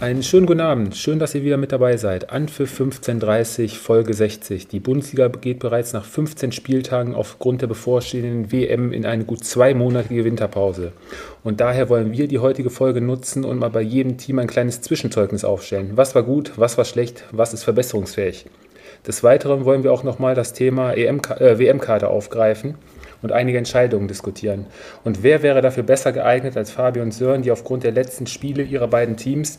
Einen schönen guten Abend. Schön, dass ihr wieder mit dabei seid. Anpfiff 1530, Folge 60. Die Bundesliga geht bereits nach 15 Spieltagen aufgrund der bevorstehenden WM in eine gut zweimonatige Winterpause. Und daher wollen wir die heutige Folge nutzen und mal bei jedem Team ein kleines Zwischenzeugnis aufstellen. Was war gut, was war schlecht, was ist verbesserungsfähig. Des Weiteren wollen wir auch nochmal das Thema EM, äh, WM-Karte aufgreifen und einige Entscheidungen diskutieren. Und wer wäre dafür besser geeignet als Fabi und Sören, die aufgrund der letzten Spiele ihrer beiden Teams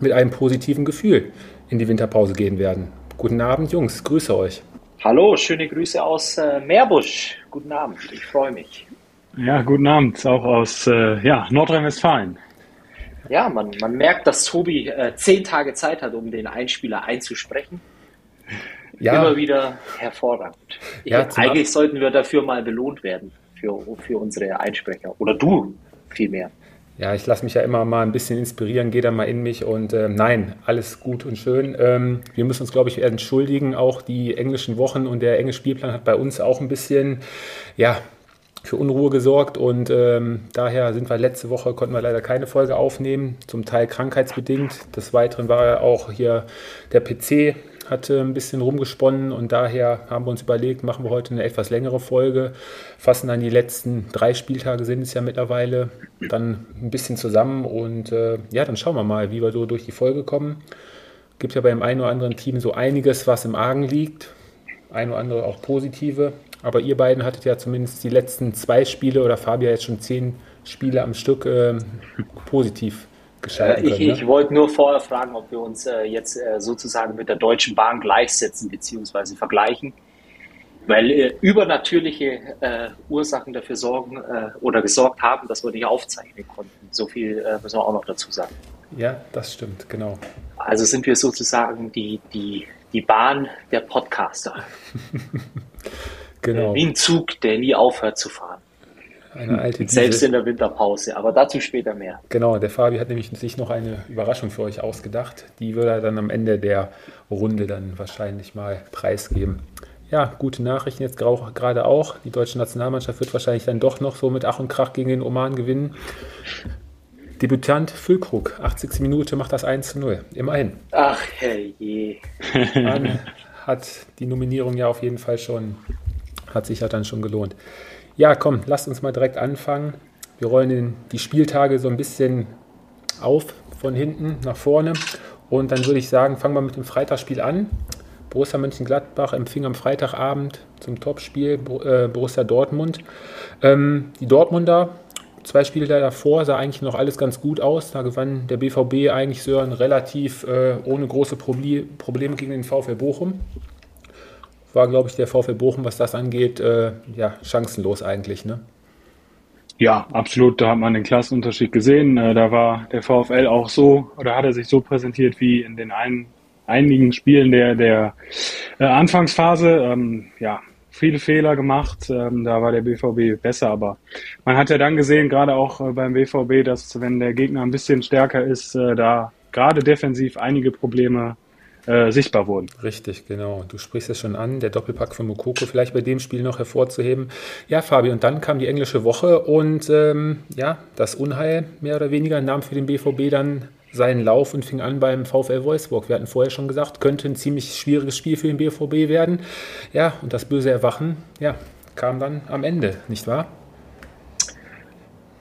mit einem positiven Gefühl in die Winterpause gehen werden. Guten Abend, Jungs, grüße euch. Hallo, schöne Grüße aus äh, Meerbusch. Guten Abend, ich freue mich. Ja, guten Abend, auch aus äh, ja, Nordrhein-Westfalen. Ja, man, man merkt, dass Tobi äh, zehn Tage Zeit hat, um den Einspieler einzusprechen. Ja. Immer wieder hervorragend. Ja, eigentlich sollten wir dafür mal belohnt werden, für, für unsere Einsprecher. Oder du vielmehr ja, ich lasse mich ja immer mal ein bisschen inspirieren, gehe da mal in mich und äh, nein, alles gut und schön. Ähm, wir müssen uns, glaube ich, entschuldigen. Auch die englischen Wochen und der enge Spielplan hat bei uns auch ein bisschen, ja, für Unruhe gesorgt und ähm, daher sind wir letzte Woche, konnten wir leider keine Folge aufnehmen, zum Teil krankheitsbedingt. Des Weiteren war auch hier der PC hatte ein bisschen rumgesponnen und daher haben wir uns überlegt, machen wir heute eine etwas längere Folge, fassen dann die letzten drei Spieltage sind es ja mittlerweile dann ein bisschen zusammen und äh, ja, dann schauen wir mal, wie wir so durch die Folge kommen. Gibt ja beim einen oder anderen Team so einiges, was im Argen liegt, ein oder andere auch positive, aber ihr beiden hattet ja zumindest die letzten zwei Spiele oder Fabia jetzt schon zehn Spiele am Stück äh, positiv gestalten können. Ich, ne? ich wollte nur vorher fragen, ob wir uns äh, jetzt äh, sozusagen mit der Deutschen Bahn gleichsetzen bzw. vergleichen, weil äh, übernatürliche äh, Ursachen dafür sorgen äh, oder gesorgt haben, dass wir nicht aufzeichnen konnten. So viel äh, müssen wir auch noch dazu sagen. Ja, das stimmt, genau. Also sind wir sozusagen die, die, die Bahn der Podcaster. genau. Wie ein Zug, der nie aufhört zu fahren. Eine alte Diesel. Selbst in der Winterpause, aber dazu später mehr. Genau, der Fabi hat nämlich sich noch eine Überraschung für euch ausgedacht. Die wird er dann am Ende der Runde dann wahrscheinlich mal preisgeben. Ja, gute Nachrichten jetzt gerade auch. Die deutsche Nationalmannschaft wird wahrscheinlich dann doch noch so mit Ach und Krach gegen den Oman gewinnen. Debütant Füllkrug, 80. Minute macht das 1 zu 0. Immerhin. Ach, herrje. Man hat die Nominierung ja auf jeden Fall schon, hat sich ja dann schon gelohnt. Ja, komm, lasst uns mal direkt anfangen. Wir rollen die Spieltage so ein bisschen auf von hinten nach vorne. Und dann würde ich sagen, fangen wir mit dem Freitagsspiel an. Borussia Mönchengladbach empfing am Freitagabend zum Topspiel äh, Borussia Dortmund. Ähm, die Dortmunder, zwei Spiele davor, sah eigentlich noch alles ganz gut aus. Da gewann der BVB eigentlich Sören relativ äh, ohne große Probleme gegen den VfL Bochum war, glaube ich, der VfL Bochum, was das angeht, äh, ja, chancenlos eigentlich, ne? Ja, absolut. Da hat man den Klassenunterschied gesehen. Äh, da war der VfL auch so, oder hat er sich so präsentiert wie in den ein, einigen Spielen der, der äh, Anfangsphase. Ähm, ja, viele Fehler gemacht. Ähm, da war der BVB besser, aber man hat ja dann gesehen, gerade auch äh, beim BVB, dass wenn der Gegner ein bisschen stärker ist, äh, da gerade defensiv einige Probleme äh, sichtbar wurden. Richtig, genau. Du sprichst es schon an, der Doppelpack von Mokoko vielleicht bei dem Spiel noch hervorzuheben. Ja, Fabi, und dann kam die englische Woche und ähm, ja, das Unheil mehr oder weniger nahm für den BVB dann seinen Lauf und fing an beim VfL Wolfsburg. Wir hatten vorher schon gesagt, könnte ein ziemlich schwieriges Spiel für den BVB werden. Ja, und das böse Erwachen, ja, kam dann am Ende, nicht wahr?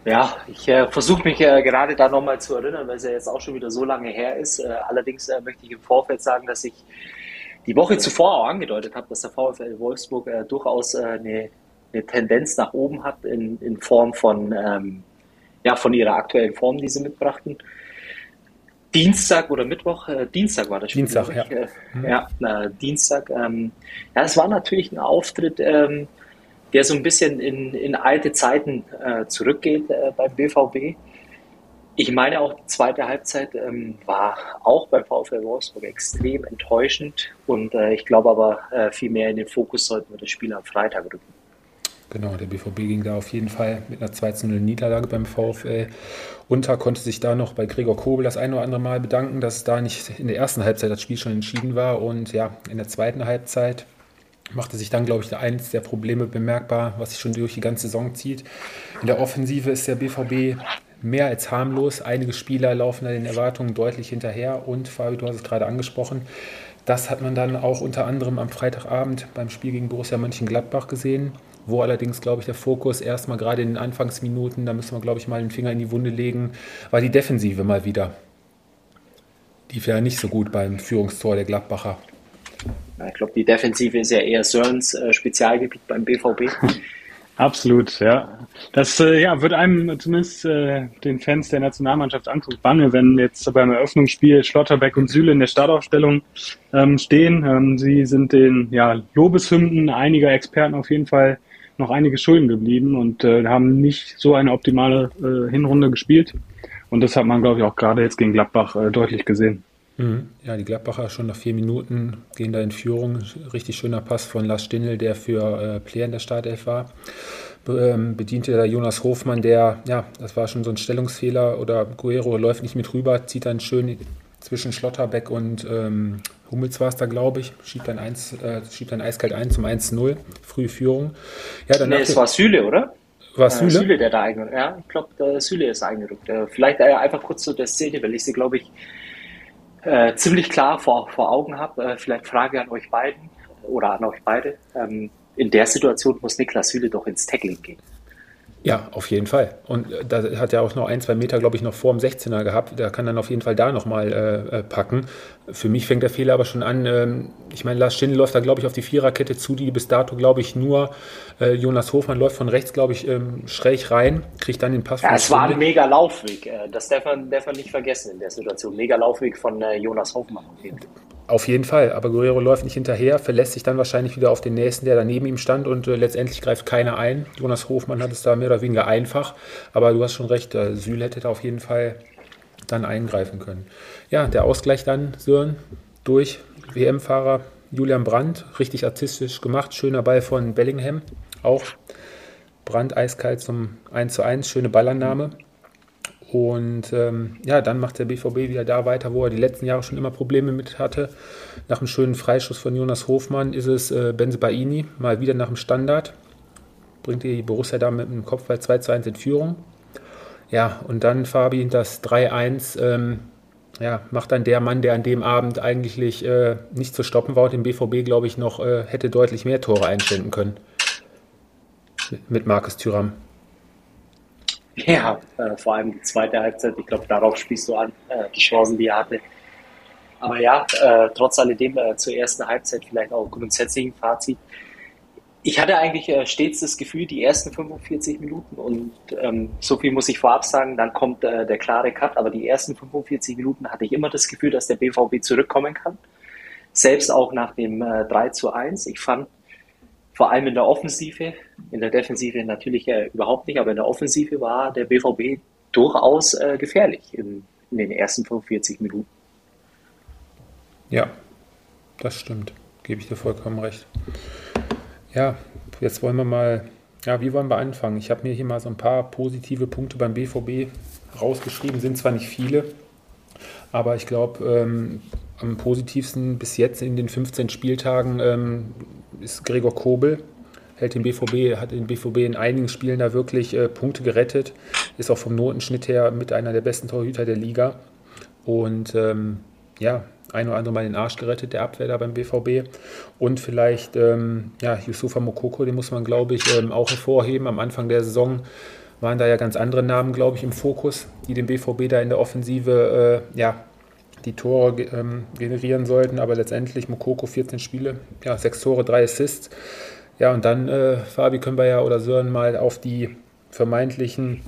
Ja, ich äh, versuche mich äh, gerade da nochmal zu erinnern, weil es ja jetzt auch schon wieder so lange her ist. Äh, allerdings äh, möchte ich im Vorfeld sagen, dass ich die Woche zuvor auch angedeutet habe, dass der VfL Wolfsburg äh, durchaus äh, eine, eine, Tendenz nach oben hat in, in Form von, ähm, ja, von ihrer aktuellen Form, die sie mitbrachten. Dienstag oder Mittwoch, Dienstag war das Spiel. Dienstag, ja. Mhm. Ja, Dienstag. Ähm, ja, es war natürlich ein Auftritt, ähm, der so ein bisschen in, in alte Zeiten äh, zurückgeht äh, beim BVB. Ich meine auch, die zweite Halbzeit ähm, war auch beim VfL Wolfsburg extrem enttäuschend und äh, ich glaube aber, äh, viel mehr in den Fokus sollten wir das Spiel am Freitag rücken. Genau, der BVB ging da auf jeden Fall mit einer 2 0 Niederlage beim VfL unter, konnte sich da noch bei Gregor Kobel das ein oder andere Mal bedanken, dass da nicht in der ersten Halbzeit das Spiel schon entschieden war und ja, in der zweiten Halbzeit machte sich dann, glaube ich, eins der Probleme bemerkbar, was sich schon durch die ganze Saison zieht. In der Offensive ist der BVB mehr als harmlos. Einige Spieler laufen da den Erwartungen deutlich hinterher und Fabi, du hast es gerade angesprochen, das hat man dann auch unter anderem am Freitagabend beim Spiel gegen Borussia Mönchengladbach gesehen, wo allerdings, glaube ich, der Fokus erstmal gerade in den Anfangsminuten, da müssen wir, glaube ich, mal den Finger in die Wunde legen, war die Defensive mal wieder. Die wäre nicht so gut beim Führungstor der Gladbacher. Ich glaube, die Defensive ist ja eher Sörens äh, Spezialgebiet beim BVB. Absolut, ja. Das äh, ja, wird einem zumindest äh, den Fans der Nationalmannschaft anguckt bange, wenn jetzt beim Eröffnungsspiel Schlotterbeck und Süle in der Startaufstellung ähm, stehen. Ähm, sie sind den ja, Lobeshymnen einiger Experten auf jeden Fall noch einige Schulden geblieben und äh, haben nicht so eine optimale äh, Hinrunde gespielt. Und das hat man, glaube ich, auch gerade jetzt gegen Gladbach äh, deutlich gesehen. Mhm. Ja, die Gladbacher schon nach vier Minuten gehen da in Führung. Richtig schöner Pass von Lars Stindl, der für äh, Player in der Startelf war. Be ähm, bediente der Jonas Hofmann, der, ja, das war schon so ein Stellungsfehler oder Guerrero läuft nicht mit rüber, zieht dann schön zwischen Schlotterbeck und ähm, Hummels war es da, glaube ich, schiebt dann, eins, äh, schiebt dann eiskalt ein zum 1-0, frühe Führung. Ja, nee, es war Süle, oder? War Süle? Äh, Süle, der da eingerückt Ja, ich glaube, Süle ist eingerückt. Äh, vielleicht äh, einfach kurz zu der Szene, weil ich sie, glaube ich, äh, ziemlich klar vor, vor Augen habe. Äh, vielleicht Frage an euch beiden oder an euch beide. Ähm, in der Situation muss Niklas Süle doch ins Tackling gehen. Ja, auf jeden Fall. Und äh, da hat er auch noch ein, zwei Meter, glaube ich, noch vor dem 16er gehabt. Der kann dann auf jeden Fall da nochmal äh, äh, packen. Für mich fängt der Fehler aber schon an. Ähm, ich meine, Lars Schindel läuft da, glaube ich, auf die Viererkette zu, die bis dato, glaube ich, nur äh, Jonas Hofmann läuft von rechts, glaube ich, ähm, schräg rein, kriegt dann den Pass. Ja, es war ein mega Laufweg. Äh, das darf man, darf man nicht vergessen in der Situation. Mega Laufweg von äh, Jonas Hofmann. Auf jeden Fall, aber Guerrero läuft nicht hinterher, verlässt sich dann wahrscheinlich wieder auf den nächsten, der daneben ihm stand und äh, letztendlich greift keiner ein. Jonas Hofmann hat es da mehr oder weniger einfach, aber du hast schon recht, äh, Süle hätte da auf jeden Fall dann eingreifen können. Ja, der Ausgleich dann, Sören, durch WM-Fahrer Julian Brandt, richtig artistisch gemacht, schöner Ball von Bellingham, auch Brandt eiskalt zum 1 zu 1, schöne Ballannahme. Und ähm, ja, dann macht der BVB wieder da weiter, wo er die letzten Jahre schon immer Probleme mit hatte. Nach einem schönen Freischuss von Jonas Hofmann ist es äh, Baini, mal wieder nach dem Standard. Bringt die Borussia da mit dem Kopf bei 2 zu 1 in Führung. Ja, und dann Fabi das 3-1. Ähm, ja, macht dann der Mann, der an dem Abend eigentlich äh, nicht zu stoppen war und im BVB, glaube ich, noch äh, hätte deutlich mehr Tore einstellen können. Mit Markus Thüram. Ja, äh, vor allem die zweite Halbzeit. Ich glaube, darauf spielst du an, äh, die Chancen, die er hatte. Aber ja, äh, trotz alledem äh, zur ersten Halbzeit vielleicht auch grundsätzlich ein Fazit. Ich hatte eigentlich äh, stets das Gefühl, die ersten 45 Minuten und ähm, so viel muss ich vorab sagen, dann kommt äh, der klare Cut, aber die ersten 45 Minuten hatte ich immer das Gefühl, dass der BVB zurückkommen kann. Selbst auch nach dem 3 zu 1. Ich fand, vor allem in der Offensive, in der Defensive natürlich äh, überhaupt nicht, aber in der Offensive war der BVB durchaus äh, gefährlich in, in, den ersten 45 Minuten. Ja, das stimmt. Gebe ich dir vollkommen recht. Ja, jetzt wollen wir mal, ja, wie wollen wir anfangen? Ich habe mir hier mal so ein paar positive Punkte beim BVB rausgeschrieben, sind zwar nicht viele, aber ich glaube, ähm, am positivsten bis jetzt in den 15 Spieltagen ähm, ist Gregor Kobel. Hält den BVB, hat den BVB in einigen Spielen da wirklich äh, Punkte gerettet. Ist auch vom Notenschnitt her mit einer der besten Torhüter der Liga. Und ähm, ja, ein oder andere Mal den Arsch gerettet, der Abwehr da beim BVB. Und vielleicht, ähm, ja, Yusufa Mokoko, den muss man, glaube ich, ähm, auch hervorheben. Am Anfang der Saison waren da ja ganz andere Namen, glaube ich, im Fokus, die den BVB da in der Offensive äh, ja, die Tore ähm, generieren sollten. Aber letztendlich Mokoko 14 Spiele, ja, 6 Tore, 3 Assists. Ja, und dann, äh, Fabi, können wir ja oder Sören mal auf die vermeintlichen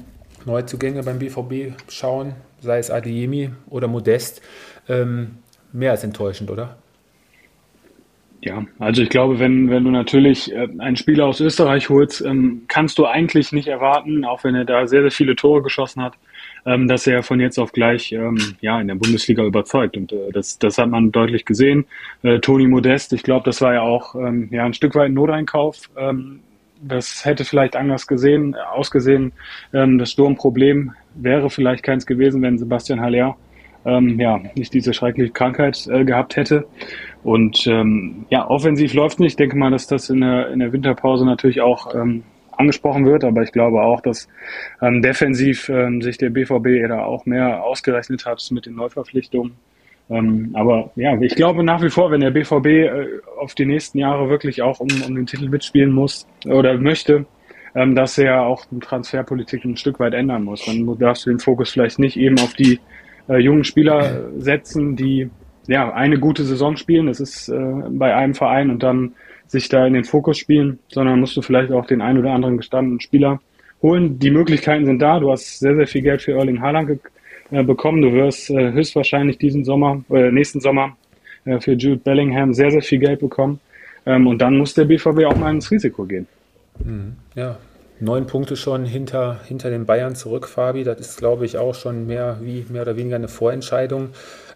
Neuzugänge beim BVB schauen, sei es Adeyemi oder Modest. Ähm, mehr als enttäuschend, oder? Ja, also ich glaube, wenn, wenn du natürlich äh, einen Spieler aus Österreich holst, ähm, kannst du eigentlich nicht erwarten, auch wenn er da sehr, sehr viele Tore geschossen hat, ähm, dass er von jetzt auf gleich ähm, ja, in der Bundesliga überzeugt. Und äh, das, das hat man deutlich gesehen. Äh, Toni Modest, ich glaube, das war ja auch ähm, ja, ein Stück weit ein Noteinkauf. Ähm, das hätte vielleicht anders gesehen, ausgesehen. Ähm, das Sturmproblem wäre vielleicht keins gewesen, wenn Sebastian Haller ähm, ja, nicht diese schreckliche Krankheit äh, gehabt hätte. Und ähm, ja, offensiv läuft nicht. Ich denke mal, dass das in der, in der Winterpause natürlich auch ähm, angesprochen wird, aber ich glaube auch, dass ähm, defensiv ähm, sich der BVB da auch mehr ausgerechnet hat mit den Neuverpflichtungen. Ähm, aber ja, ich glaube nach wie vor, wenn der BVB äh, auf die nächsten Jahre wirklich auch um, um den Titel mitspielen muss oder möchte, ähm, dass er auch die Transferpolitik ein Stück weit ändern muss. Dann darfst du den Fokus vielleicht nicht eben auf die äh, jungen Spieler setzen, die ja eine gute Saison spielen. Das ist äh, bei einem Verein und dann sich da in den Fokus spielen, sondern musst du vielleicht auch den einen oder anderen gestandenen Spieler holen. Die Möglichkeiten sind da. Du hast sehr, sehr viel Geld für Erling Haaland äh, bekommen. Du wirst äh, höchstwahrscheinlich diesen Sommer, äh, nächsten Sommer äh, für Jude Bellingham sehr, sehr viel Geld bekommen. Ähm, und dann muss der BVB auch mal ins Risiko gehen. Mhm. Ja, neun Punkte schon hinter, hinter den Bayern zurück, Fabi. Das ist, glaube ich, auch schon mehr, wie, mehr oder weniger eine Vorentscheidung.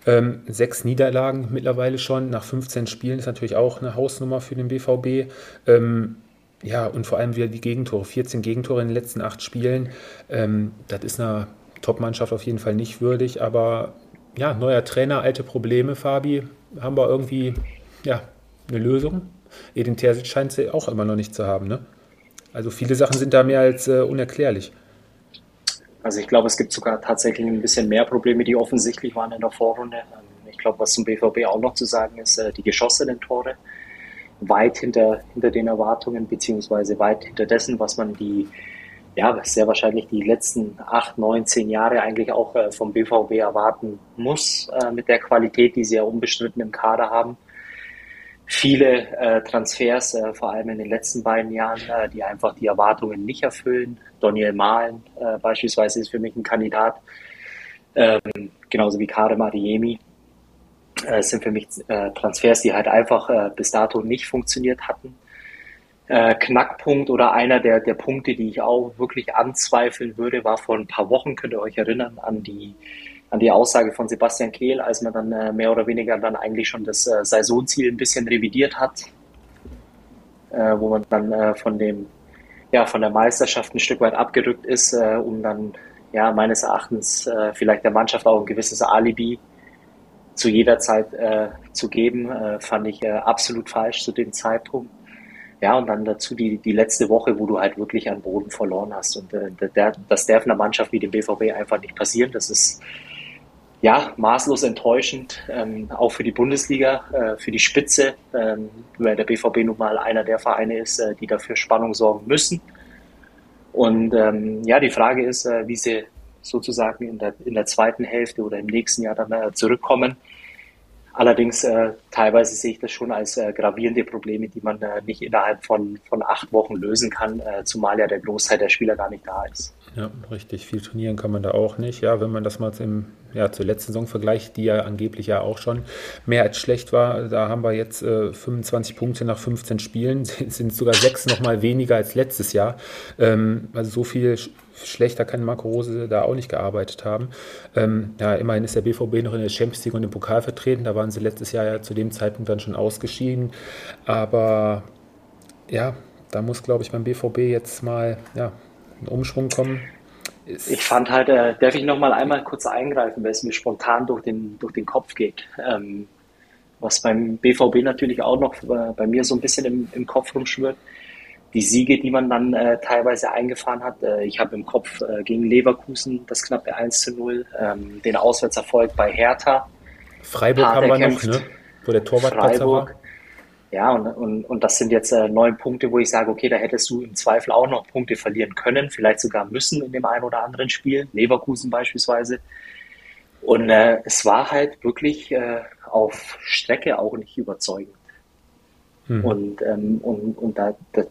Ähm, sechs Niederlagen mittlerweile schon nach 15 Spielen ist natürlich auch eine Hausnummer für den BVB. Ähm, ja, und vor allem wieder die Gegentore. 14 Gegentore in den letzten acht Spielen. Ähm, das ist einer Top-Mannschaft auf jeden Fall nicht würdig. Aber ja, neuer Trainer, alte Probleme, Fabi. Haben wir irgendwie ja, eine Lösung? Edin Terzic scheint sie auch immer noch nicht zu haben. Ne? Also viele Sachen sind da mehr als äh, unerklärlich. Also ich glaube, es gibt sogar tatsächlich ein bisschen mehr Probleme, die offensichtlich waren in der Vorrunde. Ähm, ich glaube, was zum BVB auch noch zu sagen ist, äh, die geschossenen Tore weit hinter, hinter den Erwartungen, beziehungsweise weit hinter dessen, was man die, ja, sehr wahrscheinlich die letzten acht, neun, zehn Jahre eigentlich auch äh, vom BVB erwarten muss, äh, mit der Qualität, die sie ja unbestritten im Kader haben viele äh, Transfers, äh, vor allem in den letzten beiden Jahren, äh, die einfach die Erwartungen nicht erfüllen. Daniel Mahlen äh, beispielsweise ist für mich ein Kandidat, ähm, genauso wie Karim Adiemi. Äh, sind für mich äh, Transfers, die halt einfach äh, bis dato nicht funktioniert hatten. Äh, Knackpunkt oder einer der, der Punkte, die ich auch wirklich anzweifeln würde, war vor ein paar Wochen, könnt ihr euch erinnern, an die an die Aussage von Sebastian Kehl, als man dann äh, mehr oder weniger dann eigentlich schon das äh, Saisonziel ein bisschen revidiert hat, äh, wo man dann äh, von dem ja von der Meisterschaft ein Stück weit abgerückt ist, äh, um dann ja meines Erachtens äh, vielleicht der Mannschaft auch ein gewisses Alibi zu jeder Zeit zu geben, fand ich absolut falsch zu dem Zeitpunkt. Ja, und dann dazu die, die letzte Woche, wo du halt wirklich an Boden verloren hast. Und der, das darf einer Mannschaft wie dem BVB einfach nicht passieren. Das ist ja, maßlos enttäuschend, ähm, auch für die Bundesliga, äh, für die Spitze, ähm, weil der BVB nun mal einer der Vereine ist, äh, die dafür Spannung sorgen müssen. Und ähm, ja, die Frage ist, äh, wie sie sozusagen in der, in der zweiten Hälfte oder im nächsten Jahr dann äh, zurückkommen. Allerdings äh, teilweise sehe ich das schon als äh, gravierende Probleme, die man nicht innerhalb von, von acht Wochen lösen kann, zumal ja der Großteil der Spieler gar nicht da ist. Ja, richtig. Viel trainieren kann man da auch nicht. Ja, wenn man das mal im, ja, zur letzten Saison vergleicht, die ja angeblich ja auch schon mehr als schlecht war, da haben wir jetzt äh, 25 Punkte nach 15 Spielen, sind, sind sogar sechs nochmal weniger als letztes Jahr. Ähm, also so viel schlechter kann Marco Rose da auch nicht gearbeitet haben. Ähm, ja, immerhin ist der BVB noch in der Champions League und im Pokal vertreten. Da waren sie letztes Jahr ja zu dem Zeitpunkt dann schon ausgeschieden. Aber ja, da muss, glaube ich, beim BVB jetzt mal ja, ein Umschwung kommen. Ich fand halt, äh, darf ich noch mal einmal kurz eingreifen, weil es mir spontan durch den, durch den Kopf geht. Ähm, was beim BVB natürlich auch noch äh, bei mir so ein bisschen im, im Kopf rumschwirrt. Die Siege, die man dann äh, teilweise eingefahren hat. Äh, ich habe im Kopf äh, gegen Leverkusen das knappe 1 zu 0, ähm, den Auswärtserfolg bei Hertha. Freiburg haben wir noch, ne? wo der Torwart Freiburg, war. Ja, und, und, und das sind jetzt äh, neun Punkte, wo ich sage, okay, da hättest du im Zweifel auch noch Punkte verlieren können, vielleicht sogar müssen in dem einen oder anderen Spiel, Leverkusen beispielsweise. Und äh, es war halt wirklich äh, auf Strecke auch nicht überzeugend. Hm. Und, ähm, und, und da, da,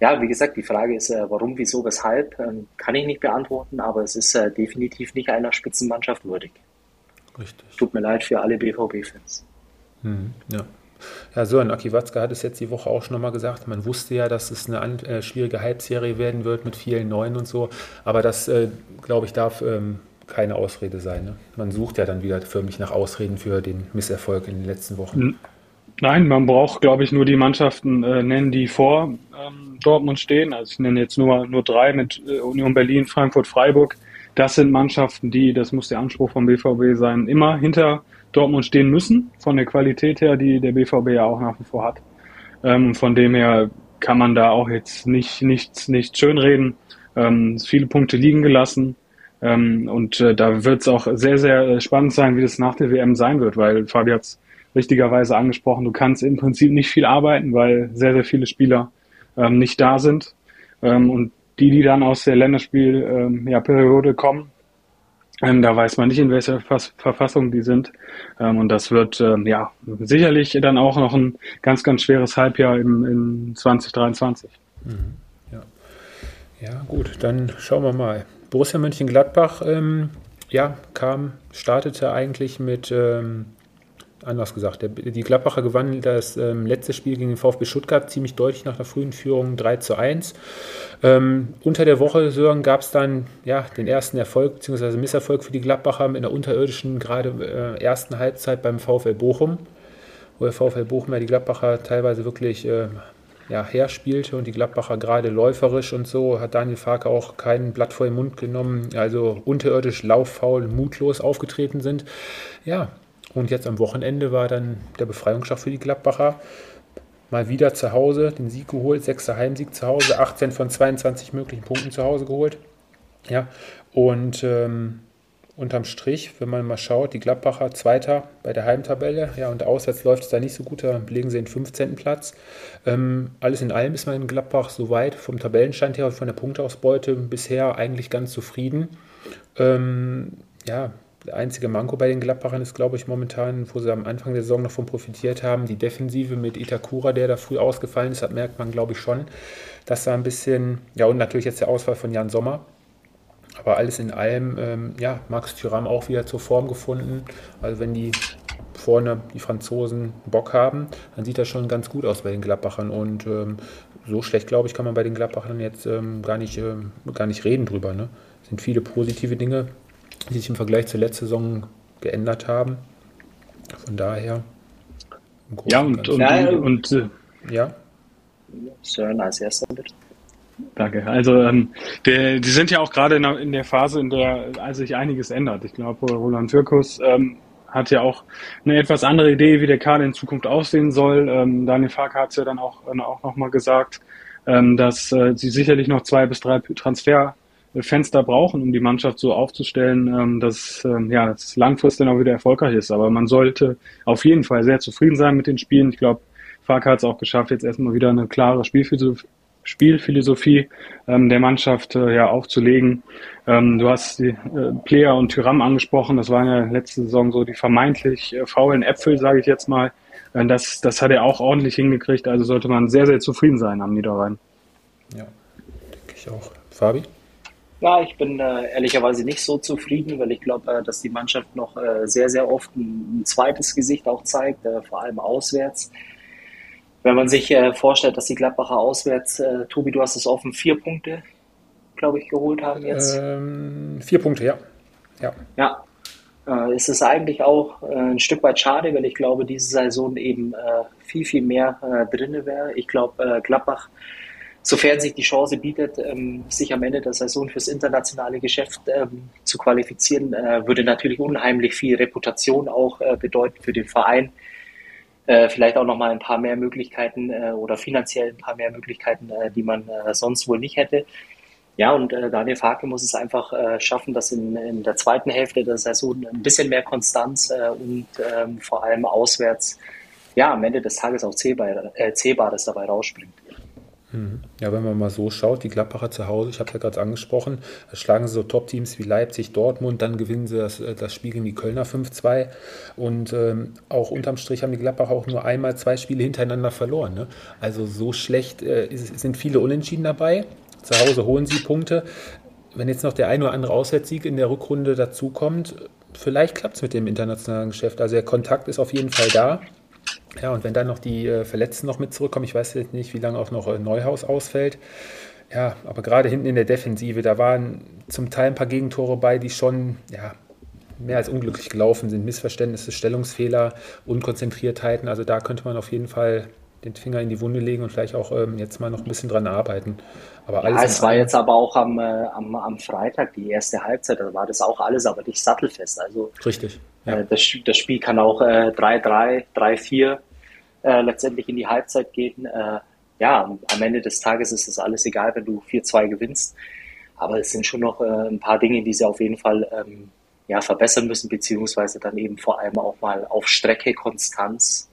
ja, wie gesagt, die Frage ist, äh, warum, wieso, weshalb, ähm, kann ich nicht beantworten, aber es ist äh, definitiv nicht einer Spitzenmannschaft würdig. Richtig. Tut mir leid für alle BVB-Fans. Hm, ja. Ja, so, und Aki Watzke hat es jetzt die Woche auch schon nochmal gesagt. Man wusste ja, dass es eine äh, schwierige Halbserie werden wird mit vielen Neuen und so. Aber das, äh, glaube ich, darf ähm, keine Ausrede sein. Ne? Man sucht ja dann wieder förmlich nach Ausreden für den Misserfolg in den letzten Wochen. Nein, man braucht, glaube ich, nur die Mannschaften äh, nennen, die vor ähm, Dortmund stehen. Also ich nenne jetzt nur, nur drei mit äh, Union Berlin, Frankfurt, Freiburg. Das sind Mannschaften, die, das muss der Anspruch vom BVB sein, immer hinter Dortmund stehen müssen, von der Qualität her, die der BVB ja auch nach wie vor hat. Ähm, von dem her kann man da auch jetzt nicht nichts nicht schönreden. Ähm, viele Punkte liegen gelassen. Ähm, und äh, da wird es auch sehr, sehr äh, spannend sein, wie das nach der WM sein wird, weil Fabi hat es richtigerweise angesprochen, du kannst im Prinzip nicht viel arbeiten, weil sehr, sehr viele Spieler ähm, nicht da sind. Ähm, und die, die dann aus der Länderspielperiode ähm, ja, kommen, ähm, da weiß man nicht, in welcher Verfass Verfassung die sind. Ähm, und das wird ähm, ja sicherlich dann auch noch ein ganz, ganz schweres Halbjahr im, in 2023. Mhm. Ja. ja, gut, dann schauen wir mal. Borussia Mönchengladbach ähm, ja, kam, startete eigentlich mit ähm, anders gesagt. Der, die Gladbacher gewannen das ähm, letzte Spiel gegen den VfB Stuttgart ziemlich deutlich nach der frühen Führung 3 zu 1. Ähm, unter der Woche, Sören, gab es dann ja, den ersten Erfolg bzw. Misserfolg für die Gladbacher in der unterirdischen, gerade äh, ersten Halbzeit beim VfL Bochum, wo der VfL Bochum ja die Gladbacher teilweise wirklich äh, ja, herspielte und die Gladbacher gerade läuferisch und so, hat Daniel Farke auch kein Blatt vor den Mund genommen, also unterirdisch, lauffaul, mutlos aufgetreten sind. Ja, und jetzt am Wochenende war dann der Befreiungsschlag für die Gladbacher. Mal wieder zu Hause den Sieg geholt, sechster Heimsieg zu Hause, 18 von 22 möglichen Punkten zu Hause geholt. Ja, und ähm, unterm Strich, wenn man mal schaut, die Gladbacher Zweiter bei der Heimtabelle, ja, und auswärts läuft es da nicht so gut, da belegen sie den 15. Platz. Ähm, alles in allem ist man in Gladbach soweit vom Tabellenstand her und von der Punktausbeute bisher eigentlich ganz zufrieden. Ähm, ja, einzige Manko bei den Gladbachern ist, glaube ich, momentan, wo sie am Anfang der Saison noch von profitiert haben, die Defensive mit Itakura, der da früh ausgefallen ist, das merkt man, glaube ich, schon, dass da ein bisschen, ja, und natürlich jetzt der Ausfall von Jan Sommer. Aber alles in allem, ähm, ja, Max Thuram auch wieder zur Form gefunden. Also wenn die vorne die Franzosen Bock haben, dann sieht das schon ganz gut aus bei den Gladbachern. Und ähm, so schlecht, glaube ich, kann man bei den Gladbachern jetzt ähm, gar, nicht, ähm, gar nicht reden drüber. Ne? Es sind viele positive Dinge die sich im Vergleich zur letzten Saison geändert haben. Von daher. Ja, und, und, ja, und, und äh, ja. Sören als erster bitte. Danke. Also ähm, der, die sind ja auch gerade in, in, der Phase, in der also sich einiges ändert. Ich glaube, Roland Türkus ähm, hat ja auch eine etwas andere Idee, wie der Kader in Zukunft aussehen soll. Ähm, Daniel Farke hat es ja dann auch, äh, auch nochmal gesagt, ähm, dass äh, sie sicherlich noch zwei bis drei Transfer Fenster brauchen, um die Mannschaft so aufzustellen, ähm, dass ähm, ja, es langfristig auch wieder erfolgreich ist. Aber man sollte auf jeden Fall sehr zufrieden sein mit den Spielen. Ich glaube, Fark hat es auch geschafft, jetzt erstmal wieder eine klare Spielphilosophie, Spielphilosophie ähm, der Mannschaft äh, ja aufzulegen. Du hast die äh, Player und Tyram angesprochen. Das waren ja letzte Saison so die vermeintlich äh, faulen Äpfel, sage ich jetzt mal. Das, das hat er auch ordentlich hingekriegt. Also sollte man sehr, sehr zufrieden sein am Niederrhein. Ja, denke ich auch. Fabi? Ja, ich bin äh, ehrlicherweise nicht so zufrieden, weil ich glaube, äh, dass die Mannschaft noch äh, sehr, sehr oft ein, ein, zweites Gesicht auch zeigt, äh, vor allem auswärts. Wenn man sich äh, vorstellt, dass die Gladbacher auswärts, äh, Tobi, du hast es offen, vier Punkte, glaube ich, geholt haben jetzt. Ähm, vier Punkte, ja. Ja, ja ist es eigentlich auch ein Stück weit schade, weil ich glaube, diese Saison eben viel, viel mehr drin wäre. Ich glaube, Gladbach sofern sich die Chance bietet, ähm, sich am Ende der Saison fürs internationale Geschäft ähm, zu qualifizieren, äh, würde natürlich unheimlich viel Reputation auch äh, bedeuten für den Verein. Äh, vielleicht auch nochmal ein paar mehr Möglichkeiten oder finanziell ein paar mehr Möglichkeiten, die man sonst wohl nicht hätte. Ja, und Daniel Farke muss es einfach schaffen, dass in, in, der zweiten Hälfte der Saison ein bisschen mehr Konstanz und ähm, vor allem auswärts ja, am Ende des Tages auch Zählbar, Zählbares dabei rausspringt. Mhm. Ja, wenn man mal so schaut, die Gladbacher zu Hause, ich habe ja gerade angesprochen, schlagen sie so Top-Teams wie Leipzig, Dortmund, dann gewinnen sie das, das Spiel gegen die Kölner 5-2 und ähm, auch unterm Strich haben die Gladbacher auch nur einmal zwei Spiele hintereinander verloren. Ne? Also so schlecht äh, sind viele Unentschieden dabei. Zu Hause holen sie Punkte. Wenn jetzt noch der ein oder andere Auswärtssieg in der Rückrunde dazukommt, vielleicht klappt es mit dem internationalen Geschäft. Also der Kontakt ist auf jeden Fall da. Ja, und wenn dann noch die äh, Verletzten noch mit zurückkommen, ich weiß jetzt nicht, wie lange auch noch äh, Neuhaus ausfällt. Ja, aber gerade hinten in der Defensive, da waren zum Teil ein paar Gegentore bei, die schon, ja, mehr als unglücklich gelaufen sind. Missverständnisse, Stellungsfehler, Unkonzentriertheiten. Also da könnte man auf jeden Fall den Finger in die Wunde legen und vielleicht auch ähm, jetzt mal noch ein bisschen dran arbeiten. Aber alles ja, es war jetzt aber auch am, äh, am, am Freitag die erste Halbzeit, da war das auch alles aber nicht sattelfest. Also richtig. Ja. Äh, das, das, Spiel kann auch 3-3, äh, 3-4 äh, letztendlich in die Halbzeit gehen. Äh, ja, am Ende des Tages ist es alles egal, wenn du 4-2 gewinnst. Aber es sind schon noch äh, ein paar Dinge, die sie auf jeden Fall ähm, ja, verbessern müssen, beziehungsweise dann eben vor allem auch mal auf Strecke Konstanz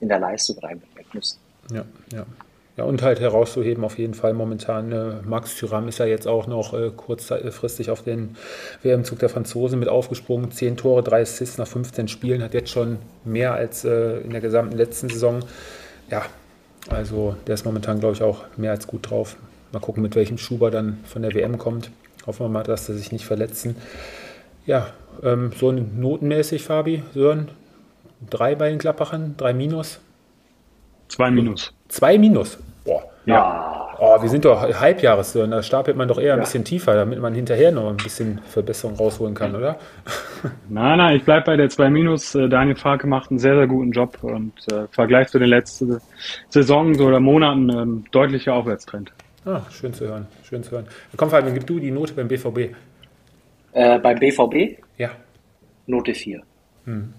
in der Leistung reinbringen müssen. Ja, ja. Ja, und halt herauszuheben auf jeden Fall momentan, äh, Max Thuram ist ja jetzt auch noch äh, kurzfristig auf den WM-Zug der Franzosen mit aufgesprungen. Zehn Tore, drei Assists nach 15 Spielen, hat jetzt schon mehr als äh, in der gesamten letzten Saison. Ja, also der ist momentan, glaube ich, auch mehr als gut drauf. Mal gucken, mit welchem Schuber dann von der WM kommt. Hoffen wir mal, dass sie sich nicht verletzen. Ja, ähm, so notenmäßig, Fabi, Sören, drei bei den Klappachern, drei Minus. Zwei Minus. Zwei Minus. Boah. Ja. Oh, wir sind doch Halbjahressören, da stapelt man doch eher ein bisschen tiefer, damit man hinterher noch ein bisschen Verbesserung rausholen kann, oder? Nein, nein, ich bleibe bei der 2 Minus. Äh, Daniel Farke macht einen sehr, sehr guten Job und äh, im Vergleich zu den letzten Saisons oder Monaten ähm, deutlicher Aufwärtstrend. Ah, schön zu hören, schön zu hören. Komm, Fabian, gib du die Note beim BVB. Äh, beim BVB? Ja. Note 4. Hm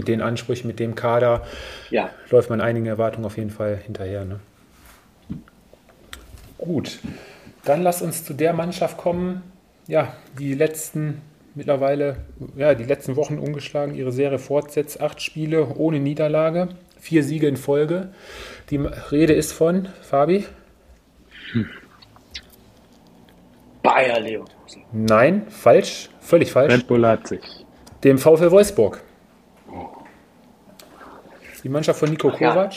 mit den Ansprüchen, mit dem Kader, ja. läuft man einigen Erwartungen auf jeden Fall hinterher. Ne? Gut, dann lass uns zu der Mannschaft kommen, ja, die letzten mittlerweile, ja, die letzten Wochen ungeschlagen ihre Serie fortsetzt. Acht Spiele ohne Niederlage, vier Siege in Folge. Die Rede ist von Fabi. Hm. Bayer Leverkusen. Nein, falsch, völlig falsch. Red Bull Leipzig. Dem VfL Wolfsburg. Die Mannschaft von Nico Kovac.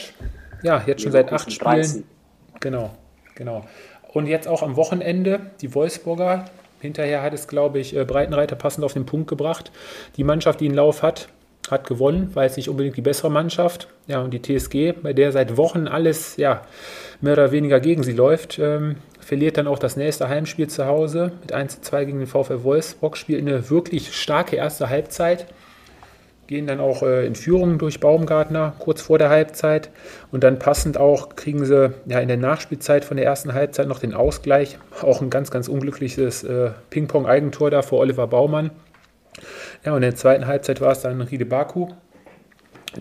Ja. ja, jetzt schon seit acht Spielen. 13. Genau, genau. Und jetzt auch am Wochenende die Wolfsburger. Hinterher hat es, glaube ich, äh, Breitenreiter passend auf den Punkt gebracht. Die Mannschaft, die einen Lauf hat, hat gewonnen, weil es nicht unbedingt die bessere Mannschaft. Ja, und die TSG, bei der seit Wochen alles ja, mehr oder weniger gegen sie läuft, ähm, verliert dann auch das nächste Heimspiel zu Hause mit 1 zu 2 gegen den VfL Wolfsburg, spielt eine wirklich starke erste Halbzeit gehen dann auch äh, in Führung durch Baumgartner kurz vor der Halbzeit und dann passend auch kriegen sie ja in der Nachspielzeit von der ersten Halbzeit noch den Ausgleich. Auch ein ganz, ganz unglückliches äh, Ping-Pong-Eigentor da vor Oliver Baumann. Ja, und in der zweiten Halbzeit war es dann Riede Baku,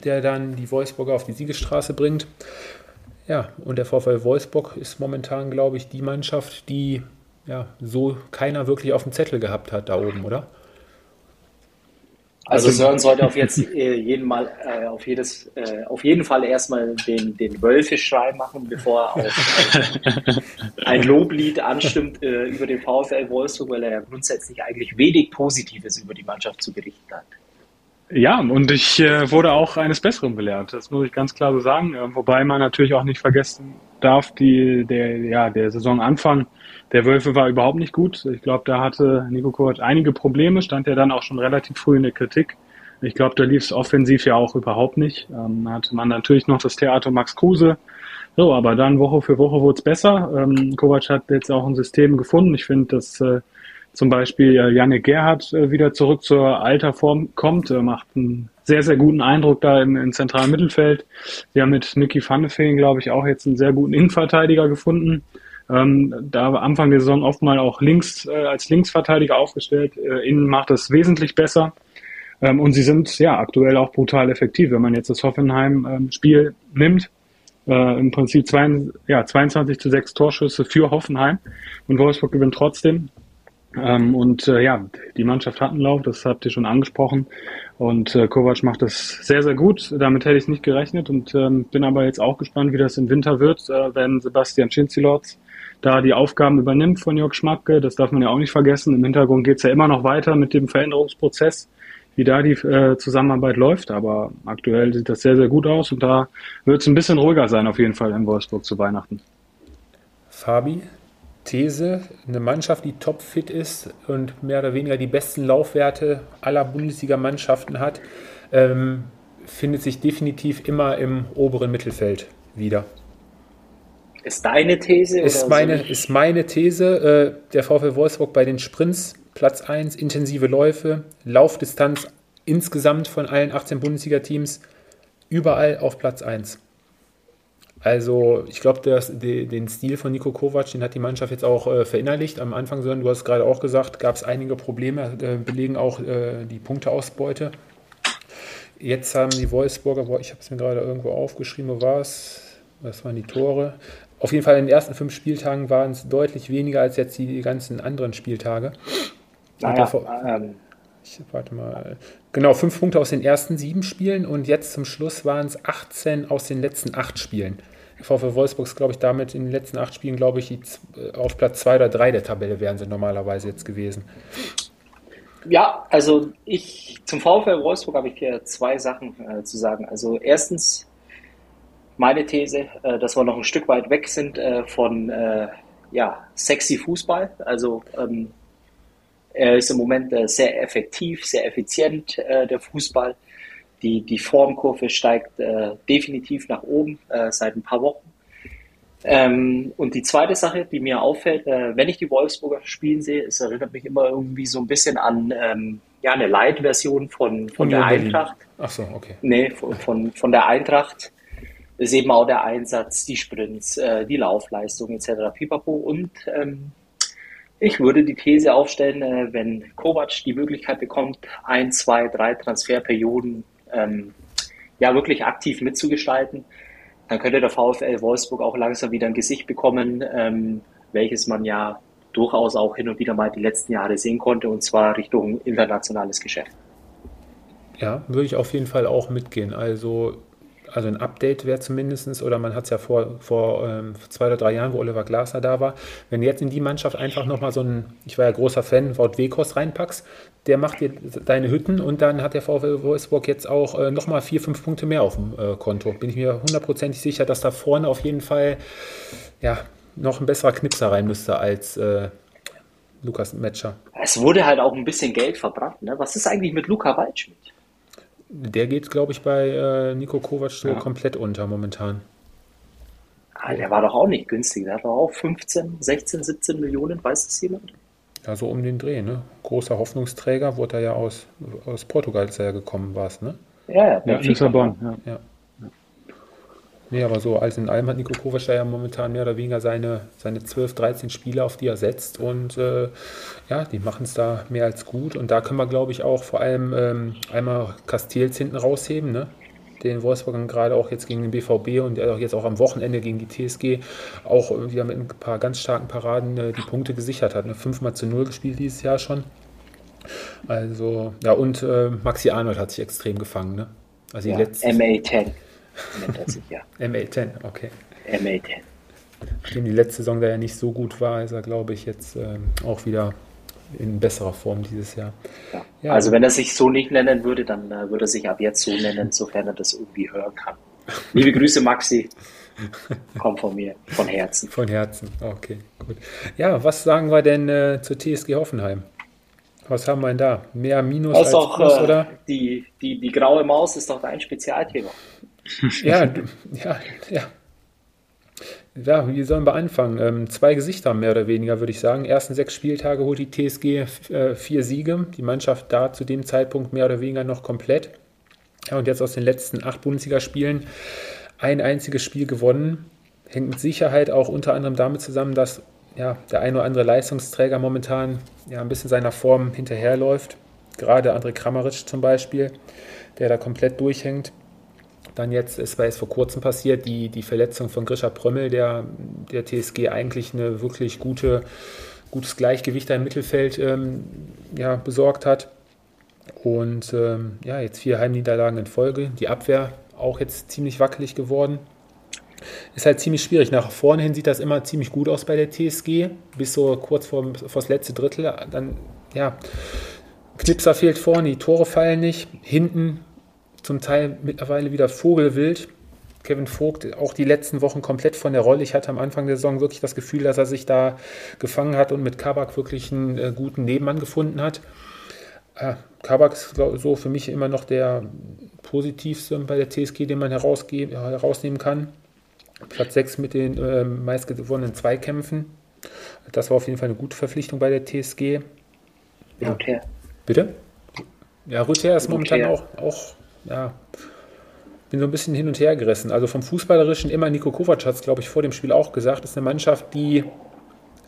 der dann die Wolfsburger auf die Siegesstraße bringt. Ja, und der VfL Wolfsburg ist momentan, glaube ich, die Mannschaft, die ja so keiner wirklich auf dem Zettel gehabt hat da oben, oder? Also, also Sören sollte auf jetzt äh, jeden Mal äh, auf jedes äh, auf jeden Fall erstmal den den Wölfe-Schrei machen, bevor er auf ein Loblied anstimmt äh, über den VfL Wolfsburg, weil er ja grundsätzlich eigentlich wenig Positives über die Mannschaft zu berichten hat. Ja, und ich äh, wurde auch eines Besseren belehrt. Das muss ich ganz klar so sagen. Äh, wobei man natürlich auch nicht vergessen darf, die, der, ja, der Saisonanfang der Wölfe war überhaupt nicht gut. Ich glaube, da hatte Nico Kovac einige Probleme, stand ja dann auch schon relativ früh in der Kritik. Ich glaube, da lief es offensiv ja auch überhaupt nicht. Ähm, hatte man natürlich noch das Theater Max Kruse. So, aber dann Woche für Woche wurde es besser. Ähm, Kovac hat jetzt auch ein System gefunden. Ich finde, dass äh, zum Beispiel äh, Janne Gerhardt äh, wieder zurück zur alter Form kommt, äh, macht einen sehr, sehr guten Eindruck da im, im zentralen Mittelfeld. Sie haben mit Nicky Pfannefeen, glaube ich, auch jetzt einen sehr guten Innenverteidiger gefunden. Ähm, da Anfang der Saison oft mal auch links äh, als Linksverteidiger aufgestellt. Äh, innen macht das wesentlich besser. Ähm, und sie sind ja aktuell auch brutal effektiv. Wenn man jetzt das Hoffenheim-Spiel ähm, nimmt, äh, im Prinzip zwei, ja, 22 zu 6 Torschüsse für Hoffenheim und Wolfsburg gewinnt trotzdem. Ähm, und äh, ja, die Mannschaft hat einen Lauf, das habt ihr schon angesprochen. Und äh, Kovac macht das sehr, sehr gut. Damit hätte ich nicht gerechnet und ähm, bin aber jetzt auch gespannt, wie das im Winter wird, äh, wenn Sebastian Schinzilotz da die Aufgaben übernimmt von Jörg Schmacke. Das darf man ja auch nicht vergessen. Im Hintergrund geht es ja immer noch weiter mit dem Veränderungsprozess, wie da die äh, Zusammenarbeit läuft. Aber aktuell sieht das sehr, sehr gut aus und da wird es ein bisschen ruhiger sein auf jeden Fall in Wolfsburg zu Weihnachten. Fabi, These, eine Mannschaft, die topfit ist und mehr oder weniger die besten Laufwerte aller Bundesliga-Mannschaften hat, ähm, findet sich definitiv immer im oberen Mittelfeld wieder. Ist deine These? Ist, meine, so ist meine These. Äh, der VfL Wolfsburg bei den Sprints Platz 1, intensive Läufe, Laufdistanz insgesamt von allen 18 Bundesliga-Teams überall auf Platz 1. Also ich glaube, den Stil von Nico Kovac, den hat die Mannschaft jetzt auch äh, verinnerlicht. Am Anfang, du hast gerade auch gesagt, gab es einige Probleme, äh, belegen auch äh, die Punkteausbeute. Jetzt haben die Wolfsburger, ich habe es mir gerade irgendwo aufgeschrieben, wo war es? Das waren die Tore. Auf jeden Fall in den ersten fünf Spieltagen waren es deutlich weniger als jetzt die ganzen anderen Spieltage. Naja, ähm, ich, warte mal. Genau, fünf Punkte aus den ersten sieben Spielen und jetzt zum Schluss waren es 18 aus den letzten acht Spielen. VfL Wolfsburg ist, glaube ich, damit in den letzten acht Spielen, glaube ich, auf Platz zwei oder drei der Tabelle wären sie normalerweise jetzt gewesen. Ja, also ich zum VfL Wolfsburg habe ich hier zwei Sachen äh, zu sagen. Also erstens meine These, äh, dass wir noch ein Stück weit weg sind äh, von äh, ja, sexy Fußball. Also ähm, er ist im Moment äh, sehr effektiv, sehr effizient, äh, der Fußball. Die, die Formkurve steigt äh, definitiv nach oben seit ein paar Wochen. Ähm, und die zweite Sache, die mir auffällt, wenn ich die Wolfsburger spielen sehe, es erinnert mich immer irgendwie so ein bisschen an ähm, ja, eine Light-Version von, von der Eintracht. Ach so, okay. Nee, von, von, von der Eintracht ist eben auch der Einsatz, die Sprints, äh, die Laufleistung etc. Pipapo. Und ähm, ich würde die These aufstellen, äh, wenn Kovac die Möglichkeit bekommt, ein, zwei, drei Transferperioden ähm, ja wirklich aktiv mitzugestalten, dann könnte der VfL Wolfsburg auch langsam wieder ein Gesicht bekommen, ähm, welches man ja durchaus auch hin und wieder mal die letzten Jahre sehen konnte, und zwar Richtung internationales Geschäft. Ja, würde ich auf jeden Fall auch mitgehen. Also also ein Update wäre zumindest, oder man hat es ja vor, vor ähm, zwei oder drei Jahren, wo Oliver Glasner da war, wenn du jetzt in die Mannschaft einfach nochmal so ein, ich war ja großer Fan, Wout Wekos reinpackst, der macht dir deine Hütten und dann hat der VfL Wolfsburg jetzt auch äh, nochmal vier, fünf Punkte mehr auf dem äh, Konto. Bin ich mir hundertprozentig sicher, dass da vorne auf jeden Fall ja, noch ein besserer Knipser rein müsste als äh, Lukas Metscher. Es wurde halt auch ein bisschen Geld verbrannt. Ne? Was ist eigentlich mit Luca Waldschmidt? Der geht, glaube ich, bei äh, Nico Kovac so ja. komplett unter momentan. Ah, der war doch auch nicht günstig. Der hat doch auch 15, 16, 17 Millionen, weiß das jemand? Ja, so um den Dreh, ne? Großer Hoffnungsträger, wurde er ja aus, aus Portugal sehr gekommen, war es, ne? Ja, ja, ja Lissabon, ja. ja. Nee, aber so alles in allem hat Nico Kovac ja momentan mehr oder weniger seine, seine 12, 13 Spiele, auf die er setzt. Und äh, ja, die machen es da mehr als gut. Und da können wir, glaube ich, auch vor allem ähm, einmal Castells hinten rausheben, ne? den Wolfsburg gerade auch jetzt gegen den BVB und jetzt auch am Wochenende gegen die TSG auch wieder mit ein paar ganz starken Paraden äh, die Punkte gesichert hat. Ne? Fünfmal zu null gespielt dieses Jahr schon. Also, ja, und äh, Maxi Arnold hat sich extrem gefangen. Ne? Also ja, letzte, MA10 nennt er sich ja. MA10, okay. MA10. Nachdem die letzte Saison da ja nicht so gut war, ist er, glaube ich, jetzt ähm, auch wieder in besserer Form dieses Jahr. Ja. Ja, also wenn er sich so nicht nennen würde, dann äh, würde er sich ab jetzt so nennen, sofern er das irgendwie hören kann. Liebe Grüße, Maxi. Komm von mir, von Herzen. Von Herzen, okay, gut. Ja, was sagen wir denn äh, zur TSG Hoffenheim? Was haben wir denn da? Mehr Minus als doch, Plus, äh, oder? Die, die, die graue Maus ist doch dein Spezialthema. ja, ja, ja. Ja, wie sollen wir anfangen? Ähm, zwei Gesichter mehr oder weniger, würde ich sagen. Ersten sechs Spieltage holt die TSG äh, vier Siege. Die Mannschaft da zu dem Zeitpunkt mehr oder weniger noch komplett. Ja, und jetzt aus den letzten acht Bundesligaspielen ein einziges Spiel gewonnen. Hängt mit Sicherheit auch unter anderem damit zusammen, dass ja, der ein oder andere Leistungsträger momentan ja, ein bisschen seiner Form hinterherläuft. Gerade André Kramaric zum Beispiel, der da komplett durchhängt. Dann jetzt, es war jetzt vor kurzem passiert, die, die Verletzung von Grisha Prömmel, der der TSG eigentlich eine wirklich gute, gutes Gleichgewicht im Mittelfeld ähm, ja, besorgt hat. Und ähm, ja, jetzt vier Heimniederlagen in Folge. Die Abwehr auch jetzt ziemlich wackelig geworden. Ist halt ziemlich schwierig. Nach vorne hin sieht das immer ziemlich gut aus bei der TSG, bis so kurz vor, vor das letzte Drittel. Dann, ja, Knipser fehlt vorne, die Tore fallen nicht. Hinten zum Teil mittlerweile wieder vogelwild. Kevin Vogt auch die letzten Wochen komplett von der Rolle. Ich hatte am Anfang der Saison wirklich das Gefühl, dass er sich da gefangen hat und mit Kabak wirklich einen äh, guten Nebenmann gefunden hat. Äh, Kabak ist so für mich immer noch der positivste bei der TSG, den man herausnehmen kann. Platz 6 mit den äh, meistgewonnenen Zweikämpfen. Das war auf jeden Fall eine gute Verpflichtung bei der TSG. Ja. Ruther. Bitte? Ja, Ruther ist momentan auch, auch, ja, bin so ein bisschen hin und her gerissen. Also vom Fußballerischen immer Nico Kovac hat es, glaube ich, vor dem Spiel auch gesagt, ist eine Mannschaft, die,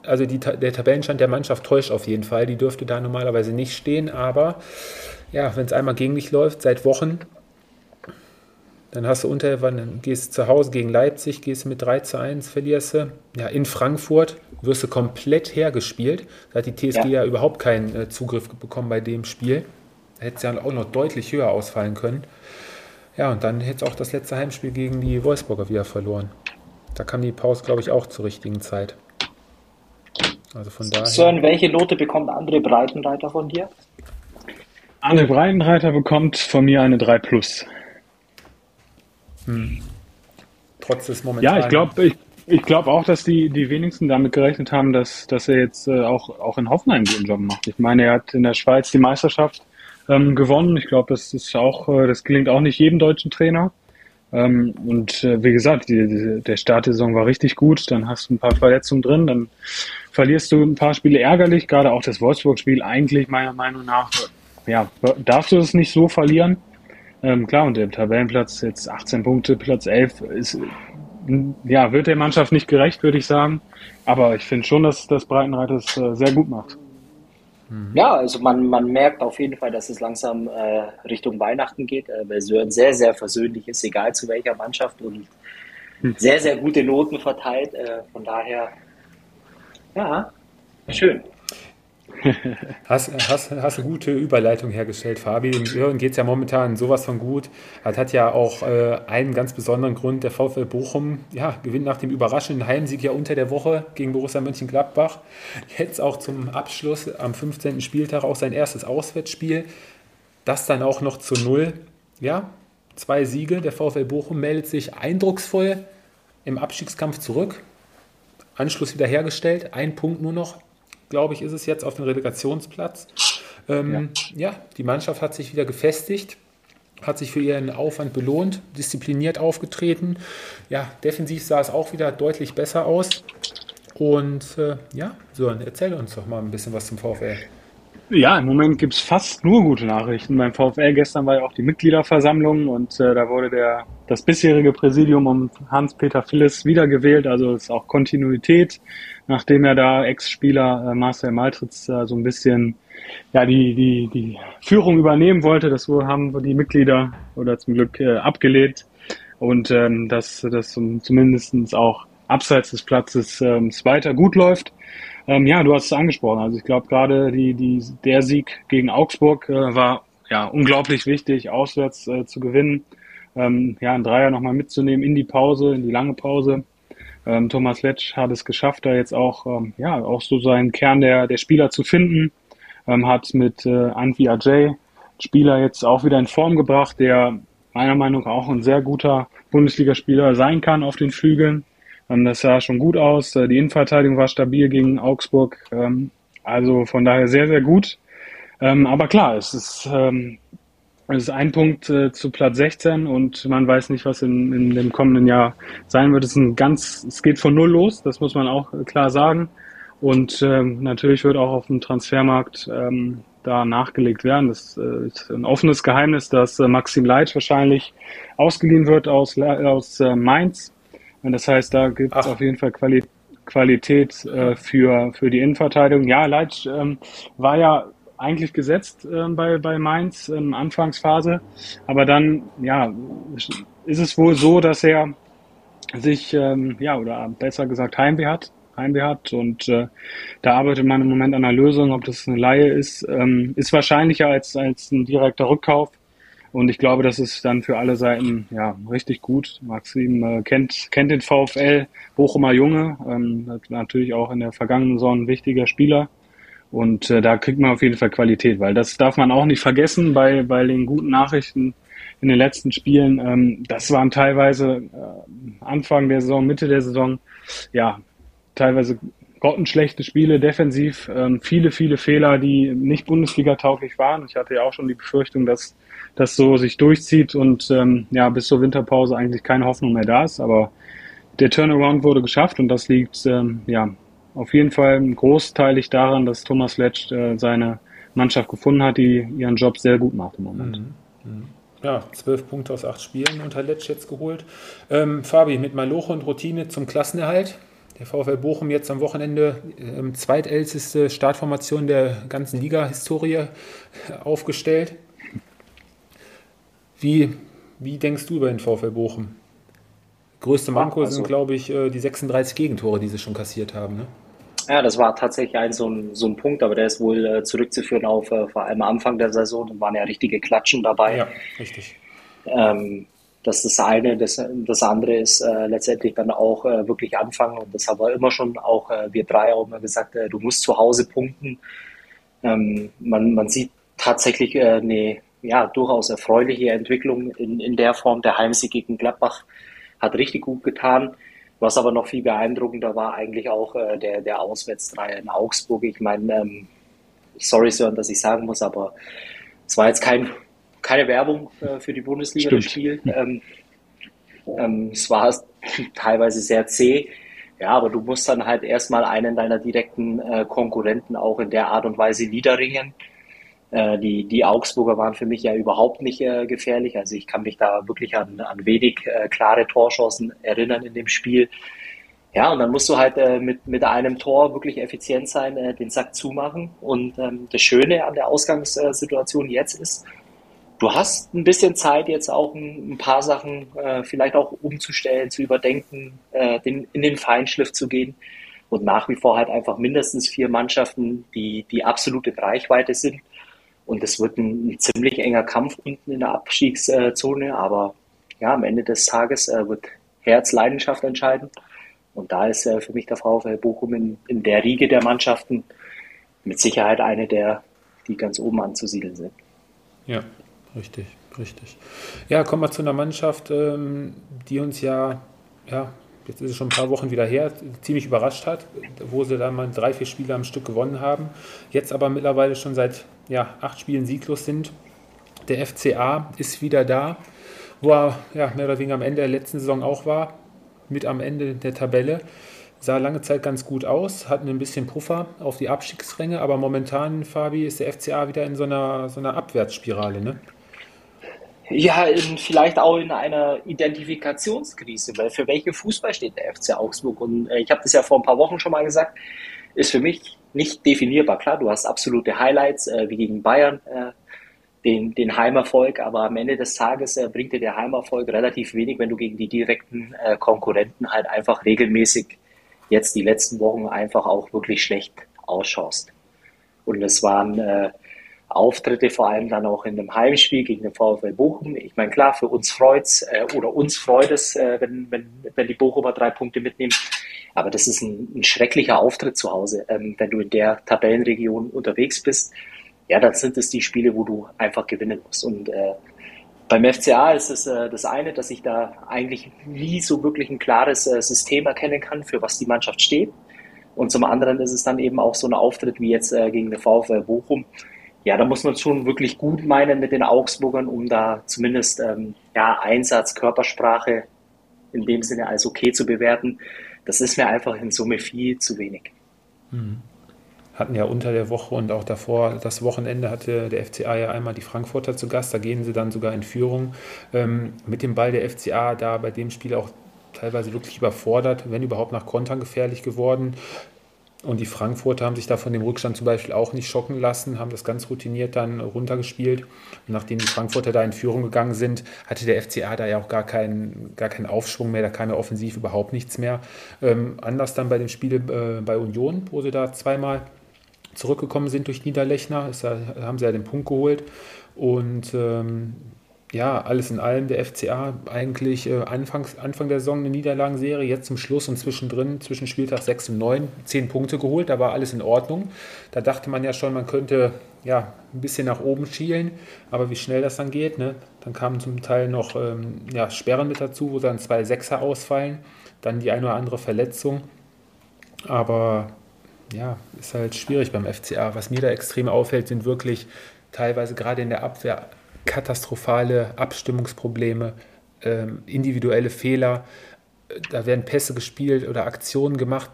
also die, der Tabellenstand der Mannschaft täuscht auf jeden Fall. Die dürfte da normalerweise nicht stehen, aber ja, wenn es einmal gegen dich läuft, seit Wochen, dann hast du unter, dann gehst du zu Hause gegen Leipzig, gehst du mit 3 zu 1, verlierst du. Ja, in Frankfurt wirst du komplett hergespielt. Da hat die TSG ja, ja überhaupt keinen äh, Zugriff bekommen bei dem Spiel. Hätte es ja auch noch deutlich höher ausfallen können. Ja, und dann hätte es auch das letzte Heimspiel gegen die Wolfsburger wieder verloren. Da kam die Pause, glaube ich, auch zur richtigen Zeit. Also von daher. Sören, welche Note bekommt André Breitenreiter von dir? André Breitenreiter bekommt von mir eine 3 Plus. Hm. Trotz des momentanen. Ja, ich glaube ich, ich glaub auch, dass die, die wenigsten damit gerechnet haben, dass, dass er jetzt äh, auch, auch in Hoffenheim einen guten Job macht. Ich meine, er hat in der Schweiz die Meisterschaft ähm, gewonnen. Ich glaube, das ist auch, äh, das gelingt auch nicht jedem deutschen Trainer. Ähm, und äh, wie gesagt, die, die, der Start der Saison war richtig gut. Dann hast du ein paar Verletzungen drin, dann verlierst du ein paar Spiele ärgerlich. Gerade auch das Wolfsburg-Spiel eigentlich meiner Meinung nach, ja, darfst du es nicht so verlieren. Ähm, klar, und der Tabellenplatz jetzt 18 Punkte, Platz 11 ist, ja, wird der Mannschaft nicht gerecht, würde ich sagen. Aber ich finde schon, dass das Breitenreiter es äh, sehr gut macht. Mhm. Ja, also man, man merkt auf jeden Fall, dass es langsam äh, Richtung Weihnachten geht, äh, weil Sören sehr, sehr versöhnlich ist, egal zu welcher Mannschaft und hm. sehr, sehr gute Noten verteilt. Äh, von daher, ja, schön. Hast, hast, hast eine gute Überleitung hergestellt, Fabi. Dem Hören geht es ja momentan sowas von gut. Das hat ja auch äh, einen ganz besonderen Grund. Der VfL Bochum ja, gewinnt nach dem überraschenden Heimsieg ja unter der Woche gegen Borussia Mönchengladbach. Jetzt auch zum Abschluss am 15. Spieltag auch sein erstes Auswärtsspiel. Das dann auch noch zu Null. Ja, zwei Siege. Der VfL Bochum meldet sich eindrucksvoll im Abstiegskampf zurück. Anschluss wiederhergestellt. Ein Punkt nur noch glaube ich, ist es jetzt auf dem Relegationsplatz. Ähm, ja. ja, die Mannschaft hat sich wieder gefestigt, hat sich für ihren Aufwand belohnt, diszipliniert aufgetreten. Ja, defensiv sah es auch wieder deutlich besser aus. Und äh, ja, Sören, erzähl uns doch mal ein bisschen was zum VfL. Ja, im Moment gibt es fast nur gute Nachrichten beim VfL. Gestern war ja auch die Mitgliederversammlung und äh, da wurde der, das bisherige Präsidium um Hans-Peter Phillis wiedergewählt. Also ist auch Kontinuität, nachdem er da Ex-Spieler äh, Marcel Maltritz äh, so ein bisschen ja, die, die, die Führung übernehmen wollte. Das haben die Mitglieder oder zum Glück äh, abgelehnt. Und ähm, dass das zumindest auch abseits des Platzes ähm, weiter gut läuft. Ähm, ja, du hast es angesprochen. Also ich glaube gerade die, die, der Sieg gegen Augsburg äh, war ja unglaublich wichtig, auswärts äh, zu gewinnen. Ähm, ja, ein Dreier nochmal mitzunehmen in die Pause, in die lange Pause. Ähm, Thomas Letsch hat es geschafft, da jetzt auch, ähm, ja, auch so seinen Kern der, der Spieler zu finden. Ähm, hat mit äh, Anvi Ajay Spieler jetzt auch wieder in Form gebracht, der meiner Meinung nach auch ein sehr guter Bundesligaspieler sein kann auf den Flügeln. Ähm, das sah schon gut aus. Äh, die Innenverteidigung war stabil gegen Augsburg. Ähm, also von daher sehr, sehr gut. Ähm, aber klar, es ist, es ist ein Punkt äh, zu Platz 16 und man weiß nicht, was in, in dem kommenden Jahr sein wird. Es ist ein ganz, es geht von null los, das muss man auch klar sagen. Und natürlich wird auch auf dem Transfermarkt da nachgelegt werden. Das äh, ist ein offenes Geheimnis, dass Maxim Leitsch wahrscheinlich ausgeliehen wird aus, aus äh, Mainz das heißt, da gibt es auf jeden Fall Quali Qualität äh, für, für die Innenverteidigung. Ja, Leitsch ähm, war ja eigentlich gesetzt äh, bei, bei Mainz in Anfangsphase, aber dann ja, ist es wohl so, dass er sich, ähm, ja, oder besser gesagt Heimweh hat, Heimweh hat und äh, da arbeitet man im Moment an einer Lösung, ob das eine Laie ist, ähm, ist wahrscheinlicher als, als ein direkter Rückkauf. Und ich glaube, das ist dann für alle Seiten ja richtig gut. Maxim äh, kennt, kennt den VfL, Bochumer Junge, ähm, natürlich auch in der vergangenen Saison ein wichtiger Spieler. Und äh, da kriegt man auf jeden Fall Qualität, weil das darf man auch nicht vergessen bei, bei den guten Nachrichten in den letzten Spielen. Ähm, das waren teilweise äh, Anfang der Saison, Mitte der Saison, ja, teilweise grottenschlechte Spiele defensiv, ähm, viele, viele Fehler, die nicht Bundesliga-tauglich waren. Ich hatte ja auch schon die Befürchtung, dass das so sich durchzieht und ähm, ja, bis zur Winterpause eigentlich keine Hoffnung mehr da ist. Aber der Turnaround wurde geschafft und das liegt ähm, ja auf jeden Fall großteilig daran, dass Thomas Letsch äh, seine Mannschaft gefunden hat, die ihren Job sehr gut macht im Moment. Mhm. Mhm. Ja, zwölf Punkte aus acht Spielen unter Letsch jetzt geholt. Ähm, Fabi, mit Maloche und Routine zum Klassenerhalt. Der VfL Bochum jetzt am Wochenende ähm, zweitälteste Startformation der ganzen Liga-Historie aufgestellt. Wie, wie denkst du über den VfL Bochum? Größte Manko also, sind, glaube ich, äh, die 36 Gegentore, die sie schon kassiert haben. Ne? Ja, das war tatsächlich ein so, ein so ein Punkt, aber der ist wohl äh, zurückzuführen auf äh, vor allem Anfang der Saison. Da waren ja richtige Klatschen dabei. Ja, richtig. Ähm, das ist das eine. Das, das andere ist äh, letztendlich dann auch äh, wirklich anfangen. Und das haben wir immer schon, auch äh, wir drei auch immer gesagt, du musst zu Hause punkten. Ähm, man, man sieht tatsächlich eine ja, durchaus erfreuliche Entwicklung in, in der Form. Der Heimsieg gegen Gladbach hat richtig gut getan. Was aber noch viel beeindruckender war, eigentlich auch äh, der, der Auswärtsdreier in Augsburg. Ich meine, ähm, sorry Sören, dass ich sagen muss, aber es war jetzt kein, keine Werbung äh, für die Bundesliga, Stimmt. das Spiel. Ähm, ähm, es war teilweise sehr zäh. Ja, aber du musst dann halt erstmal einen deiner direkten äh, Konkurrenten auch in der Art und Weise niederringen. Äh, die, die Augsburger waren für mich ja überhaupt nicht äh, gefährlich. Also ich kann mich da wirklich an, an wenig äh, klare Torchancen erinnern in dem Spiel. Ja, und dann musst du halt äh, mit, mit einem Tor wirklich effizient sein, äh, den Sack zumachen. Und ähm, das Schöne an der Ausgangssituation jetzt ist, du hast ein bisschen Zeit, jetzt auch ein, ein paar Sachen äh, vielleicht auch umzustellen, zu überdenken, äh, den, in den Feinschliff zu gehen. Und nach wie vor halt einfach mindestens vier Mannschaften, die, die absolute Reichweite sind und es wird ein, ziemlich enger Kampf unten in der Abstiegszone, aber ja, am Ende des Tages äh, wird Herzleidenschaft entscheiden. Und da ist äh, für mich der VfL Bochum in, in der Riege der Mannschaften mit Sicherheit eine der, die ganz oben anzusiedeln sind. Ja, richtig, richtig. Ja, kommen wir zu einer Mannschaft, ähm, die uns ja, ja, jetzt ist es schon ein paar Wochen wieder her, ziemlich überrascht hat, wo sie dann mal drei, vier Spiele am Stück gewonnen haben. Jetzt aber mittlerweile schon seit ja, acht Spielen sieglos sind. Der FCA ist wieder da, wo er ja, mehr oder weniger am Ende der letzten Saison auch war, mit am Ende der Tabelle. Sah lange Zeit ganz gut aus, hatten ein bisschen Puffer auf die Abstiegsränge, aber momentan, Fabi, ist der FCA wieder in so einer, so einer Abwärtsspirale, ne? Ja, vielleicht auch in einer Identifikationskrise, weil für welchen Fußball steht der FC Augsburg? Und äh, ich habe das ja vor ein paar Wochen schon mal gesagt, ist für mich nicht definierbar. Klar, du hast absolute Highlights, äh, wie gegen Bayern, äh, den, den Heimerfolg, aber am Ende des Tages äh, bringt dir der Heimerfolg relativ wenig, wenn du gegen die direkten äh, Konkurrenten halt einfach regelmäßig jetzt die letzten Wochen einfach auch wirklich schlecht ausschaust. Und es waren äh, Auftritte, vor allem dann auch in dem Heimspiel gegen den VfL Bochum. Ich meine, klar, für uns freut's äh, oder uns freut es, wenn, wenn, wenn die Bochumer drei Punkte mitnehmen. Aber das ist ein, ein schrecklicher Auftritt zu Hause. Ähm, wenn du in der Tabellenregion unterwegs bist, ja, dann sind es die Spiele, wo du einfach gewinnen musst. Und äh, beim FCA ist es äh, das eine, dass ich da eigentlich nie so wirklich ein klares äh, System erkennen kann, für was die Mannschaft steht. Und zum anderen ist es dann eben auch so ein Auftritt wie jetzt äh, gegen den VfL Bochum. Ja, da muss man schon wirklich gut meinen mit den Augsburgern, um da zumindest ähm, ja, Einsatz, Körpersprache in dem Sinne als okay zu bewerten das ist mir einfach in Summe viel zu wenig. Mhm. Hatten ja unter der Woche und auch davor, das Wochenende hatte der FCA ja einmal die Frankfurter zu Gast, da gehen sie dann sogar in Führung. Ähm, mit dem Ball der FCA da bei dem Spiel auch teilweise wirklich überfordert, wenn überhaupt nach Kontern gefährlich geworden. Und die Frankfurter haben sich da von dem Rückstand zum Beispiel auch nicht schocken lassen, haben das ganz routiniert dann runtergespielt. Und nachdem die Frankfurter da in Führung gegangen sind, hatte der FCA da ja auch gar keinen, gar keinen Aufschwung mehr, da kam ja offensiv überhaupt nichts mehr. Ähm, anders dann bei dem Spiel äh, bei Union, wo sie da zweimal zurückgekommen sind durch Niederlechner, da haben sie ja den Punkt geholt. Und ähm, ja, alles in allem der FCA eigentlich äh, Anfangs, Anfang der Saison eine Niederlagenserie, jetzt zum Schluss und zwischendrin, zwischen Spieltag 6 und 9, 10 Punkte geholt, da war alles in Ordnung. Da dachte man ja schon, man könnte ja, ein bisschen nach oben schielen, aber wie schnell das dann geht, ne? dann kamen zum Teil noch ähm, ja, Sperren mit dazu, wo dann zwei Sechser ausfallen, dann die eine oder andere Verletzung, aber ja, ist halt schwierig beim FCA. Was mir da extrem auffällt, sind wirklich teilweise gerade in der Abwehr katastrophale Abstimmungsprobleme, ähm, individuelle Fehler. Da werden Pässe gespielt oder Aktionen gemacht,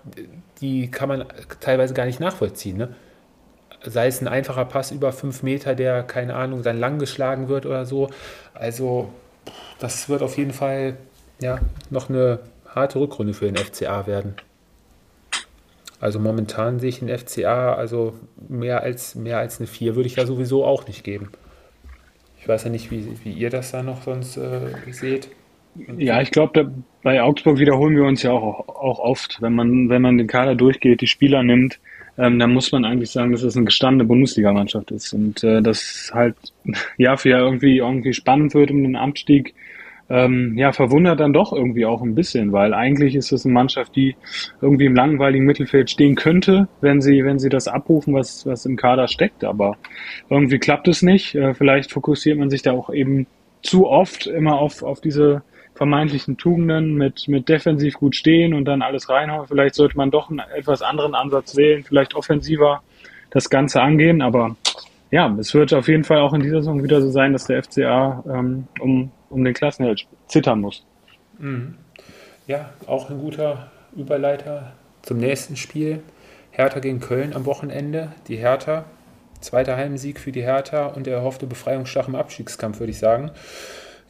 die kann man teilweise gar nicht nachvollziehen. Ne? sei es ein einfacher Pass über fünf Meter, der, keine Ahnung, dann lang geschlagen wird oder so. Also das wird auf jeden Fall ja, noch eine harte Rückrunde für den FCA werden. Also momentan sehe ich den FCA, also mehr als, mehr als eine 4 würde ich ja sowieso auch nicht geben. Ich weiß ja nicht, wie, wie ihr das da noch sonst äh, seht. Ja, ich glaube, bei Augsburg wiederholen wir uns ja auch, auch oft. Wenn man, wenn man den Kader durchgeht, die Spieler nimmt, ähm, dann muss man eigentlich sagen, dass es eine gestandene Bundesligamannschaft ist. Und äh, das halt Jahr für Jahr irgendwie, irgendwie spannend wird um den Abstieg ähm, ja, verwundert dann doch irgendwie auch ein bisschen, weil eigentlich ist es eine Mannschaft, die irgendwie im langweiligen Mittelfeld stehen könnte, wenn sie, wenn sie das abrufen, was, was im Kader steckt. Aber irgendwie klappt es nicht. Äh, vielleicht fokussiert man sich da auch eben zu oft immer auf, auf diese vermeintlichen Tugenden mit, mit defensiv gut stehen und dann alles reinhauen. Vielleicht sollte man doch einen etwas anderen Ansatz wählen, vielleicht offensiver das Ganze angehen. Aber ja, es wird auf jeden Fall auch in dieser Saison wieder so sein, dass der FCA ähm, um um den Klassenerhalt zittern muss. Mhm. Ja, auch ein guter Überleiter zum nächsten Spiel. Hertha gegen Köln am Wochenende. Die Hertha, zweiter Heimsieg für die Hertha und der erhoffte Befreiungsschlag im Abstiegskampf, würde ich sagen.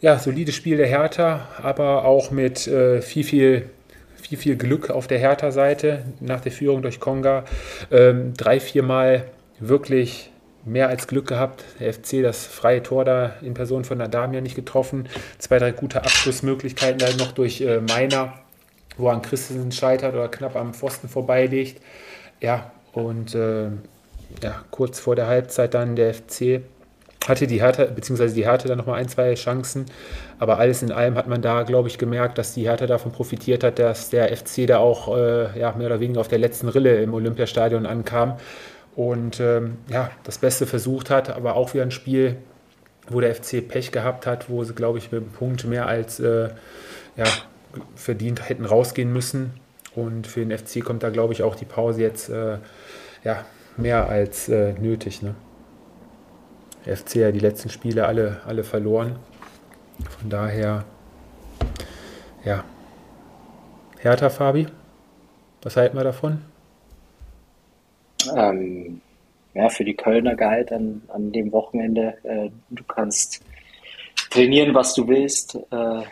Ja, solides Spiel der Hertha, aber auch mit äh, viel, viel, viel, viel Glück auf der Hertha-Seite nach der Führung durch Konga. Ähm, drei, viermal wirklich mehr als Glück gehabt. Der FC das freie Tor da in Person von Adamia nicht getroffen. Zwei, drei gute Abschlussmöglichkeiten dann noch durch äh, Meiner, wo an Christensen scheitert oder knapp am Pfosten vorbeilegt. Ja, und äh, ja, kurz vor der Halbzeit dann der FC hatte die Hertha, beziehungsweise die Hertha dann nochmal ein, zwei Chancen. Aber alles in allem hat man da, glaube ich, gemerkt, dass die Hertha davon profitiert hat, dass der FC da auch äh, ja, mehr oder weniger auf der letzten Rille im Olympiastadion ankam und ähm, ja, das Beste versucht hat, aber auch wieder ein Spiel, wo der FC Pech gehabt hat, wo sie, glaube ich, mit einem Punkt mehr als äh, ja, verdient hätten rausgehen müssen. Und für den FC kommt da, glaube ich, auch die Pause jetzt äh, ja, mehr als äh, nötig. Ne? Der FC ja die letzten Spiele alle, alle verloren. Von daher, ja. Hertha, Fabi, was halten wir davon? Ähm, ja, für die Kölner galt an, an dem Wochenende. Äh, du kannst trainieren, was du willst. Äh,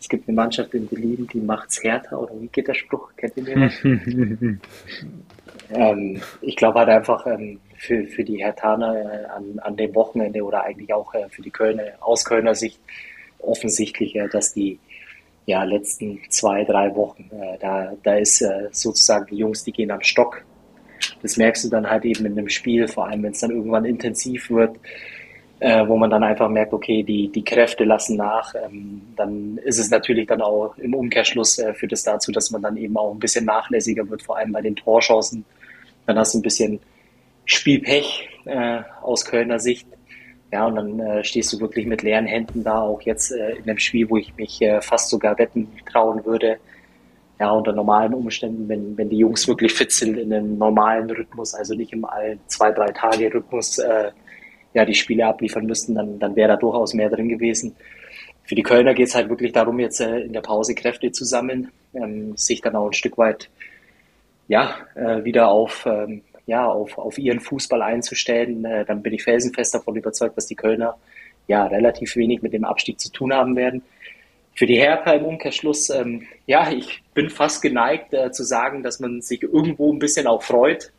es gibt eine Mannschaft in Berlin, die macht's härter, oder wie geht der Spruch? Kennt ihr den? ähm, ich glaube halt einfach ähm, für, für die Hertaner äh, an, an dem Wochenende oder eigentlich auch äh, für die Kölner, aus Kölner Sicht offensichtlich, äh, dass die ja, letzten zwei, drei Wochen, äh, da, da ist sozusagen die Jungs, die gehen am Stock das merkst du dann halt eben in dem Spiel, vor allem wenn es dann irgendwann intensiv wird, äh, wo man dann einfach merkt, okay, die, die Kräfte lassen nach. Ähm, dann ist es natürlich dann auch im Umkehrschluss äh, führt es dazu, dass man dann eben auch ein bisschen nachlässiger wird, vor allem bei den Torchancen. Dann hast du ein bisschen Spielpech äh, aus Kölner Sicht. Ja, und dann äh, stehst du wirklich mit leeren Händen da, auch jetzt äh, in dem Spiel, wo ich mich äh, fast sogar wetten trauen würde, ja, unter normalen Umständen, wenn, wenn die Jungs wirklich fit sind in einem normalen Rhythmus, also nicht im zwei, drei Tage Rhythmus, äh, ja, die Spiele abliefern müssten, dann, dann wäre da durchaus mehr drin gewesen. Für die Kölner geht es halt wirklich darum, jetzt äh, in der Pause Kräfte zu sammeln, ähm, sich dann auch ein Stück weit ja, äh, wieder auf, ähm, ja, auf, auf ihren Fußball einzustellen. Äh, dann bin ich felsenfest davon überzeugt, dass die Kölner ja relativ wenig mit dem Abstieg zu tun haben werden. Für die Hertha im Umkehrschluss, ähm, ja, ich bin fast geneigt äh, zu sagen, dass man sich irgendwo ein bisschen auch freut,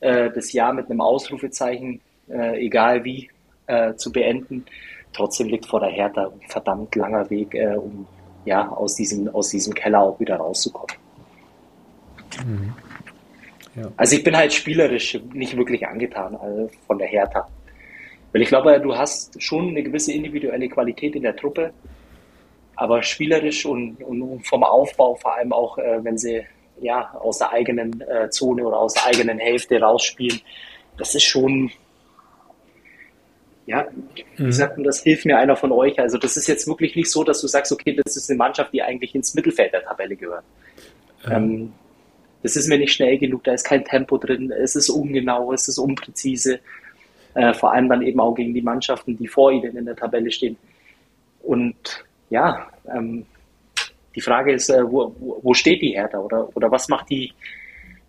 äh, das Jahr mit einem Ausrufezeichen, äh, egal wie, äh, zu beenden. Trotzdem liegt vor der Hertha ein verdammt langer Weg, äh, um ja, aus, diesem, aus diesem Keller auch wieder rauszukommen. Mhm. Ja. Also ich bin halt spielerisch nicht wirklich angetan äh, von der Hertha. Weil ich glaube, du hast schon eine gewisse individuelle Qualität in der Truppe aber spielerisch und, und vom Aufbau, vor allem auch, äh, wenn sie ja aus der eigenen äh, Zone oder aus der eigenen Hälfte rausspielen, das ist schon, ja, wie mhm. sagt man, das hilft mir einer von euch. Also das ist jetzt wirklich nicht so, dass du sagst, okay, das ist eine Mannschaft, die eigentlich ins Mittelfeld der Tabelle gehört. Ähm, das ist mir nicht schnell genug, da ist kein Tempo drin, es ist ungenau, es ist unpräzise. Äh, vor allem dann eben auch gegen die Mannschaften, die vor ihnen in der Tabelle stehen. Und ja, ähm, die Frage ist, äh, wo, wo steht die Hertha oder, oder was macht die,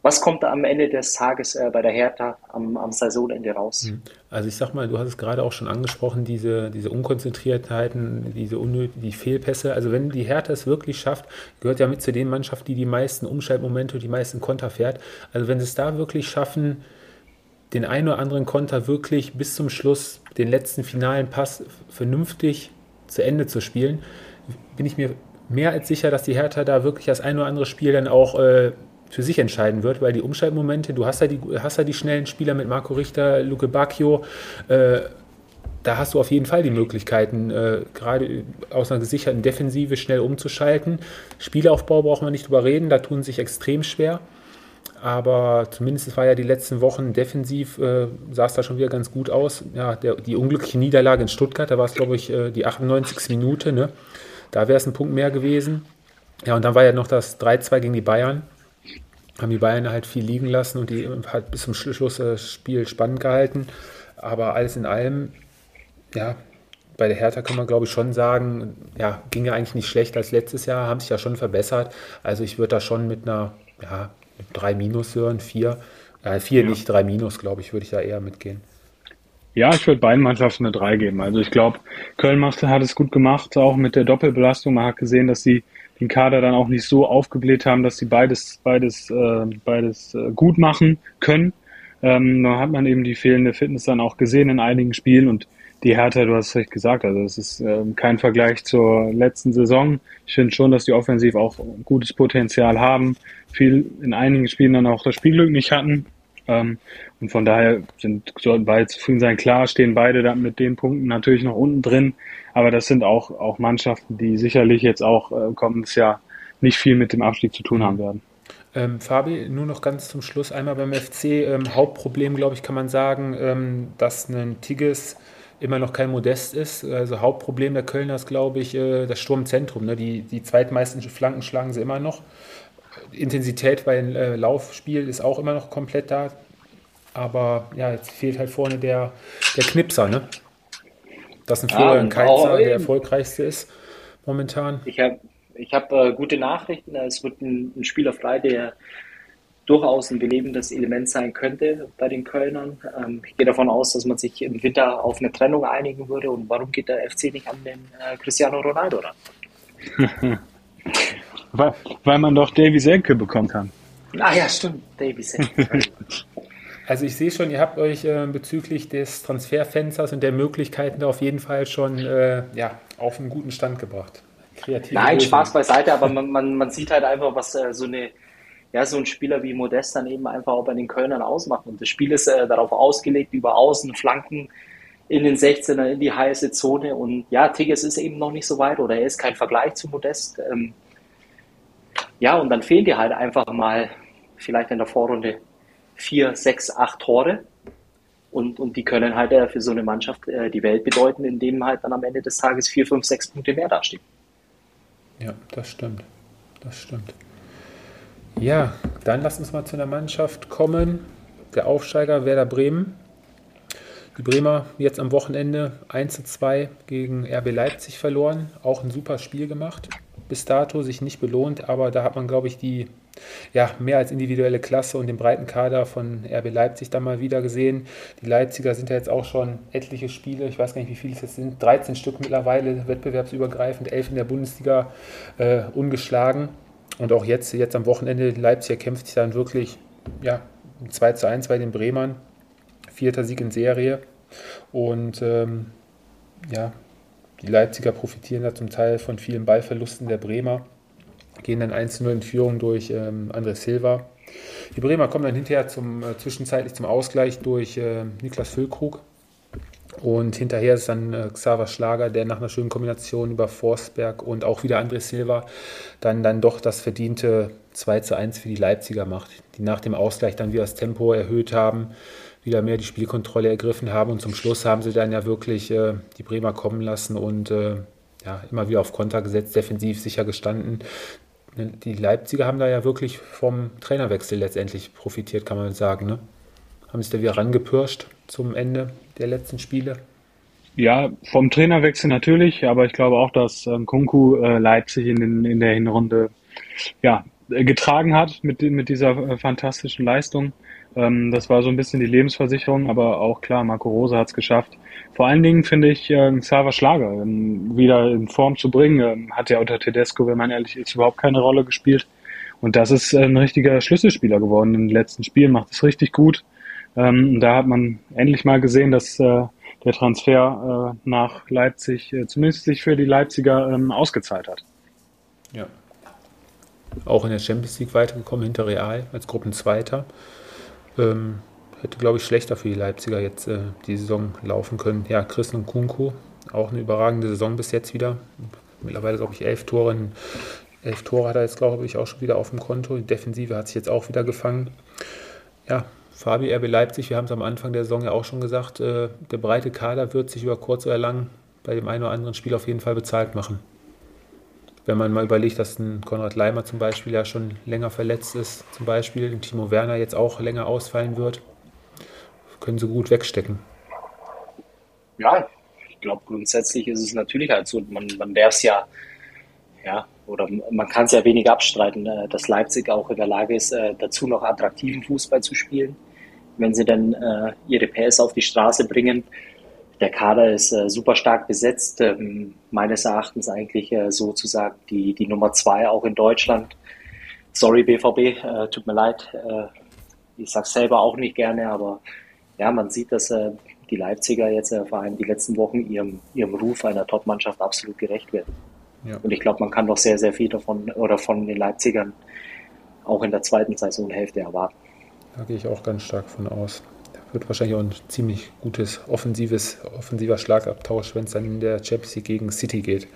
was kommt am Ende des Tages äh, bei der Hertha am, am Saisonende raus? Hm. Also ich sag mal, du hast es gerade auch schon angesprochen, diese, diese Unkonzentriertheiten, diese unnötigen die Fehlpässe. Also wenn die Hertha es wirklich schafft, gehört ja mit zu den Mannschaften, die die meisten Umschaltmomente, die meisten Konter fährt. Also wenn sie es da wirklich schaffen, den einen oder anderen Konter wirklich bis zum Schluss, den letzten finalen Pass vernünftig zu Ende zu spielen, bin ich mir mehr als sicher, dass die Hertha da wirklich das ein oder andere Spiel dann auch äh, für sich entscheiden wird, weil die Umschaltmomente, du hast ja die, hast ja die schnellen Spieler mit Marco Richter, Luke Bacchio, äh, da hast du auf jeden Fall die Möglichkeiten, äh, gerade aus einer gesicherten Defensive schnell umzuschalten. Spielaufbau braucht man nicht drüber reden, da tun sich extrem schwer. Aber zumindest war ja die letzten Wochen defensiv, äh, sah es da schon wieder ganz gut aus. Ja, der, die unglückliche Niederlage in Stuttgart, da war es, glaube ich, äh, die 98. Minute. Ne? Da wäre es ein Punkt mehr gewesen. Ja, und dann war ja noch das 3-2 gegen die Bayern haben die Bayern halt viel liegen lassen und die hat bis zum Schluss das Spiel spannend gehalten. Aber alles in allem, ja, bei der Hertha kann man glaube ich schon sagen, ja, ging ja eigentlich nicht schlechter als letztes Jahr, haben sich ja schon verbessert. Also ich würde da schon mit einer, ja, drei Minus hören, vier. Äh, vier ja. nicht, drei Minus, glaube ich, würde ich da eher mitgehen. Ja, ich würde beiden Mannschaften eine 3 geben. Also ich glaube, Köln hat es gut gemacht, auch mit der Doppelbelastung. Man hat gesehen, dass sie den Kader dann auch nicht so aufgebläht haben, dass sie beides, beides, äh, beides äh, gut machen können. Ähm, da hat man eben die fehlende Fitness dann auch gesehen in einigen Spielen und die Härte, du hast es recht gesagt, also es ist äh, kein Vergleich zur letzten Saison. Ich finde schon, dass die offensiv auch gutes Potenzial haben, viel in einigen Spielen dann auch das Spielglück nicht hatten. Ähm, und von daher sind, sollten beide zufrieden sein. Klar stehen beide dann mit den Punkten natürlich noch unten drin, aber das sind auch, auch Mannschaften, die sicherlich jetzt auch äh, kommendes Jahr nicht viel mit dem Abstieg zu tun haben werden. Ähm, Fabi, nur noch ganz zum Schluss einmal beim FC. Ähm, Hauptproblem, glaube ich, kann man sagen, ähm, dass ein Tigges immer noch kein Modest ist. Also Hauptproblem der Kölner ist, glaube ich, äh, das Sturmzentrum. Ne? Die, die zweitmeisten Flanken schlagen sie immer noch. Intensität beim äh, Laufspiel ist auch immer noch komplett da. Aber ja, jetzt fehlt halt vorne der, der Knipser, ne? Dass ein Florian ja, Keizer der erfolgreichste ist momentan. Ich habe ich hab, äh, gute Nachrichten. Es wird ein, ein, Spieler frei, der durchaus ein belebendes Element sein könnte bei den Kölnern. Ähm, ich gehe davon aus, dass man sich im Winter auf eine Trennung einigen würde. Und warum geht der FC nicht an den äh, Cristiano Ronaldo ran? weil, weil man doch Davy Selke bekommen kann. Ah ja, stimmt, Davy Selke. Also ich sehe schon, ihr habt euch äh, bezüglich des Transferfensters und der Möglichkeiten da auf jeden Fall schon äh, ja, auf einen guten Stand gebracht. Kreative Nein, Lösung. Spaß beiseite, aber man, man, man sieht halt einfach, was äh, so eine ja, so ein Spieler wie Modest dann eben einfach auch bei den Kölnern ausmacht. Und das Spiel ist äh, darauf ausgelegt, über Außen, Flanken in den 16er, in die heiße Zone. Und ja, Tigges ist eben noch nicht so weit oder er ist kein Vergleich zu Modest. Ähm, ja, und dann fehlen dir halt einfach mal vielleicht in der Vorrunde vier, sechs, acht Tore. Und, und die können halt äh, für so eine Mannschaft äh, die Welt bedeuten, indem halt dann am Ende des Tages vier, fünf, sechs Punkte mehr dastehen. Ja, das stimmt. Das stimmt. Ja, dann lass uns mal zu einer Mannschaft kommen. Der Aufsteiger Werder Bremen. Die Bremer jetzt am Wochenende 1 zu 2 gegen RB Leipzig verloren. Auch ein super Spiel gemacht. Bis dato sich nicht belohnt, aber da hat man, glaube ich, die ja, mehr als individuelle Klasse und den breiten Kader von RB Leipzig dann mal wieder gesehen. Die Leipziger sind ja jetzt auch schon etliche Spiele, ich weiß gar nicht, wie viele es jetzt sind, 13 Stück mittlerweile, wettbewerbsübergreifend, 11 in der Bundesliga äh, ungeschlagen. Und auch jetzt, jetzt am Wochenende, Leipzig kämpft sich dann wirklich ja, 2 zu 1 bei den Bremern. Vierter Sieg in Serie. Und ähm, ja, die Leipziger profitieren da zum Teil von vielen Ballverlusten der Bremer gehen dann 1-0 in Führung durch ähm, André Silva. Die Bremer kommen dann hinterher zum, äh, zwischenzeitlich zum Ausgleich durch äh, Niklas Füllkrug. Und hinterher ist dann äh, Xaver Schlager, der nach einer schönen Kombination über Forsberg und auch wieder André Silva dann, dann doch das verdiente 2 zu 1 für die Leipziger macht, die nach dem Ausgleich dann wieder das Tempo erhöht haben, wieder mehr die Spielkontrolle ergriffen haben und zum Schluss haben sie dann ja wirklich äh, die Bremer kommen lassen und äh, ja, immer wieder auf Konter gesetzt, defensiv sicher gestanden. Die Leipziger haben da ja wirklich vom Trainerwechsel letztendlich profitiert, kann man sagen. Ne? Haben sich da wieder rangepirscht zum Ende der letzten Spiele. Ja, vom Trainerwechsel natürlich, aber ich glaube auch, dass ähm, Kunku äh, Leipzig in, den, in der Hinrunde ja, getragen hat mit, mit dieser äh, fantastischen Leistung. Ähm, das war so ein bisschen die Lebensversicherung, aber auch klar, Marco Rose hat es geschafft. Vor allen Dingen finde ich äh, Xaver Schlager ähm, wieder in Form zu bringen. Ähm, hat ja unter Tedesco, wenn man ehrlich ist, überhaupt keine Rolle gespielt. Und das ist ein richtiger Schlüsselspieler geworden in den letzten Spielen, macht es richtig gut. Ähm, da hat man endlich mal gesehen, dass äh, der Transfer äh, nach Leipzig äh, zumindest sich für die Leipziger ähm, ausgezahlt hat. Ja. Auch in der Champions League weitergekommen hinter Real als Gruppenzweiter. Ähm, hätte, glaube ich, schlechter für die Leipziger jetzt äh, die Saison laufen können. Ja, Chris und Kunku, auch eine überragende Saison bis jetzt wieder. Mittlerweile, glaube ich, elf Tore. Elf Tore hat er jetzt, glaube ich, auch schon wieder auf dem Konto. Die Defensive hat sich jetzt auch wieder gefangen. Ja, Fabi RB Leipzig, wir haben es am Anfang der Saison ja auch schon gesagt, äh, der breite Kader wird sich über kurz oder lang bei dem einen oder anderen Spiel auf jeden Fall bezahlt machen. Wenn man mal überlegt, dass ein Konrad Leimer zum Beispiel ja schon länger verletzt ist, zum Beispiel, ein Timo Werner jetzt auch länger ausfallen wird, können sie gut wegstecken. Ja, ich glaube, grundsätzlich ist es natürlich halt so, man, man darf es ja, ja, oder man kann es ja wenig abstreiten, äh, dass Leipzig auch in der Lage ist, äh, dazu noch attraktiven Fußball zu spielen. Wenn sie dann äh, ihre PS auf die Straße bringen, der Kader ist äh, super stark besetzt, ähm, meines Erachtens eigentlich äh, sozusagen die, die Nummer zwei auch in Deutschland. Sorry BVB, äh, tut mir leid, äh, ich sag's selber auch nicht gerne, aber ja, man sieht, dass äh, die Leipziger jetzt vor allem die letzten Wochen ihrem, ihrem Ruf einer Top-Mannschaft absolut gerecht werden. Ja. Und ich glaube, man kann doch sehr, sehr viel davon oder von den Leipzigern auch in der zweiten Saisonhälfte erwarten. Da gehe ich auch ganz stark von aus wird wahrscheinlich auch ein ziemlich gutes offensives, offensiver Schlagabtausch, wenn es dann in der League gegen City geht.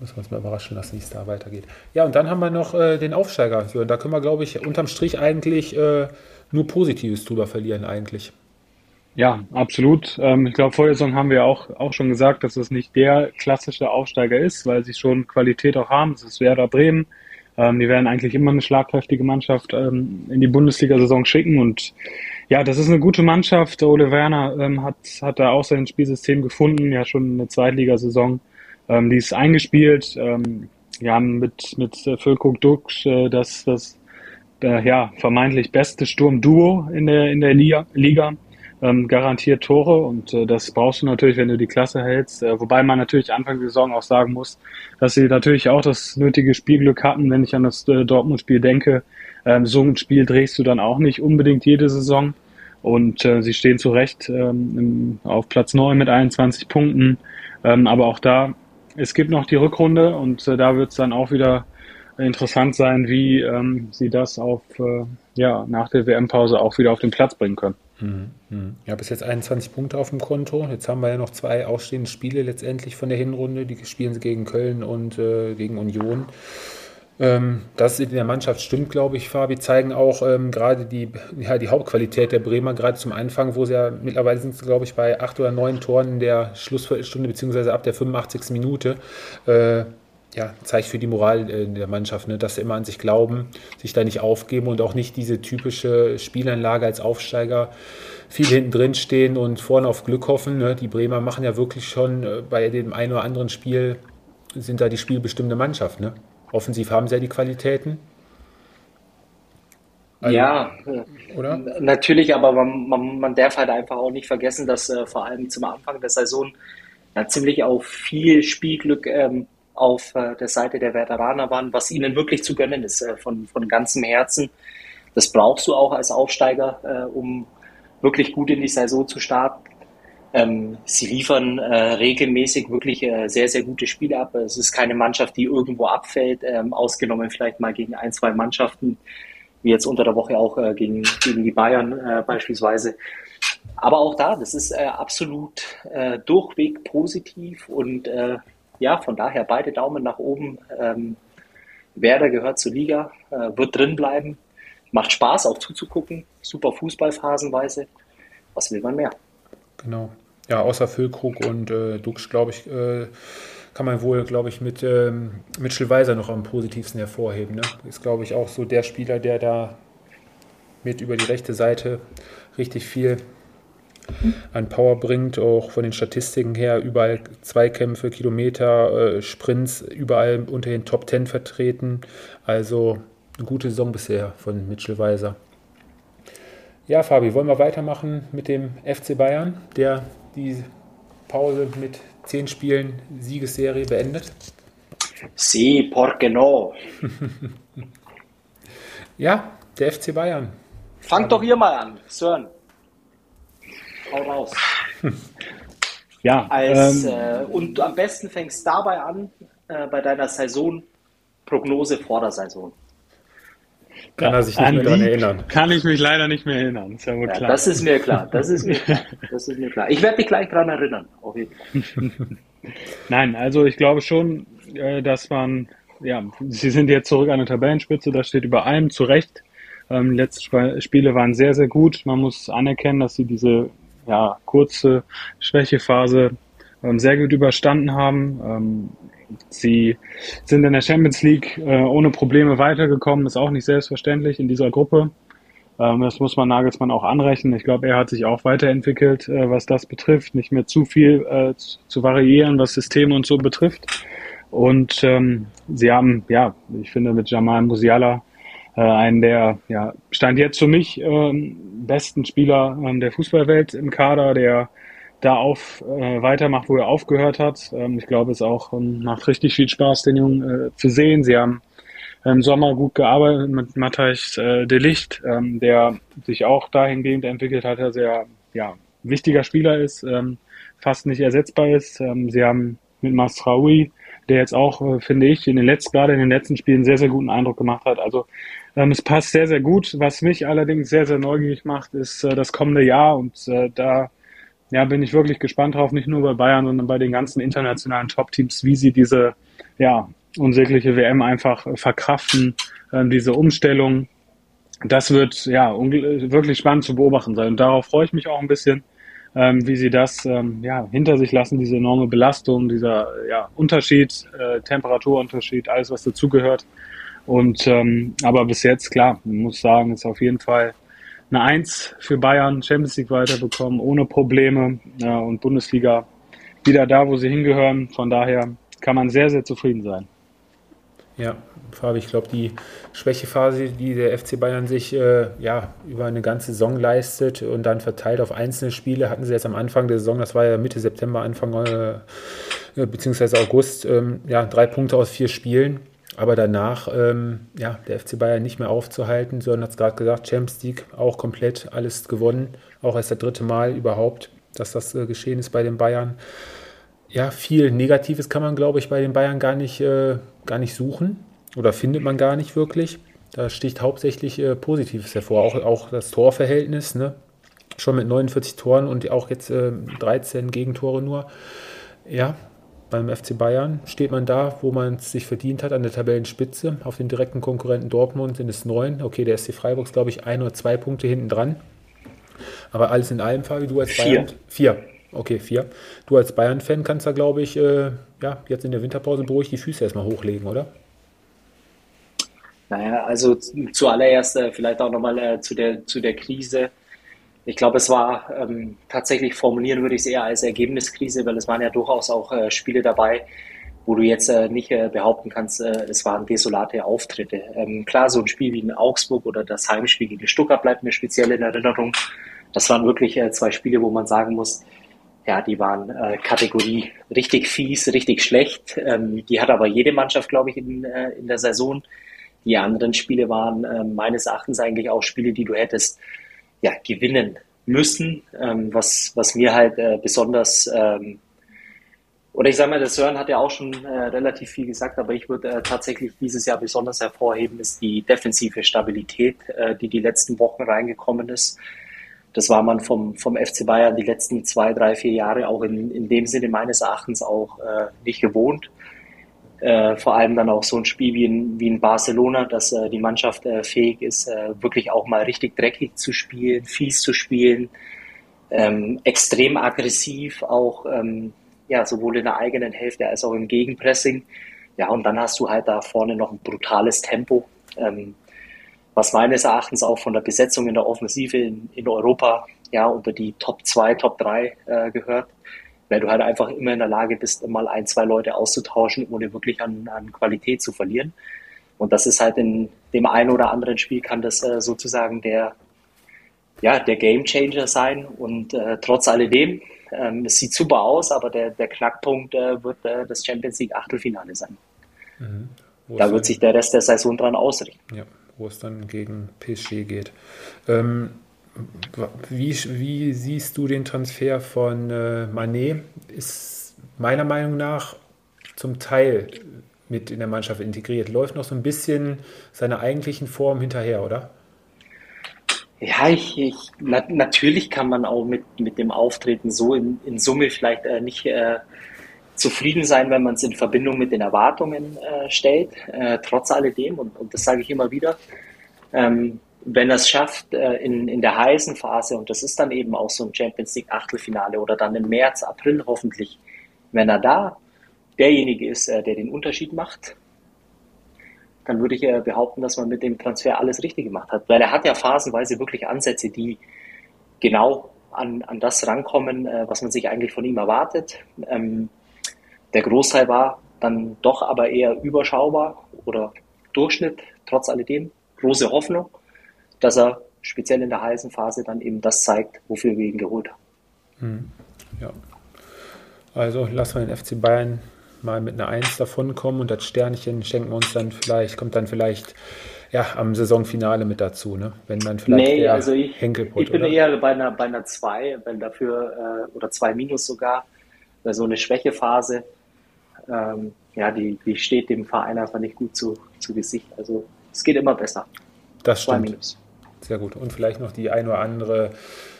Müssen wir uns mal überraschen lassen, wie es da weitergeht. Ja, und dann haben wir noch äh, den Aufsteiger. Da können wir, glaube ich, unterm Strich eigentlich äh, nur Positives drüber verlieren, eigentlich. Ja, absolut. Ähm, ich glaube, vor der Saison haben wir auch, auch schon gesagt, dass es nicht der klassische Aufsteiger ist, weil sie schon Qualität auch haben. Das ist Werder Bremen. Ähm, die werden eigentlich immer eine schlagkräftige Mannschaft ähm, in die Bundesliga-Saison schicken und ja, das ist eine gute Mannschaft. Ole Werner ähm, hat, hat da auch sein Spielsystem gefunden, ja schon eine Zweitligasaison. Ähm, die ist eingespielt. Ähm, wir haben mit, mit äh, Füllkrug Dux äh, das, das äh, ja, vermeintlich beste Sturmduo in der, in der Liga. Liga. Ähm, garantiert Tore und äh, das brauchst du natürlich, wenn du die Klasse hältst. Äh, wobei man natürlich Anfang der Saison auch sagen muss, dass sie natürlich auch das nötige Spielglück hatten, wenn ich an das äh, Dortmund-Spiel denke. Ähm, so ein Spiel drehst du dann auch nicht unbedingt jede Saison. Und äh, sie stehen zu Recht ähm, auf Platz 9 mit 21 Punkten. Ähm, aber auch da, es gibt noch die Rückrunde und äh, da wird es dann auch wieder interessant sein, wie ähm, sie das auf, äh, ja, nach der WM-Pause auch wieder auf den Platz bringen können. Mhm, mhm. Ja, bis jetzt 21 Punkte auf dem Konto. Jetzt haben wir ja noch zwei ausstehende Spiele letztendlich von der Hinrunde. Die spielen sie gegen Köln und äh, gegen Union. Ähm, das in der Mannschaft stimmt, glaube ich, Fabi, zeigen auch ähm, gerade die, ja, die Hauptqualität der Bremer, gerade zum Anfang, wo sie ja mittlerweile sind, glaube ich, bei acht oder neun Toren in der Schlussviertelstunde, beziehungsweise ab der 85. Minute. Äh, ja, zeigt für die Moral in der Mannschaft, ne, dass sie immer an sich glauben, sich da nicht aufgeben und auch nicht diese typische Spielanlage als Aufsteiger viel hinten drin stehen und vorne auf Glück hoffen. Ne. Die Bremer machen ja wirklich schon äh, bei dem einen oder anderen Spiel, sind da die spielbestimmende Mannschaft. Ne? Offensiv haben sie ja die Qualitäten. Also, ja, oder? natürlich, aber man, man, man, darf halt einfach auch nicht vergessen, dass äh, vor allem zum Anfang der Saison ja, ziemlich auch viel Spielglück ähm, auf äh, der Seite der Veteraner waren, was ihnen wirklich zu gönnen ist, äh, von, von ganzem Herzen. Das brauchst du auch als Aufsteiger, äh, um wirklich gut in die Saison zu starten. Ähm, sie liefern regelmäßig wirklich sehr, sehr gute Spiele ab. Es ist keine Mannschaft, die irgendwo abfällt, ähm, ausgenommen vielleicht mal gegen ein, zwei Mannschaften, wie jetzt unter der Woche auch gegen, gegen die Bayern beispielsweise. Aber auch da, das ist absolut durchweg positiv und ja, von daher beide Daumen nach oben. Ähm, Werder gehört zur Liga, wird drin bleiben, macht Spaß auch zuzugucken, super Fußballphasenweise. Was will man mehr? Genau. Ja, außer Füllkrug und äh, Dux, glaube ich, äh, kann man wohl, glaube ich, mit ähm, Mitchell Weiser noch am positivsten hervorheben. Ne? Ist, glaube ich, auch so der Spieler, der da mit über die rechte Seite richtig viel an Power bringt, auch von den Statistiken her, überall Zweikämpfe, Kilometer, äh, Sprints, überall unter den Top Ten vertreten. Also eine gute Saison bisher von Mitchell Weiser. Ja, Fabi, wollen wir weitermachen mit dem FC Bayern, der die Pause mit zehn Spielen Siegesserie beendet? Sí, porque no? ja, der FC Bayern. Fangt doch ihr mal an, Sören. Hau raus. ja. Als, ähm, äh, und am besten fängst du dabei an, äh, bei deiner Saisonprognose vor der Saison. Kann er sich nicht mehr daran erinnern. Kann ich mich leider nicht mehr erinnern. Ist ja wohl ja, klar. Das ist mir klar. Das ist mir, das ist mir klar. Ich werde dich gleich daran erinnern. Auf jeden Fall. Nein, also ich glaube schon, äh, dass man, ja, sie sind jetzt zurück an der Tabellenspitze, das steht über allem zu Recht. Ähm, die letzten Spiele waren sehr, sehr gut. Man muss anerkennen, dass sie diese ja, kurze Schwächephase ähm, sehr gut überstanden haben. Ähm, sie sind in der Champions League äh, ohne Probleme weitergekommen, ist auch nicht selbstverständlich in dieser Gruppe. Ähm, das muss man Nagelsmann auch anrechnen. Ich glaube, er hat sich auch weiterentwickelt, äh, was das betrifft, nicht mehr zu viel äh, zu variieren, was Systeme und so betrifft. Und ähm, sie haben, ja, ich finde mit Jamal Musiala äh, einen der, ja, stand jetzt für mich ähm, besten Spieler ähm, der Fußballwelt im Kader, der da auf äh, weitermacht, wo er aufgehört hat. Ähm, ich glaube, es auch ähm, macht richtig viel Spaß, den Jungen äh, zu sehen. Sie haben im Sommer gut gearbeitet mit Matthijs äh, de Licht, ähm, der sich auch dahingehend entwickelt hat, dass er ja wichtiger Spieler ist, ähm, fast nicht ersetzbar ist. Ähm, sie haben mit Masraoui, der jetzt auch, äh, finde ich, in den letzten, gerade in den letzten Spielen sehr, sehr guten Eindruck gemacht hat. Also ähm, es passt sehr, sehr gut. Was mich allerdings sehr, sehr neugierig macht, ist äh, das kommende Jahr und äh, da ja, bin ich wirklich gespannt drauf, nicht nur bei Bayern, sondern bei den ganzen internationalen Top-Teams, wie sie diese ja, unsägliche WM einfach verkraften, äh, diese Umstellung. Das wird ja wirklich spannend zu beobachten sein. Und darauf freue ich mich auch ein bisschen, ähm, wie sie das ähm, ja, hinter sich lassen, diese enorme Belastung, dieser ja, Unterschied, äh, Temperaturunterschied, alles was dazugehört. Und ähm, aber bis jetzt, klar, muss sagen, ist auf jeden Fall eine Eins für Bayern, Champions League weiterbekommen, ohne Probleme ja, und Bundesliga wieder da, wo sie hingehören. Von daher kann man sehr, sehr zufrieden sein. Ja, Fabi, ich glaube, die Schwächephase, die der FC Bayern sich äh, ja, über eine ganze Saison leistet und dann verteilt auf einzelne Spiele, hatten sie jetzt am Anfang der Saison, das war ja Mitte September, Anfang äh, beziehungsweise August, ähm, ja, drei Punkte aus vier Spielen. Aber danach, ähm, ja, der FC Bayern nicht mehr aufzuhalten. Sören hat es gerade gesagt, Champions League auch komplett alles gewonnen. Auch erst das dritte Mal überhaupt, dass das äh, geschehen ist bei den Bayern. Ja, viel Negatives kann man, glaube ich, bei den Bayern gar nicht, äh, gar nicht suchen oder findet man gar nicht wirklich. Da sticht hauptsächlich äh, Positives hervor. Auch, auch das Torverhältnis, ne? schon mit 49 Toren und auch jetzt 13 ähm, Gegentore nur. Ja, beim FC Bayern steht man da, wo man es sich verdient hat, an der Tabellenspitze. Auf den direkten Konkurrenten Dortmund sind es neun. Okay, der SC Freiburg ist, glaube ich, ein oder zwei Punkte hinten dran. Aber alles in allem, Fabi, du als Bayern. Vier. Okay, vier. Du als Bayern-Fan kannst da, glaube ich, äh, ja, jetzt in der Winterpause beruhigt die Füße erstmal hochlegen, oder? Naja, also zuallererst äh, vielleicht auch nochmal äh, zu, der, zu der Krise ich glaube, es war ähm, tatsächlich formulieren würde ich es eher als Ergebniskrise, weil es waren ja durchaus auch äh, Spiele dabei, wo du jetzt äh, nicht äh, behaupten kannst, äh, es waren desolate Auftritte. Ähm, klar, so ein Spiel wie in Augsburg oder das Heimspiel gegen Stuttgart bleibt mir speziell in Erinnerung. Das waren wirklich äh, zwei Spiele, wo man sagen muss, ja, die waren äh, Kategorie richtig fies, richtig schlecht. Ähm, die hat aber jede Mannschaft, glaube ich, in, äh, in der Saison. Die anderen Spiele waren äh, meines Erachtens eigentlich auch Spiele, die du hättest ja, gewinnen müssen, ähm, was, was mir halt äh, besonders, ähm, oder ich sage mal, der Sören hat ja auch schon äh, relativ viel gesagt, aber ich würde äh, tatsächlich dieses Jahr besonders hervorheben, ist die defensive Stabilität, äh, die die letzten Wochen reingekommen ist. Das war man vom, vom FC Bayern die letzten zwei, drei, vier Jahre auch in, in dem Sinne meines Erachtens auch äh, nicht gewohnt äh, vor allem dann auch so ein Spiel wie in, wie in Barcelona, dass äh, die Mannschaft äh, fähig ist, äh, wirklich auch mal richtig dreckig zu spielen, fies zu spielen, ähm, extrem aggressiv, auch ähm, ja, sowohl in der eigenen Hälfte als auch im Gegenpressing. Ja, und dann hast du halt da vorne noch ein brutales Tempo, ähm, was meines Erachtens auch von der Besetzung in der Offensive in, in Europa ja unter die Top 2, Top 3 äh, gehört weil du halt einfach immer in der Lage bist, mal ein, zwei Leute auszutauschen, ohne wirklich an, an Qualität zu verlieren. Und das ist halt in dem einen oder anderen Spiel kann das äh, sozusagen der, ja, der Game Changer sein. Und äh, trotz alledem, ähm, es sieht super aus, aber der, der Knackpunkt äh, wird äh, das Champions League Achtelfinale sein. Mhm. Da wird sich der Rest der Saison dran ausrichten. Ja, wo es dann gegen PSG geht. Ähm, wie, wie siehst du den Transfer von äh, Manet? Ist meiner Meinung nach zum Teil mit in der Mannschaft integriert. Läuft noch so ein bisschen seiner eigentlichen Form hinterher, oder? Ja, ich, ich na, natürlich kann man auch mit, mit dem Auftreten so in, in Summe vielleicht äh, nicht äh, zufrieden sein, wenn man es in Verbindung mit den Erwartungen äh, stellt. Äh, trotz alledem, und, und das sage ich immer wieder, ähm, wenn er es schafft äh, in, in der heißen Phase, und das ist dann eben auch so ein Champions League Achtelfinale oder dann im März, April hoffentlich, wenn er da derjenige ist, äh, der den Unterschied macht, dann würde ich äh, behaupten, dass man mit dem Transfer alles richtig gemacht hat. Weil er hat ja phasenweise wirklich Ansätze, die genau an, an das rankommen, was man sich eigentlich von ihm erwartet. Ähm, der Großteil war dann doch aber eher überschaubar oder Durchschnitt, trotz alledem. Große Hoffnung, dass er speziell in der heißen Phase dann eben das zeigt, wofür wir ihn geholt haben. Hm. Ja. Also lassen wir den FC Bayern mal mit einer Eins davonkommen und das Sternchen schenken wir uns dann vielleicht, kommt dann vielleicht ja, am Saisonfinale mit dazu, ne? Wenn dann vielleicht nee, also ich, Henkelput, ich bin oder? eher bei einer, bei einer 2, wenn dafür, äh, oder 2 minus sogar, weil so eine Schwächephase, ähm, ja, die, die steht dem Verein einfach nicht gut zu, zu Gesicht. Also es geht immer besser. Das stimmt. minus. Sehr gut. Und vielleicht noch die ein oder andere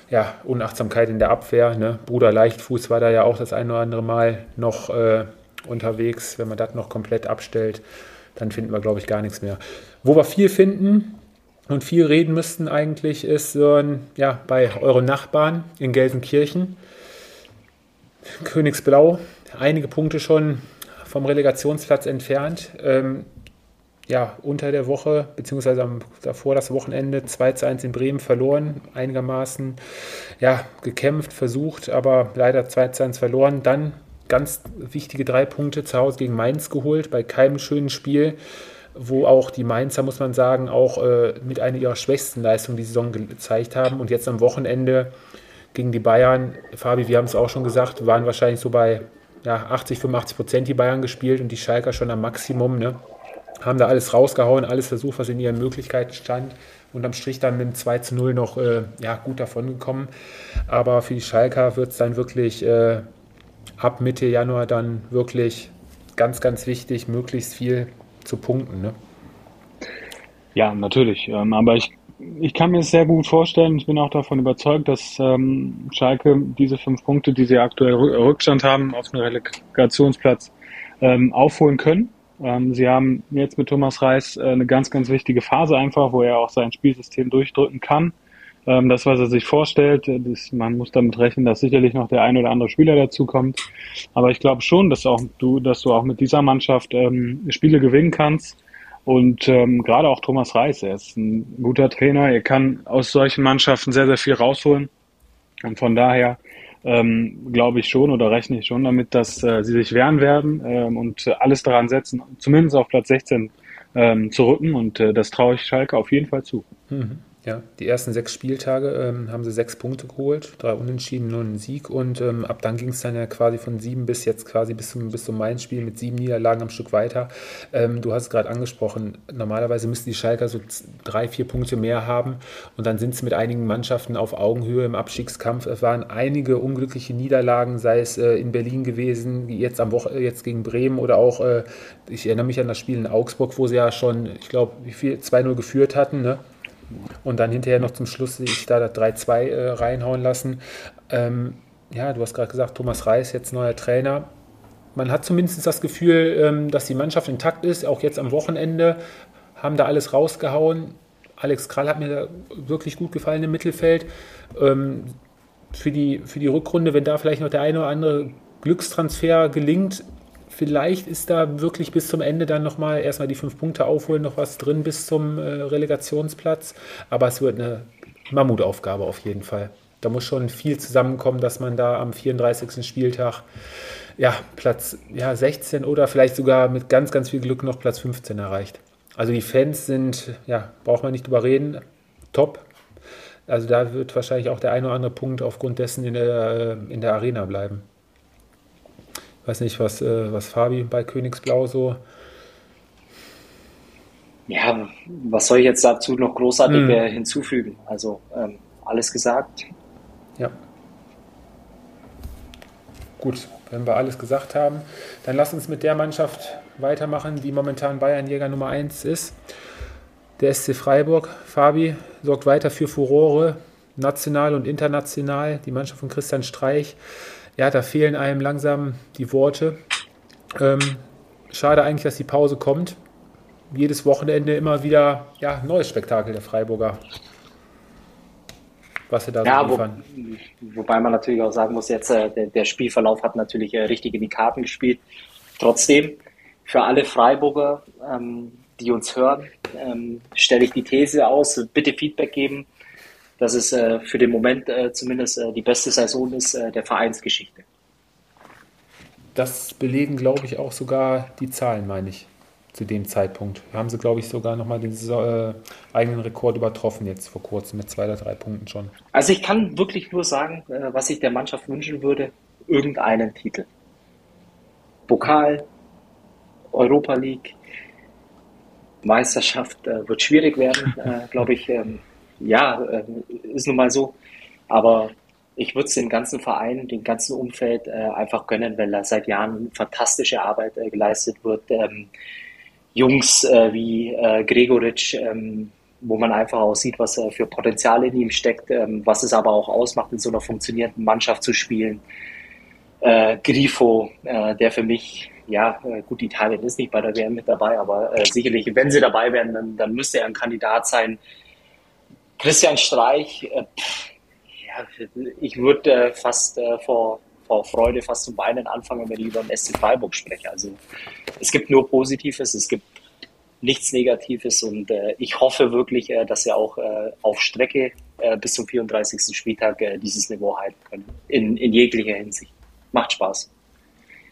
ja, Unachtsamkeit in der Abwehr. Ne? Bruder Leichtfuß war da ja auch das ein oder andere Mal noch äh, unterwegs. Wenn man das noch komplett abstellt, dann finden wir, glaube ich, gar nichts mehr. Wo wir viel finden und viel reden müssten eigentlich, ist ein, ja, bei euren Nachbarn in Gelsenkirchen. Königsblau, einige Punkte schon vom Relegationsplatz entfernt. Ähm, ja, unter der Woche, beziehungsweise am, davor das Wochenende 2 zu 1 in Bremen verloren, einigermaßen ja, gekämpft, versucht, aber leider 2 zu 1 verloren. Dann ganz wichtige drei Punkte zu Hause gegen Mainz geholt, bei keinem schönen Spiel, wo auch die Mainzer, muss man sagen, auch äh, mit einer ihrer schwächsten Leistungen die Saison gezeigt haben. Und jetzt am Wochenende gegen die Bayern, Fabi, wir haben es auch schon gesagt, waren wahrscheinlich so bei ja, 80, 85 Prozent die Bayern gespielt und die Schalker schon am Maximum. Ne? Haben da alles rausgehauen, alles versucht, was in ihren Möglichkeiten stand. Und am Strich dann mit dem 2 zu 0 noch äh, ja, gut davon gekommen. Aber für die Schalker wird es dann wirklich äh, ab Mitte Januar dann wirklich ganz, ganz wichtig, möglichst viel zu punkten. Ne? Ja, natürlich. Ähm, aber ich, ich kann mir es sehr gut vorstellen. Ich bin auch davon überzeugt, dass ähm, Schalke diese fünf Punkte, die sie aktuell Rückstand haben, auf einen Relegationsplatz ähm, aufholen können. Ähm, sie haben jetzt mit Thomas Reis äh, eine ganz, ganz wichtige Phase einfach, wo er auch sein Spielsystem durchdrücken kann ähm, das, was er sich vorstellt. Das, man muss damit rechnen, dass sicherlich noch der ein oder andere Spieler dazukommt. Aber ich glaube schon, dass auch du, dass du auch mit dieser Mannschaft ähm, Spiele gewinnen kannst. Und ähm, gerade auch Thomas Reis, er ist ein guter Trainer. Er kann aus solchen Mannschaften sehr, sehr viel rausholen. Und von daher ähm, glaube ich schon oder rechne ich schon damit, dass äh, sie sich wehren werden ähm, und alles daran setzen, zumindest auf Platz 16 ähm, zu rücken. Und äh, das traue ich Schalke auf jeden Fall zu. Mhm. Ja, die ersten sechs Spieltage ähm, haben sie sechs Punkte geholt, drei Unentschieden, nur einen Sieg und ähm, ab dann ging es dann ja quasi von sieben bis jetzt quasi bis zum, bis zum Mainz-Spiel mit sieben Niederlagen am Stück weiter. Ähm, du hast es gerade angesprochen, normalerweise müssten die Schalker so drei, vier Punkte mehr haben und dann sind sie mit einigen Mannschaften auf Augenhöhe im Abstiegskampf. Es waren einige unglückliche Niederlagen, sei es äh, in Berlin gewesen, jetzt am Woche, jetzt gegen Bremen oder auch, äh, ich erinnere mich an das Spiel in Augsburg, wo sie ja schon, ich glaube, wie viel, 2-0 geführt hatten, ne? Und dann hinterher noch zum Schluss sich da das 3-2 äh, reinhauen lassen. Ähm, ja, du hast gerade gesagt, Thomas Reis, jetzt neuer Trainer. Man hat zumindest das Gefühl, ähm, dass die Mannschaft intakt ist, auch jetzt am Wochenende haben da alles rausgehauen. Alex Krall hat mir wirklich gut gefallen im Mittelfeld. Ähm, für, die, für die Rückrunde, wenn da vielleicht noch der eine oder andere Glückstransfer gelingt, Vielleicht ist da wirklich bis zum Ende dann nochmal erstmal die fünf Punkte aufholen, noch was drin bis zum äh, Relegationsplatz. Aber es wird eine Mammutaufgabe auf jeden Fall. Da muss schon viel zusammenkommen, dass man da am 34. Spieltag ja, Platz ja, 16 oder vielleicht sogar mit ganz, ganz viel Glück noch Platz 15 erreicht. Also die Fans sind, ja, braucht man nicht drüber reden, top. Also da wird wahrscheinlich auch der eine oder andere Punkt aufgrund dessen in der, in der Arena bleiben. Ich weiß nicht, was, äh, was Fabi bei Königsblau so. Ja, was soll ich jetzt dazu noch großartig hm. hinzufügen? Also ähm, alles gesagt. Ja. Gut, wenn wir alles gesagt haben, dann lass uns mit der Mannschaft weitermachen, die momentan Bayernjäger Nummer 1 ist. Der SC Freiburg, Fabi, sorgt weiter für Furore, national und international. Die Mannschaft von Christian Streich, ja, da fehlen einem langsam die Worte. Ähm, schade eigentlich, dass die Pause kommt. Jedes Wochenende immer wieder ja, neues Spektakel der Freiburger was sie da ja, so liefern. Wo, wobei man natürlich auch sagen muss, jetzt äh, der, der, Spielverlauf hat natürlich äh, richtig in die Karten gespielt. Trotzdem, für alle Freiburger, ähm, die uns hören, ähm, stelle ich die These aus, bitte Feedback geben, dass es äh, für den Moment äh, zumindest äh, die beste Saison ist der Vereinsgeschichte. Das belegen, glaube ich, auch sogar die Zahlen, meine ich zu dem Zeitpunkt. Haben sie, glaube ich, sogar nochmal den äh, eigenen Rekord übertroffen jetzt vor kurzem mit zwei oder drei Punkten schon. Also ich kann wirklich nur sagen, was ich der Mannschaft wünschen würde, irgendeinen Titel. Pokal, Europa League, Meisterschaft äh, wird schwierig werden, äh, glaube ich. Ähm, ja, äh, ist nun mal so. Aber ich würde es dem ganzen Verein, dem ganzen Umfeld äh, einfach gönnen, weil da seit Jahren fantastische Arbeit geleistet wird. Ähm, Jungs äh, wie äh, Gregoritsch, ähm, wo man einfach auch sieht, was äh, für Potenzial in ihm steckt, ähm, was es aber auch ausmacht, in so einer funktionierenden Mannschaft zu spielen. Äh, Grifo, äh, der für mich, ja, äh, gut, Italien ist nicht bei der WM mit dabei, aber äh, sicherlich, wenn sie dabei wären, dann, dann müsste er ein Kandidat sein. Christian Streich, äh, pff, ja, ich würde äh, fast äh, vor vor Freude fast zum Weinen anfangen, wenn ich über den SC Freiburg spreche. Also es gibt nur Positives, es gibt nichts Negatives und äh, ich hoffe wirklich, äh, dass wir auch äh, auf Strecke äh, bis zum 34. Spieltag äh, dieses Niveau halten können. In, in jeglicher Hinsicht. Macht Spaß.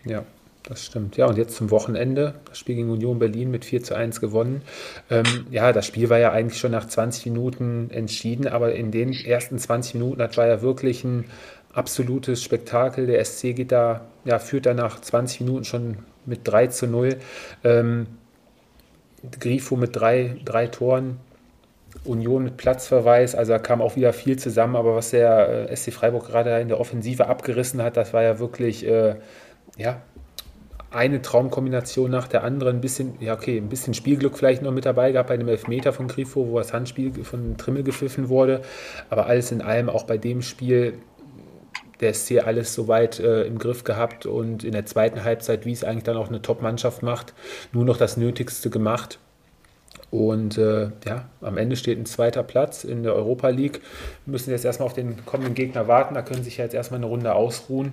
Ja, das stimmt. Ja, und jetzt zum Wochenende. Das Spiel gegen Union Berlin mit 4 zu 1 gewonnen. Ähm, ja, das Spiel war ja eigentlich schon nach 20 Minuten entschieden, aber in den ersten 20 Minuten, das war ja wirklich ein absolutes Spektakel. Der SC geht da, ja, führt da nach 20 Minuten schon mit 3 zu 0. Ähm, Grifo mit drei, drei Toren, Union mit Platzverweis, also da kam auch wieder viel zusammen, aber was der äh, SC Freiburg gerade in der Offensive abgerissen hat, das war ja wirklich, äh, ja, eine Traumkombination nach der anderen, ein bisschen, ja okay, ein bisschen Spielglück vielleicht noch mit dabei gehabt bei dem Elfmeter von Grifo, wo das Handspiel von Trimmel gepfiffen wurde, aber alles in allem auch bei dem Spiel der SC alles soweit äh, im Griff gehabt und in der zweiten Halbzeit, wie es eigentlich dann auch eine Top-Mannschaft macht, nur noch das Nötigste gemacht. Und äh, ja, am Ende steht ein zweiter Platz in der Europa League. Wir müssen jetzt erstmal auf den kommenden Gegner warten. Da können sich ja jetzt erstmal eine Runde ausruhen.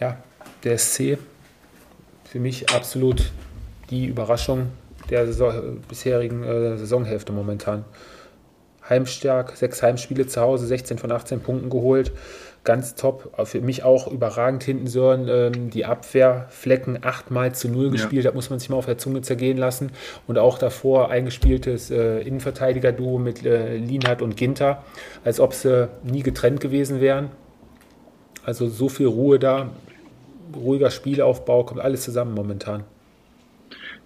Ja, der SC für mich absolut die Überraschung der Saison, bisherigen äh, Saisonhälfte momentan. Heimstark, sechs Heimspiele zu Hause, 16 von 18 Punkten geholt ganz top. Für mich auch überragend hinten Sören. Ähm, die Abwehrflecken achtmal zu null gespielt, ja. das muss man sich mal auf der Zunge zergehen lassen. Und auch davor eingespieltes äh, Innenverteidiger-Duo mit äh, Lienhardt und Ginter, als ob sie nie getrennt gewesen wären. Also so viel Ruhe da, ruhiger Spielaufbau, kommt alles zusammen momentan.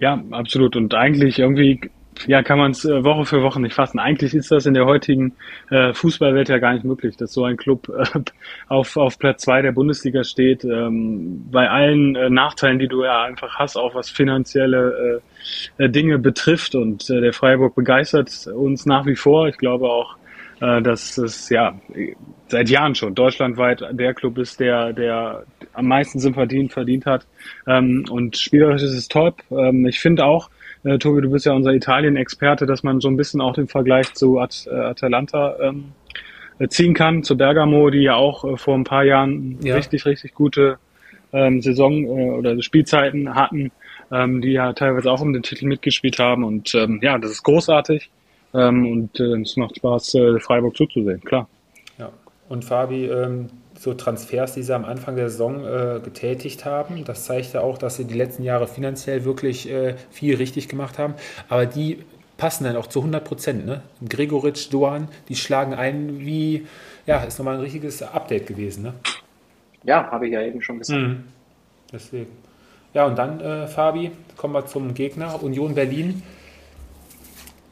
Ja, absolut. Und eigentlich irgendwie ja, kann man es äh, Woche für Woche nicht fassen. Eigentlich ist das in der heutigen äh, Fußballwelt ja gar nicht möglich, dass so ein Club äh, auf, auf Platz zwei der Bundesliga steht. Ähm, bei allen äh, Nachteilen, die du ja einfach hast, auch was finanzielle äh, äh, Dinge betrifft. Und der Freiburg begeistert uns nach wie vor. Ich glaube auch, dass es ja seit Jahren schon deutschlandweit der Club ist, der, der am meisten Sympathien verdient hat. Ähm, und spielerisch ist es top. Ähm, ich finde auch, äh, Tobi, du bist ja unser Italien-Experte, dass man so ein bisschen auch den Vergleich zu At äh, Atalanta ähm, äh, ziehen kann, zu Bergamo, die ja auch äh, vor ein paar Jahren ja. richtig, richtig gute ähm, Saison äh, oder Spielzeiten hatten, ähm, die ja teilweise auch um den Titel mitgespielt haben. Und ähm, ja, das ist großartig ähm, und äh, es macht Spaß, äh, Freiburg zuzusehen, klar. Und Fabi, ähm, so Transfers, die sie am Anfang der Saison äh, getätigt haben, das zeigt ja auch, dass sie die letzten Jahre finanziell wirklich äh, viel richtig gemacht haben. Aber die passen dann auch zu 100 Prozent. Ne? Gregoritsch, Duan, die schlagen ein wie, ja, ist nochmal ein richtiges Update gewesen. Ne? Ja, habe ich ja eben schon gesagt. Mhm. Deswegen. Ja, und dann, äh, Fabi, kommen wir zum Gegner. Union Berlin.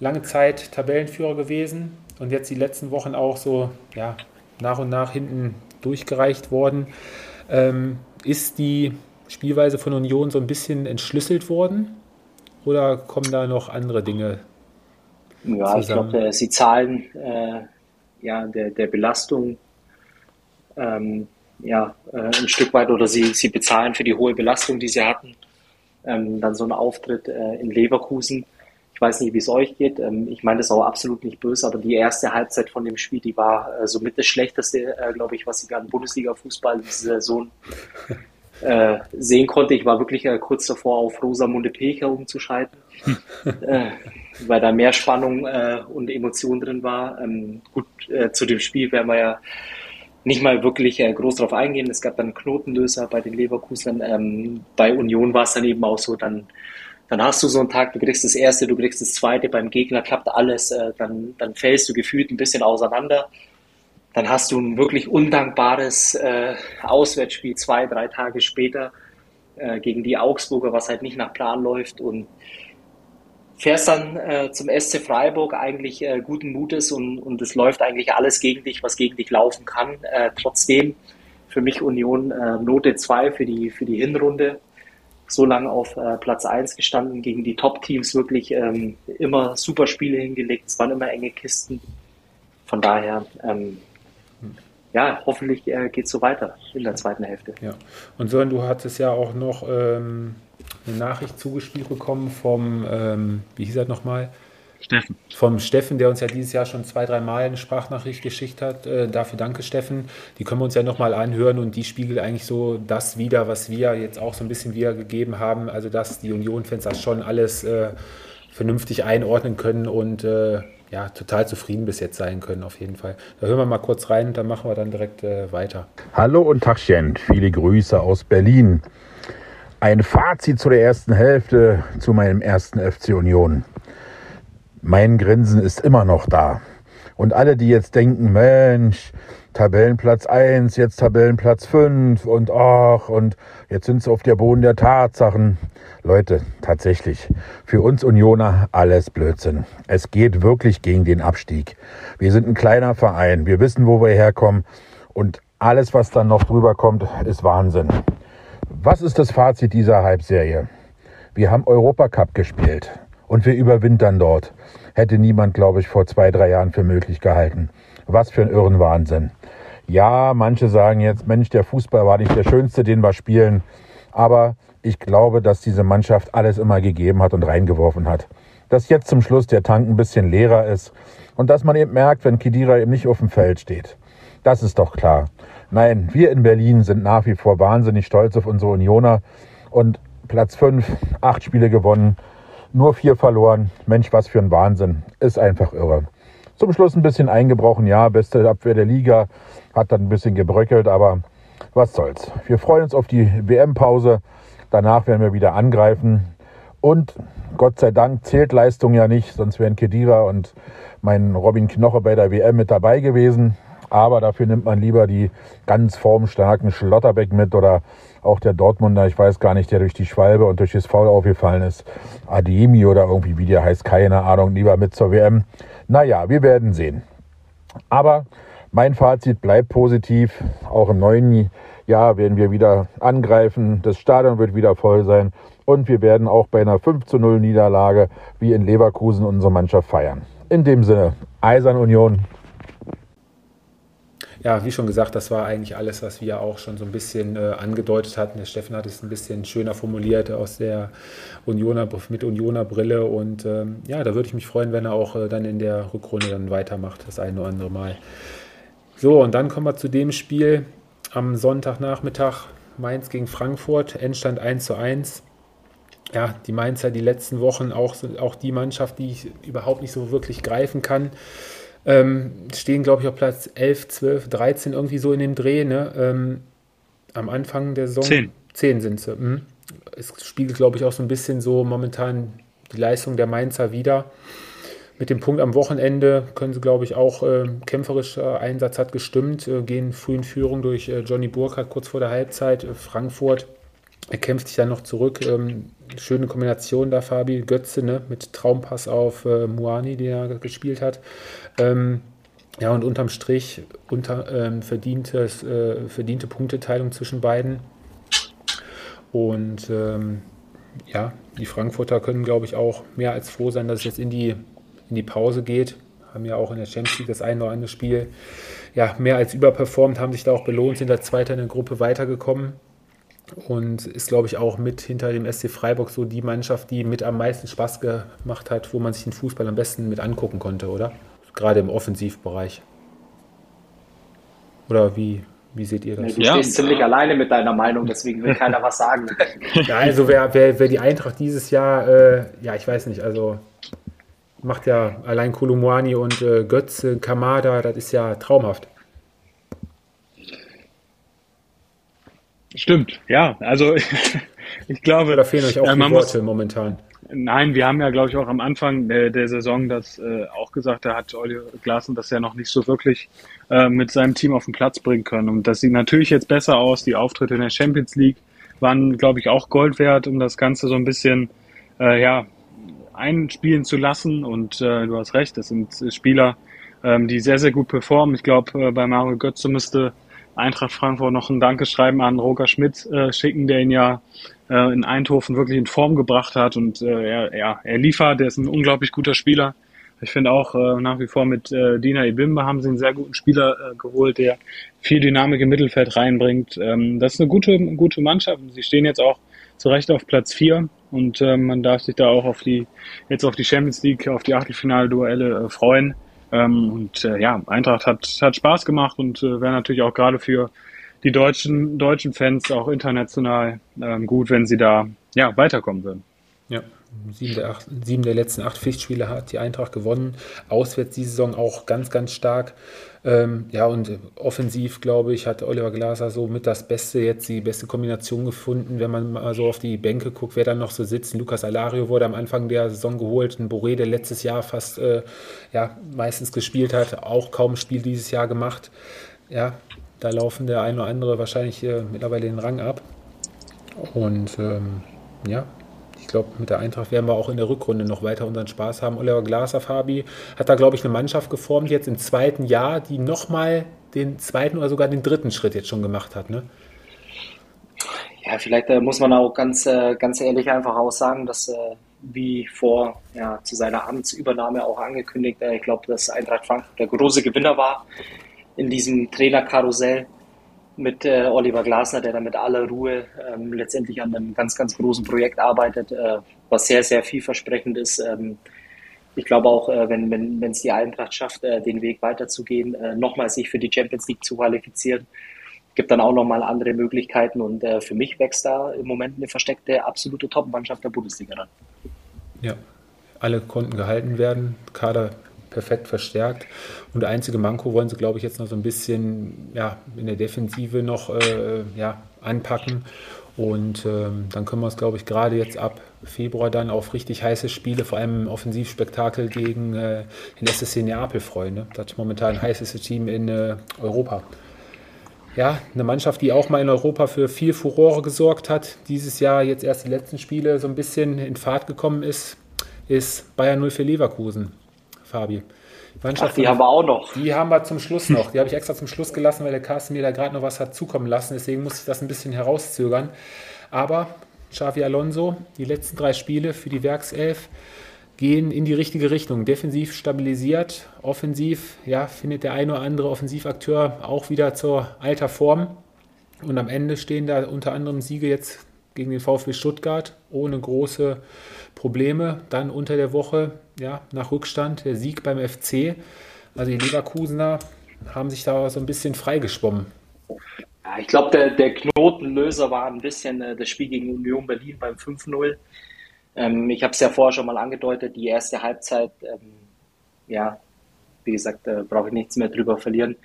Lange Zeit Tabellenführer gewesen und jetzt die letzten Wochen auch so, ja, nach und nach hinten durchgereicht worden. Ähm, ist die Spielweise von Union so ein bisschen entschlüsselt worden? Oder kommen da noch andere Dinge? Ja, zusammen? ich glaube, sie zahlen äh, ja, der, der Belastung ähm, ja, äh, ein Stück weit oder sie, sie bezahlen für die hohe Belastung, die sie hatten. Ähm, dann so ein Auftritt äh, in Leverkusen. Ich weiß nicht, wie es euch geht. Ähm, ich meine das auch absolut nicht böse, aber die erste Halbzeit von dem Spiel, die war äh, somit das Schlechteste, äh, glaube ich, was ich an Bundesliga-Fußball diese Saison äh, sehen konnte. Ich war wirklich äh, kurz davor, auf Rosamunde Pecher umzuschalten, äh, weil da mehr Spannung äh, und Emotion drin war. Ähm, gut, zu dem Spiel werden wir ja nicht mal wirklich groß drauf eingehen. Es gab dann Knotenlöser bei den Leverkusen. Ähm, bei Union war es dann eben auch so, dann, dann hast du so einen Tag, du kriegst das erste, du kriegst das zweite, beim Gegner klappt alles, äh, dann, dann fällst du gefühlt ein bisschen auseinander. Dann hast du ein wirklich undankbares äh, Auswärtsspiel zwei, drei Tage später äh, gegen die Augsburger, was halt nicht nach Plan läuft und fährst dann äh, zum SC Freiburg eigentlich äh, guten Mutes und, und es läuft eigentlich alles gegen dich, was gegen dich laufen kann. Äh, trotzdem für mich Union äh, Note 2 für die, für die Hinrunde. So lange auf äh, Platz 1 gestanden, gegen die Top-Teams wirklich ähm, immer super Spiele hingelegt, es waren immer enge Kisten. Von daher, ähm, ja, hoffentlich äh, geht es so weiter in der zweiten Hälfte. Ja, und Sören, du hattest ja auch noch ähm, eine Nachricht zugespielt bekommen vom, ähm, wie hieß er nochmal? Steffen. Vom Steffen, der uns ja dieses Jahr schon zwei, drei Mal eine Sprachnachricht geschickt hat. Äh, dafür danke, Steffen. Die können wir uns ja nochmal anhören und die spiegelt eigentlich so das wieder, was wir jetzt auch so ein bisschen wiedergegeben haben. Also, dass die Union-Fans das schon alles äh, vernünftig einordnen können und äh, ja, total zufrieden bis jetzt sein können, auf jeden Fall. Da hören wir mal kurz rein und dann machen wir dann direkt äh, weiter. Hallo und Tachchen, viele Grüße aus Berlin. Ein Fazit zu der ersten Hälfte zu meinem ersten FC Union. Mein Grinsen ist immer noch da. Und alle, die jetzt denken, Mensch, Tabellenplatz 1, jetzt Tabellenplatz 5 und ach, und jetzt sind sie auf der Boden der Tatsachen. Leute, tatsächlich, für uns Unioner alles Blödsinn. Es geht wirklich gegen den Abstieg. Wir sind ein kleiner Verein, wir wissen, wo wir herkommen und alles, was dann noch drüber kommt, ist Wahnsinn. Was ist das Fazit dieser Halbserie? Wir haben Europacup gespielt und wir überwintern dort. Hätte niemand, glaube ich, vor zwei, drei Jahren für möglich gehalten. Was für ein irren Wahnsinn. Ja, manche sagen jetzt, Mensch, der Fußball war nicht der schönste, den wir spielen. Aber ich glaube, dass diese Mannschaft alles immer gegeben hat und reingeworfen hat. Dass jetzt zum Schluss der Tank ein bisschen leerer ist und dass man eben merkt, wenn Kidira eben nicht auf dem Feld steht. Das ist doch klar. Nein, wir in Berlin sind nach wie vor wahnsinnig stolz auf unsere Unioner und Platz 5, acht Spiele gewonnen, nur vier verloren. Mensch, was für ein Wahnsinn. Ist einfach irre. Zum Schluss ein bisschen eingebrochen, ja, beste Abwehr der Liga, hat dann ein bisschen gebröckelt, aber was soll's. Wir freuen uns auf die WM-Pause. Danach werden wir wieder angreifen. Und Gott sei Dank zählt Leistung ja nicht, sonst wären Kedira und mein Robin Knoche bei der WM mit dabei gewesen aber dafür nimmt man lieber die ganz formstarken Schlotterbeck mit oder auch der Dortmunder, ich weiß gar nicht, der durch die Schwalbe und durch das Foul aufgefallen ist. Ademi oder irgendwie, wie der heißt, keine Ahnung, lieber mit zur WM. Naja, wir werden sehen. Aber mein Fazit bleibt positiv. Auch im neuen Jahr werden wir wieder angreifen. Das Stadion wird wieder voll sein. Und wir werden auch bei einer 5 zu 0 Niederlage wie in Leverkusen unsere Mannschaft feiern. In dem Sinne, Eisern Union, ja, wie schon gesagt, das war eigentlich alles, was wir auch schon so ein bisschen äh, angedeutet hatten. Der Steffen hat es ein bisschen schöner formuliert aus der Unioner, mit Unioner Brille. Und ähm, ja, da würde ich mich freuen, wenn er auch äh, dann in der Rückrunde dann weitermacht, das eine oder andere Mal. So, und dann kommen wir zu dem Spiel am Sonntagnachmittag. Mainz gegen Frankfurt, Endstand 1 zu 1 ja, die Mainzer die letzten Wochen auch, auch die Mannschaft, die ich überhaupt nicht so wirklich greifen kann. Ähm, stehen, glaube ich, auf Platz 11, 12, 13, irgendwie so in dem Dreh. Ne? Ähm, am Anfang der Saison. 10. 10 sind sie. Mhm. Es spiegelt, glaube ich, auch so ein bisschen so momentan die Leistung der Mainzer wieder. Mit dem Punkt am Wochenende können sie, glaube ich, auch äh, kämpferischer Einsatz hat gestimmt, äh, gehen früh in Führung durch äh, Johnny Burkhardt kurz vor der Halbzeit. Äh, Frankfurt er kämpft sich dann noch zurück. Ähm, schöne Kombination da, Fabi. Götze ne, mit Traumpass auf äh, Muani, der gespielt hat. Ähm, ja, und unterm Strich unter, ähm, verdientes, äh, verdiente Punkteteilung zwischen beiden. Und ähm, ja, die Frankfurter können, glaube ich, auch mehr als froh sein, dass es jetzt in die, in die Pause geht. Haben ja auch in der Champions League das ein oder andere Spiel ja, mehr als überperformt, haben sich da auch belohnt, sind da Zweiter in der Gruppe weitergekommen und ist, glaube ich, auch mit hinter dem SC Freiburg so die Mannschaft, die mit am meisten Spaß gemacht hat, wo man sich den Fußball am besten mit angucken konnte, oder? Gerade im Offensivbereich. Oder wie, wie seht ihr das? du ja. stehst ziemlich alleine mit deiner Meinung, deswegen will keiner was sagen. ja, also wer, wer, wer die Eintracht dieses Jahr, äh, ja, ich weiß nicht, also macht ja allein Kolumwani und äh, Götze, Kamada, das ist ja traumhaft. Stimmt, ja. Also ich glaube. Da fehlen euch auch äh, die Worte muss, momentan. Nein, wir haben ja, glaube ich, auch am Anfang der, der Saison das äh, auch gesagt, da hat Olli Glasner das ja noch nicht so wirklich äh, mit seinem Team auf den Platz bringen können. Und das sieht natürlich jetzt besser aus. Die Auftritte in der Champions League waren, glaube ich, auch Gold wert, um das Ganze so ein bisschen äh, ja, einspielen zu lassen. Und äh, du hast recht, das sind Spieler, ähm, die sehr, sehr gut performen. Ich glaube, äh, bei Mario Götze müsste Eintracht Frankfurt noch ein Dankeschreiben an Roger Schmidt äh, schicken, der ihn ja äh, in Eindhoven wirklich in Form gebracht hat und äh, er, ja, er liefert, der ist ein unglaublich guter Spieler. Ich finde auch äh, nach wie vor mit äh, Dina Ibimbe haben sie einen sehr guten Spieler äh, geholt, der viel Dynamik im Mittelfeld reinbringt. Ähm, das ist eine gute, gute Mannschaft. Sie stehen jetzt auch zu Recht auf Platz vier und äh, man darf sich da auch auf die jetzt auf die Champions League, auf die Achtelfinalduelle äh, freuen. Ähm, und äh, ja, Eintracht hat, hat Spaß gemacht und äh, wäre natürlich auch gerade für die deutschen, deutschen Fans auch international ähm, gut, wenn sie da ja, weiterkommen würden. Ja, sieben der, acht, sieben der letzten acht Pflichtspiele hat die Eintracht gewonnen. Auswärts die Saison auch ganz, ganz stark. Ähm, ja, und offensiv, glaube ich, hat Oliver Glaser so mit das Beste jetzt, die beste Kombination gefunden. Wenn man mal so auf die Bänke guckt, wer dann noch so sitzt. Lukas Alario wurde am Anfang der Saison geholt. Ein Boré, der letztes Jahr fast äh, ja, meistens gespielt hat, auch kaum Spiel dieses Jahr gemacht. Ja, da laufen der ein oder andere wahrscheinlich äh, mittlerweile den Rang ab. Und ähm, ja, glaube, mit der Eintracht werden wir auch in der Rückrunde noch weiter unseren Spaß haben. Oliver Glaser, Fabi, hat da, glaube ich, eine Mannschaft geformt jetzt im zweiten Jahr, die nochmal den zweiten oder sogar den dritten Schritt jetzt schon gemacht hat. Ne? Ja, vielleicht äh, muss man auch ganz, äh, ganz ehrlich einfach auch sagen, dass äh, wie vor ja, zu seiner Amtsübernahme auch angekündigt, äh, ich glaube, dass Eintracht Frankfurt der große Gewinner war in diesem Trainerkarussell mit äh, Oliver Glasner, der da mit aller Ruhe ähm, letztendlich an einem ganz, ganz großen Projekt arbeitet, äh, was sehr, sehr vielversprechend ist. Ähm, ich glaube auch, äh, wenn wenn wenn, es die Eintracht schafft, äh, den Weg weiterzugehen, äh, nochmal sich für die Champions League zu qualifizieren, gibt dann auch nochmal andere Möglichkeiten. Und äh, für mich wächst da im Moment eine versteckte, absolute Top-Mannschaft der Bundesliga dann. Ja, alle konnten gehalten werden. Kader perfekt verstärkt. Und einzige Manko wollen sie, glaube ich, jetzt noch so ein bisschen ja, in der Defensive noch äh, ja, anpacken. Und ähm, dann können wir es, glaube ich, gerade jetzt ab Februar dann auf richtig heiße Spiele, vor allem Offensivspektakel gegen äh, den SSC Neapel freuen. Ne? Das ist momentan ein heißeste Team in äh, Europa. Ja, eine Mannschaft, die auch mal in Europa für viel Furore gesorgt hat, dieses Jahr jetzt erst die letzten Spiele so ein bisschen in Fahrt gekommen ist, ist Bayern 0 für Leverkusen. Fabi. Ach, die haben wir auch noch. Die haben wir zum Schluss noch. Die habe ich extra zum Schluss gelassen, weil der Carsten mir da gerade noch was hat zukommen lassen. Deswegen musste ich das ein bisschen herauszögern. Aber Xavi Alonso, die letzten drei Spiele für die Werkself gehen in die richtige Richtung. Defensiv stabilisiert, offensiv, ja, findet der eine oder andere Offensivakteur auch wieder zur alter Form. Und am Ende stehen da unter anderem Siege jetzt gegen den VfB Stuttgart ohne große Probleme. Dann unter der Woche, ja, nach Rückstand, der Sieg beim FC. Also die Leverkusener haben sich da so ein bisschen freigeschwommen. Ja, ich glaube, der, der Knotenlöser war ein bisschen äh, das Spiel gegen Union Berlin beim 5-0. Ähm, ich habe es ja vorher schon mal angedeutet, die erste Halbzeit, ähm, ja, wie gesagt, äh, brauche ich nichts mehr drüber verlieren.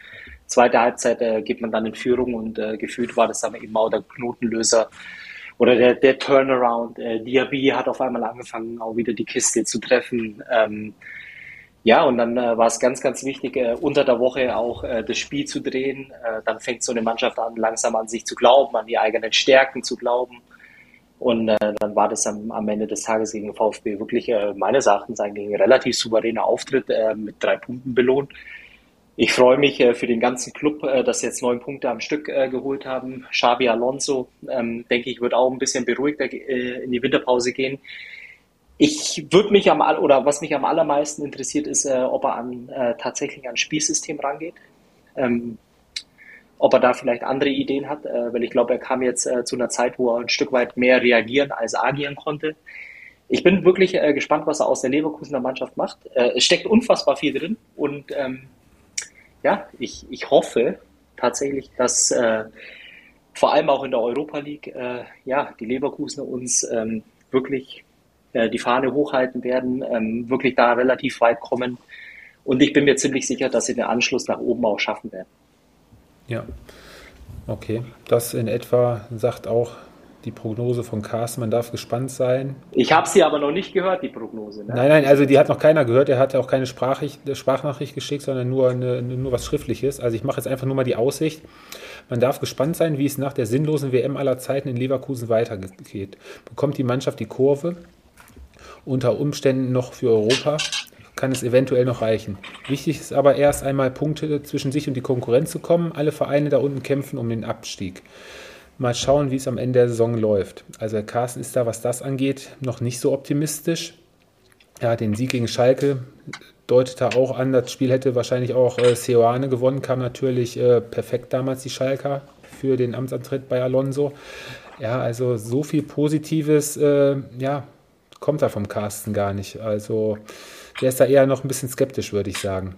Zweite Halbzeit äh, geht man dann in Führung und äh, gefühlt war das dann eben auch der Knotenlöser oder der, der Turnaround. Äh, Diaby hat auf einmal angefangen, auch wieder die Kiste zu treffen. Ähm, ja, und dann äh, war es ganz, ganz wichtig, äh, unter der Woche auch äh, das Spiel zu drehen. Äh, dann fängt so eine Mannschaft an, langsam an sich zu glauben, an die eigenen Stärken zu glauben. Und äh, dann war das am, am Ende des Tages gegen VfB wirklich äh, meines Erachtens ein relativ souveräner Auftritt äh, mit drei Punkten belohnt. Ich freue mich äh, für den ganzen Club, äh, dass sie jetzt neun Punkte am Stück äh, geholt haben. Xabi Alonso, ähm, denke ich, wird auch ein bisschen beruhigter in die Winterpause gehen. Ich würde mich am oder was mich am allermeisten interessiert, ist, ob er an tatsächlich an Spielsystem rangeht. Ähm, ob er da vielleicht andere Ideen hat, weil ich glaube, er kam jetzt zu einer Zeit, wo er ein Stück weit mehr reagieren als agieren konnte. Ich bin wirklich gespannt, was er aus der Leverkusener Mannschaft macht. Es steckt unfassbar viel drin und ähm, ja, ich, ich hoffe tatsächlich, dass äh, vor allem auch in der Europa League äh, ja, die Leverkusener uns ähm, wirklich die Fahne hochhalten werden, ähm, wirklich da relativ weit kommen. Und ich bin mir ziemlich sicher, dass sie den Anschluss nach oben auch schaffen werden. Ja, okay. Das in etwa sagt auch die Prognose von Carsten. Man darf gespannt sein. Ich habe sie aber noch nicht gehört, die Prognose. Ne? Nein, nein, also die hat noch keiner gehört. Er hat auch keine Sprachnachricht geschickt, sondern nur, eine, nur was Schriftliches. Also ich mache jetzt einfach nur mal die Aussicht. Man darf gespannt sein, wie es nach der sinnlosen WM aller Zeiten in Leverkusen weitergeht. Bekommt die Mannschaft die Kurve? Unter Umständen noch für Europa? kann es eventuell noch reichen. Wichtig ist aber erst einmal Punkte zwischen sich und die Konkurrenz zu kommen. Alle Vereine da unten kämpfen um den Abstieg. Mal schauen, wie es am Ende der Saison läuft. Also Carsten ist da, was das angeht, noch nicht so optimistisch. Ja, den Sieg gegen Schalke deutet er auch an. Das Spiel hätte wahrscheinlich auch äh, Seoane gewonnen, kam natürlich äh, perfekt damals die Schalker für den Amtsantritt bei Alonso. Ja, also so viel Positives, äh, ja, kommt da vom Carsten gar nicht. Also der ist da eher noch ein bisschen skeptisch, würde ich sagen.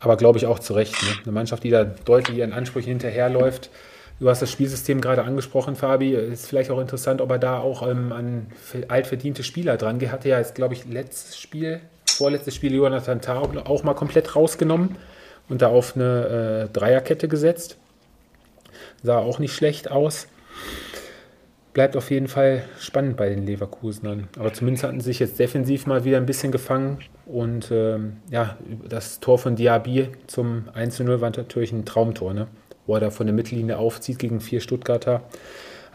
Aber glaube ich auch zu Recht. Ne? Eine Mannschaft, die da deutlich ihren Ansprüchen hinterherläuft. Du hast das Spielsystem gerade angesprochen, Fabi. Ist vielleicht auch interessant, ob er da auch ähm, an altverdiente Spieler dran geht. Hatte ja jetzt, glaube ich, letztes Spiel, vorletztes Spiel Jonathan Tah auch mal komplett rausgenommen und da auf eine äh, Dreierkette gesetzt. Sah auch nicht schlecht aus bleibt auf jeden Fall spannend bei den Leverkusenern. Aber zumindest hatten sie sich jetzt defensiv mal wieder ein bisschen gefangen. Und ähm, ja, das Tor von Diaby zum 1-0 war natürlich ein Traumtor, ne? Wo er da von der Mittellinie aufzieht gegen vier Stuttgarter.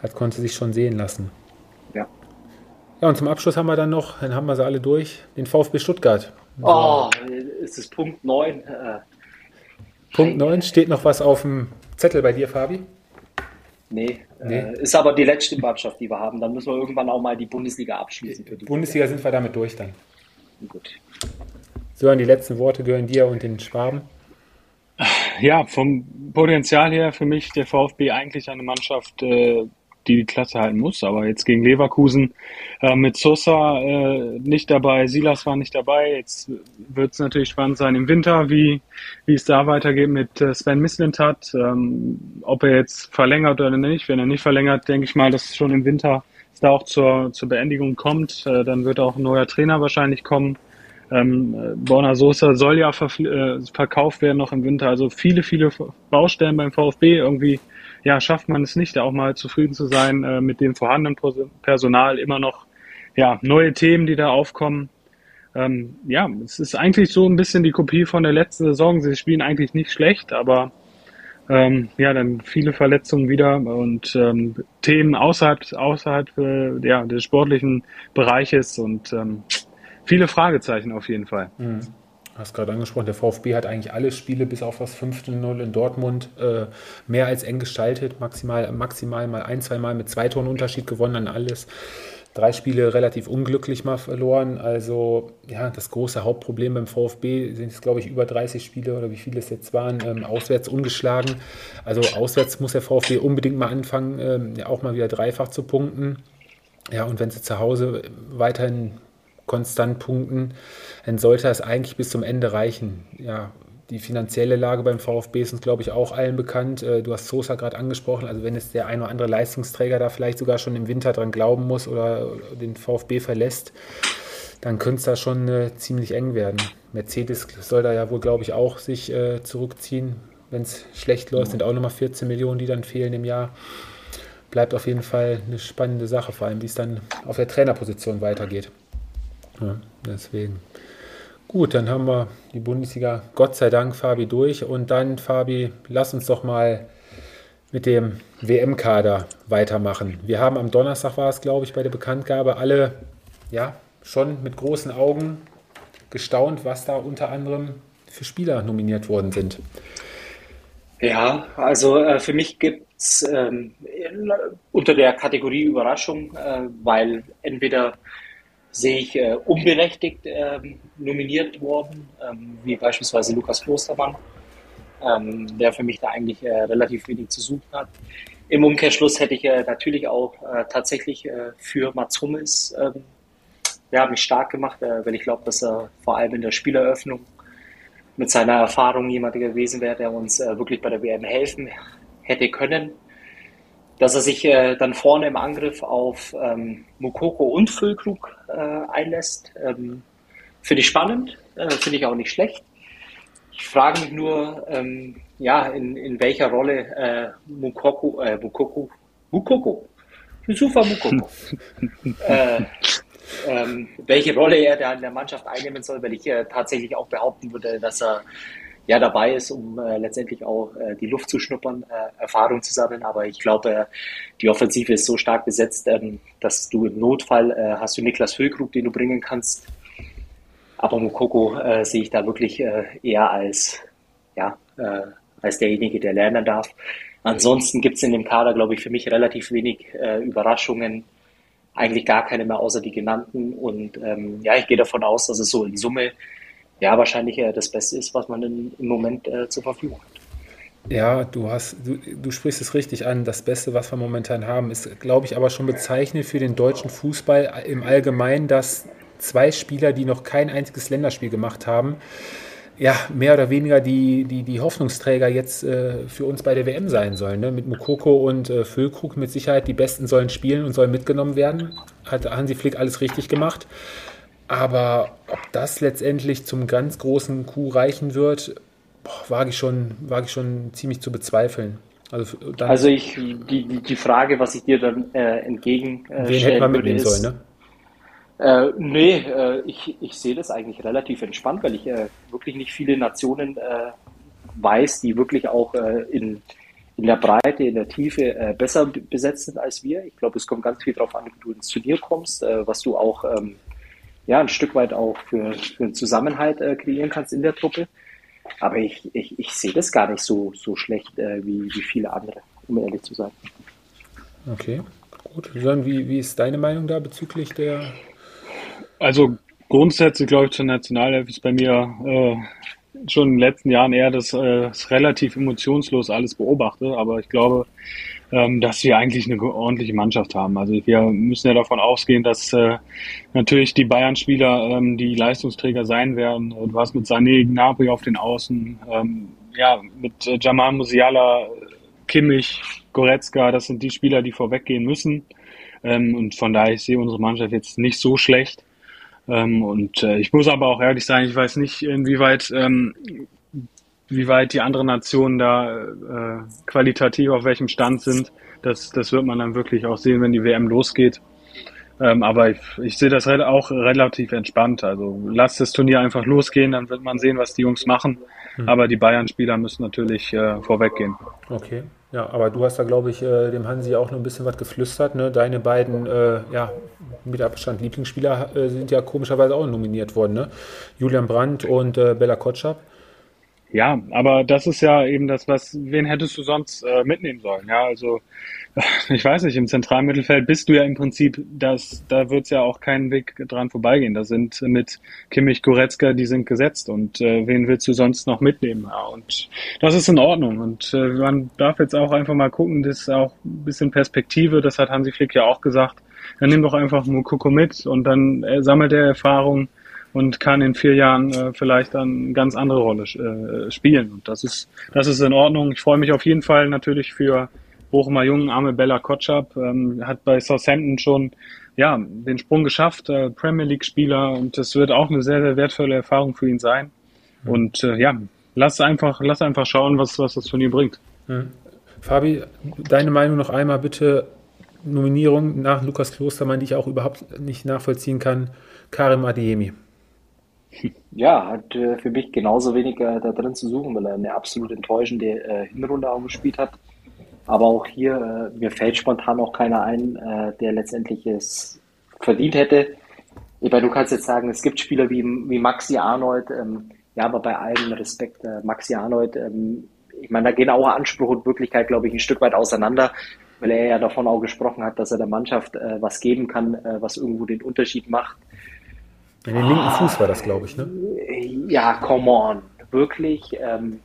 Hat, konnte sich schon sehen lassen. Ja. Ja, und zum Abschluss haben wir dann noch, dann haben wir sie alle durch, den VfB Stuttgart. So. Oh, ist es Punkt 9? Äh, Punkt 9, steht noch was auf dem Zettel bei dir, Fabi? Nee, nee. Äh, ist aber die letzte Mannschaft, die wir haben. Dann müssen wir irgendwann auch mal die Bundesliga abschließen. Für die Bundesliga sind wir damit durch dann. Gut. Sören, die letzten Worte gehören dir und den Schwaben. Ja, vom Potenzial her für mich der VfB eigentlich eine Mannschaft, äh, die die Klasse halten muss. Aber jetzt gegen Leverkusen äh, mit Sosa äh, nicht dabei, Silas war nicht dabei. Jetzt wird es natürlich spannend sein im Winter, wie, wie es da weitergeht mit äh, Sven Mislintat. Ähm, ob er jetzt verlängert oder nicht. Wenn er nicht verlängert, denke ich mal, dass schon im Winter es da auch zur, zur Beendigung kommt. Äh, dann wird auch ein neuer Trainer wahrscheinlich kommen. Ähm, Borna Sosa soll ja äh, verkauft werden noch im Winter. Also viele, viele Baustellen beim VfB. Irgendwie ja, schafft man es nicht, auch mal zufrieden zu sein äh, mit dem vorhandenen Personal, immer noch ja, neue Themen, die da aufkommen. Ähm, ja, es ist eigentlich so ein bisschen die Kopie von der letzten Saison. Sie spielen eigentlich nicht schlecht, aber ähm, ja, dann viele Verletzungen wieder und ähm, Themen außerhalb, außerhalb äh, ja, des sportlichen Bereiches und ähm, viele Fragezeichen auf jeden Fall. Mhm hast gerade angesprochen, der VfB hat eigentlich alle Spiele bis auf das 5-0 in Dortmund äh, mehr als eng gestaltet, maximal, maximal mal ein, zwei Mal mit zwei Toren Unterschied gewonnen an alles. Drei Spiele relativ unglücklich mal verloren. Also ja, das große Hauptproblem beim VfB sind es, glaube ich, über 30 Spiele oder wie viele es jetzt waren, ähm, auswärts ungeschlagen. Also auswärts muss der VfB unbedingt mal anfangen, ähm, ja, auch mal wieder dreifach zu punkten. Ja, und wenn sie zu Hause weiterhin konstant punkten, dann sollte das eigentlich bis zum Ende reichen. Ja, die finanzielle Lage beim VfB ist uns, glaube ich, auch allen bekannt. Äh, du hast Sosa gerade angesprochen. Also wenn es der ein oder andere Leistungsträger da vielleicht sogar schon im Winter dran glauben muss oder den VfB verlässt, dann könnte es da schon äh, ziemlich eng werden. Mercedes soll da ja wohl, glaube ich, auch sich äh, zurückziehen. Wenn es schlecht läuft, sind auch nochmal 14 Millionen, die dann fehlen im Jahr. Bleibt auf jeden Fall eine spannende Sache, vor allem wie es dann auf der Trainerposition weitergeht. Ja, deswegen. Gut, dann haben wir die Bundesliga Gott sei Dank, Fabi, durch. Und dann, Fabi, lass uns doch mal mit dem WM-Kader weitermachen. Wir haben am Donnerstag war es, glaube ich, bei der Bekanntgabe alle ja schon mit großen Augen gestaunt, was da unter anderem für Spieler nominiert worden sind. Ja, also äh, für mich gibt es ähm, unter der Kategorie Überraschung, äh, weil entweder sehe ich äh, unberechtigt ähm, nominiert worden, ähm, wie beispielsweise Lukas Klostermann, ähm, der für mich da eigentlich äh, relativ wenig zu suchen hat. Im Umkehrschluss hätte ich äh, natürlich auch äh, tatsächlich äh, für Mats Hummels ähm, ja, mich stark gemacht, äh, weil ich glaube, dass er vor allem in der Spieleröffnung mit seiner Erfahrung jemand gewesen wäre, der uns äh, wirklich bei der WM helfen hätte können. Dass er sich äh, dann vorne im Angriff auf ähm, Mukoko und Füllkrug äh, einlässt, ähm, finde ich spannend, äh, finde ich auch nicht schlecht. Ich frage mich nur, ähm, ja, in, in welcher Rolle äh, Mukoko, äh, Mukoko, Mukoko, Yusufa Mukoko, äh, ähm, welche Rolle er da in der Mannschaft einnehmen soll, weil ich äh, tatsächlich auch behaupten würde, dass er ja dabei ist, um äh, letztendlich auch äh, die Luft zu schnuppern, äh, Erfahrung zu sammeln. Aber ich glaube, die Offensive ist so stark besetzt, ähm, dass du im Notfall äh, hast du Niklas Füllkrug, den du bringen kannst. Aber Mukoko äh, sehe ich da wirklich äh, eher als, ja, als derjenige, der lernen darf. Ansonsten gibt es in dem Kader, glaube ich, für mich relativ wenig Überraschungen. Eigentlich gar keine mehr außer die genannten. Und ähm, ja, ich gehe davon aus, dass es so in Summe ja wahrscheinlich äh, das Beste ist, was man in, im Moment äh, zur Verfügung hat. Ja, du hast, du, du sprichst es richtig an. Das Beste, was wir momentan haben, ist, glaube ich, aber schon bezeichnend für den deutschen Fußball im Allgemeinen, dass zwei Spieler, die noch kein einziges Länderspiel gemacht haben, ja, mehr oder weniger die, die, die Hoffnungsträger jetzt äh, für uns bei der WM sein sollen. Ne? Mit Mukoko und äh, Füllkrug mit Sicherheit, die Besten sollen spielen und sollen mitgenommen werden. Hat Hansi Flick alles richtig gemacht. Aber ob das letztendlich zum ganz großen Coup reichen wird, boah, wage, ich schon, wage ich schon ziemlich zu bezweifeln. Also, also ich, die, die Frage, was ich dir dann äh, entgegen äh, Wen hätte man mitnehmen sollen, ne? Äh, nee, äh, ich, ich sehe das eigentlich relativ entspannt, weil ich äh, wirklich nicht viele Nationen äh, weiß, die wirklich auch äh, in, in der Breite, in der Tiefe äh, besser besetzt sind als wir. Ich glaube, es kommt ganz viel darauf an, wie du ins Turnier kommst, äh, was du auch ähm, ja, ein Stück weit auch für, für einen Zusammenhalt äh, kreieren kannst in der Truppe. Aber ich, ich, ich sehe das gar nicht so, so schlecht äh, wie, wie viele andere, um ehrlich zu sein. Okay, gut. Susanne, wie, wie ist deine Meinung da bezüglich der also grundsätzlich glaube ich zur Nationalelf ist bei mir äh, schon in den letzten Jahren eher das, äh, das relativ emotionslos alles beobachte, aber ich glaube, dass wir eigentlich eine ordentliche Mannschaft haben. Also wir müssen ja davon ausgehen, dass äh, natürlich die Bayern-Spieler ähm, die Leistungsträger sein werden. Du hast mit Sané, Gnabry auf den Außen, ähm, ja, mit äh, Jamal Musiala, Kimmich, Goretzka, das sind die Spieler, die vorweggehen müssen. Ähm, und von daher, ich sehe unsere Mannschaft jetzt nicht so schlecht. Ähm, und äh, ich muss aber auch ehrlich sagen, ich weiß nicht, inwieweit, ähm, wie weit die anderen Nationen da äh, qualitativ auf welchem Stand sind. Das, das wird man dann wirklich auch sehen, wenn die WM losgeht. Ähm, aber ich, ich sehe das auch relativ entspannt. Also lasst das Turnier einfach losgehen, dann wird man sehen, was die Jungs machen. Mhm. Aber die Bayern-Spieler müssen natürlich äh, vorweggehen. Okay. Ja, aber du hast da, glaube ich, äh, dem Hansi auch noch ein bisschen was geflüstert. Ne? Deine beiden, äh, ja, mit Abstand Lieblingsspieler äh, sind ja komischerweise auch nominiert worden. Ne? Julian Brandt und äh, Bella Kotschap. Ja, aber das ist ja eben das, was, wen hättest du sonst äh, mitnehmen sollen? Ja, also ich weiß nicht, im Zentralmittelfeld bist du ja im Prinzip, das, da wird es ja auch keinen Weg dran vorbeigehen. Da sind mit Kimmich, Goretzka, die sind gesetzt und äh, wen willst du sonst noch mitnehmen? Ja, und das ist in Ordnung und äh, man darf jetzt auch einfach mal gucken, das ist auch ein bisschen Perspektive, das hat Hansi Flick ja auch gesagt. Dann nimm doch einfach Mukoko mit und dann äh, sammelt er Erfahrung und kann in vier Jahren äh, vielleicht dann eine ganz andere Rolle äh, spielen. Und das ist, das ist in Ordnung. Ich freue mich auf jeden Fall natürlich für Bochumer Jungen, Arme Bella Kotschap, ähm, hat bei Southampton schon ja, den Sprung geschafft, äh, Premier League-Spieler und das wird auch eine sehr, sehr wertvolle Erfahrung für ihn sein. Mhm. Und äh, ja, lass einfach, lass einfach schauen, was, was das von ihm bringt. Mhm. Fabi, deine Meinung noch einmal bitte. Nominierung nach Lukas Klostermann, die ich auch überhaupt nicht nachvollziehen kann. Karim Adiemi. Ja, hat äh, für mich genauso wenig äh, da drin zu suchen, weil er eine absolut enttäuschende äh, Hinrunde auch gespielt hat. Aber auch hier, äh, mir fällt spontan auch keiner ein, äh, der letztendlich es verdient hätte. Ich meine, du kannst jetzt sagen, es gibt Spieler wie, wie Maxi Arnold, ähm, ja, aber bei allem Respekt, Maxi Arnold, ähm, ich meine, da gehen auch Anspruch und Wirklichkeit, glaube ich, ein Stück weit auseinander, weil er ja davon auch gesprochen hat, dass er der Mannschaft was geben kann, was irgendwo den Unterschied macht. In den linken Fuß war das, glaube ich, ne? Ja, come on. Wirklich. Ähm,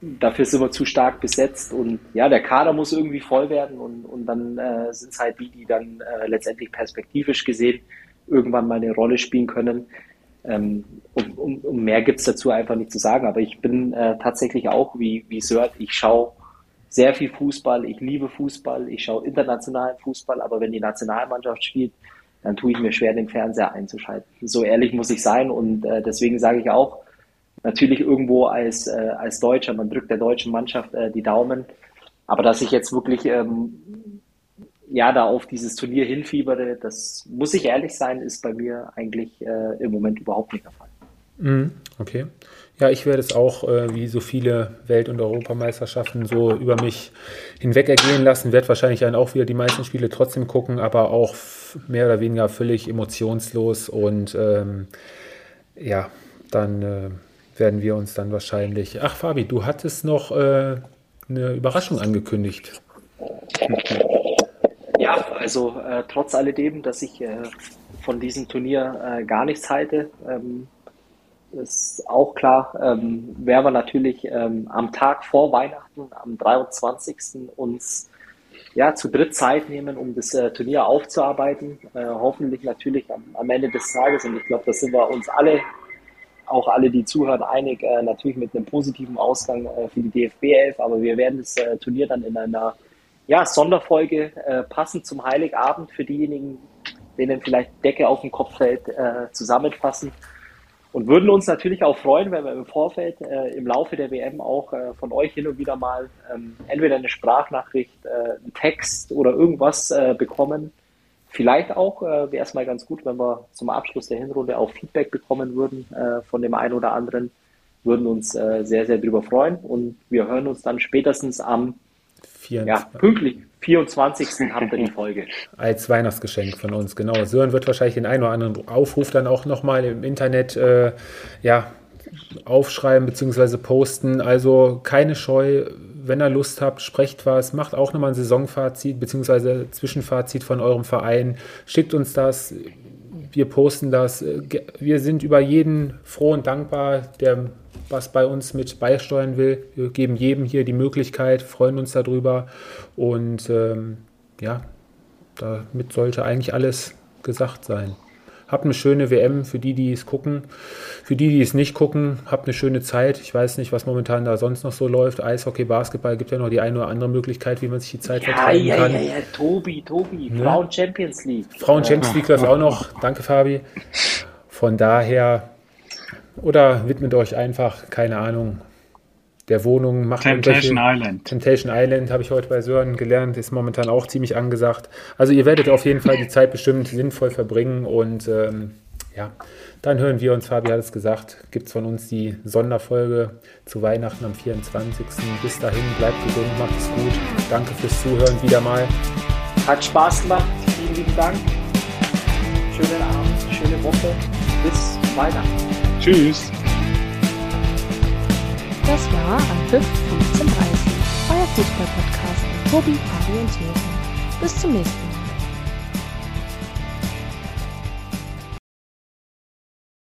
dafür sind wir zu stark besetzt und ja, der Kader muss irgendwie voll werden und, und dann äh, sind es halt die, die dann äh, letztendlich perspektivisch gesehen irgendwann mal eine Rolle spielen können. Ähm, um, um, um mehr gibt's dazu einfach nicht zu sagen, aber ich bin äh, tatsächlich auch wie, wie Sört, ich schaue sehr viel Fußball, ich liebe Fußball, ich schaue internationalen Fußball, aber wenn die Nationalmannschaft spielt, dann tue ich mir schwer, den Fernseher einzuschalten. So ehrlich muss ich sein und äh, deswegen sage ich auch, natürlich irgendwo als, äh, als Deutscher, man drückt der deutschen Mannschaft äh, die Daumen, aber dass ich jetzt wirklich ähm, ja da auf dieses Turnier hinfiebere, das muss ich ehrlich sein, ist bei mir eigentlich äh, im Moment überhaupt nicht der Fall. Mhm, okay. Ja, ich werde es auch, äh, wie so viele Welt- und Europameisterschaften, so über mich hinweg ergehen lassen. Werde wahrscheinlich dann auch wieder die meisten Spiele trotzdem gucken, aber auch mehr oder weniger völlig emotionslos. Und ähm, ja, dann äh, werden wir uns dann wahrscheinlich. Ach, Fabi, du hattest noch äh, eine Überraschung angekündigt. Ja, also äh, trotz alledem, dass ich äh, von diesem Turnier äh, gar nichts halte, ähm, ist auch klar, ähm, werden wir natürlich ähm, am Tag vor Weihnachten, am 23. uns ja, zu dritt Zeit nehmen, um das äh, Turnier aufzuarbeiten. Äh, hoffentlich natürlich am, am, Ende des Tages. Und ich glaube, da sind wir uns alle, auch alle, die zuhören, einig, äh, natürlich mit einem positiven Ausgang äh, für die DFB 11. Aber wir werden das äh, Turnier dann in einer ja, Sonderfolge äh, passend zum Heiligabend für diejenigen, denen vielleicht Decke auf den Kopf fällt, zusammenfassen und würden uns natürlich auch freuen, wenn wir im Vorfeld äh, im Laufe der WM auch äh, von euch hin und wieder mal ähm, entweder eine Sprachnachricht, äh, einen Text oder irgendwas äh, bekommen. Vielleicht auch äh, wäre es mal ganz gut, wenn wir zum Abschluss der Hinrunde auch Feedback bekommen würden äh, von dem einen oder anderen. Würden uns sehr, sehr drüber freuen und wir hören uns dann spätestens am 24. Ja, pünktlich. 24. habt ihr die Folge. Als Weihnachtsgeschenk von uns, genau. Sören wird wahrscheinlich den einen oder anderen Aufruf dann auch nochmal im Internet äh, ja, aufschreiben bzw. posten. Also keine Scheu, wenn ihr Lust habt, sprecht was, macht auch nochmal ein Saisonfazit bzw. Zwischenfazit von eurem Verein. Schickt uns das. Wir posten das. Wir sind über jeden froh und dankbar, der was bei uns mit beisteuern will. Wir geben jedem hier die Möglichkeit, freuen uns darüber. Und ähm, ja, damit sollte eigentlich alles gesagt sein. Habt eine schöne WM für die, die es gucken. Für die, die es nicht gucken, habt eine schöne Zeit. Ich weiß nicht, was momentan da sonst noch so läuft. Eishockey, Basketball gibt ja noch die eine oder andere Möglichkeit, wie man sich die Zeit ja, vertreiben ja, kann. Ja, ja, ja, Tobi, Tobi, ne? Frauen Champions League. Frauen Champions League läuft auch noch. Danke, Fabi. Von daher oder widmet euch einfach, keine Ahnung, der Wohnung. Macht Temptation Island. Temptation Island habe ich heute bei Sören gelernt, ist momentan auch ziemlich angesagt. Also ihr werdet auf jeden Fall die Zeit bestimmt sinnvoll verbringen und ähm, ja, dann hören wir uns, Fabi hat es gesagt, gibt es von uns die Sonderfolge zu Weihnachten am 24. Bis dahin, bleibt gesund, macht es gut. Danke fürs Zuhören wieder mal. Hat Spaß gemacht, vielen lieben Dank. Schönen Abend, schöne Woche. Bis Weihnachten. Tschüss. Das war Anpfiff 1530, euer Fußball-Podcast mit Tobi, Fabi und Sören. Bis zum nächsten Mal.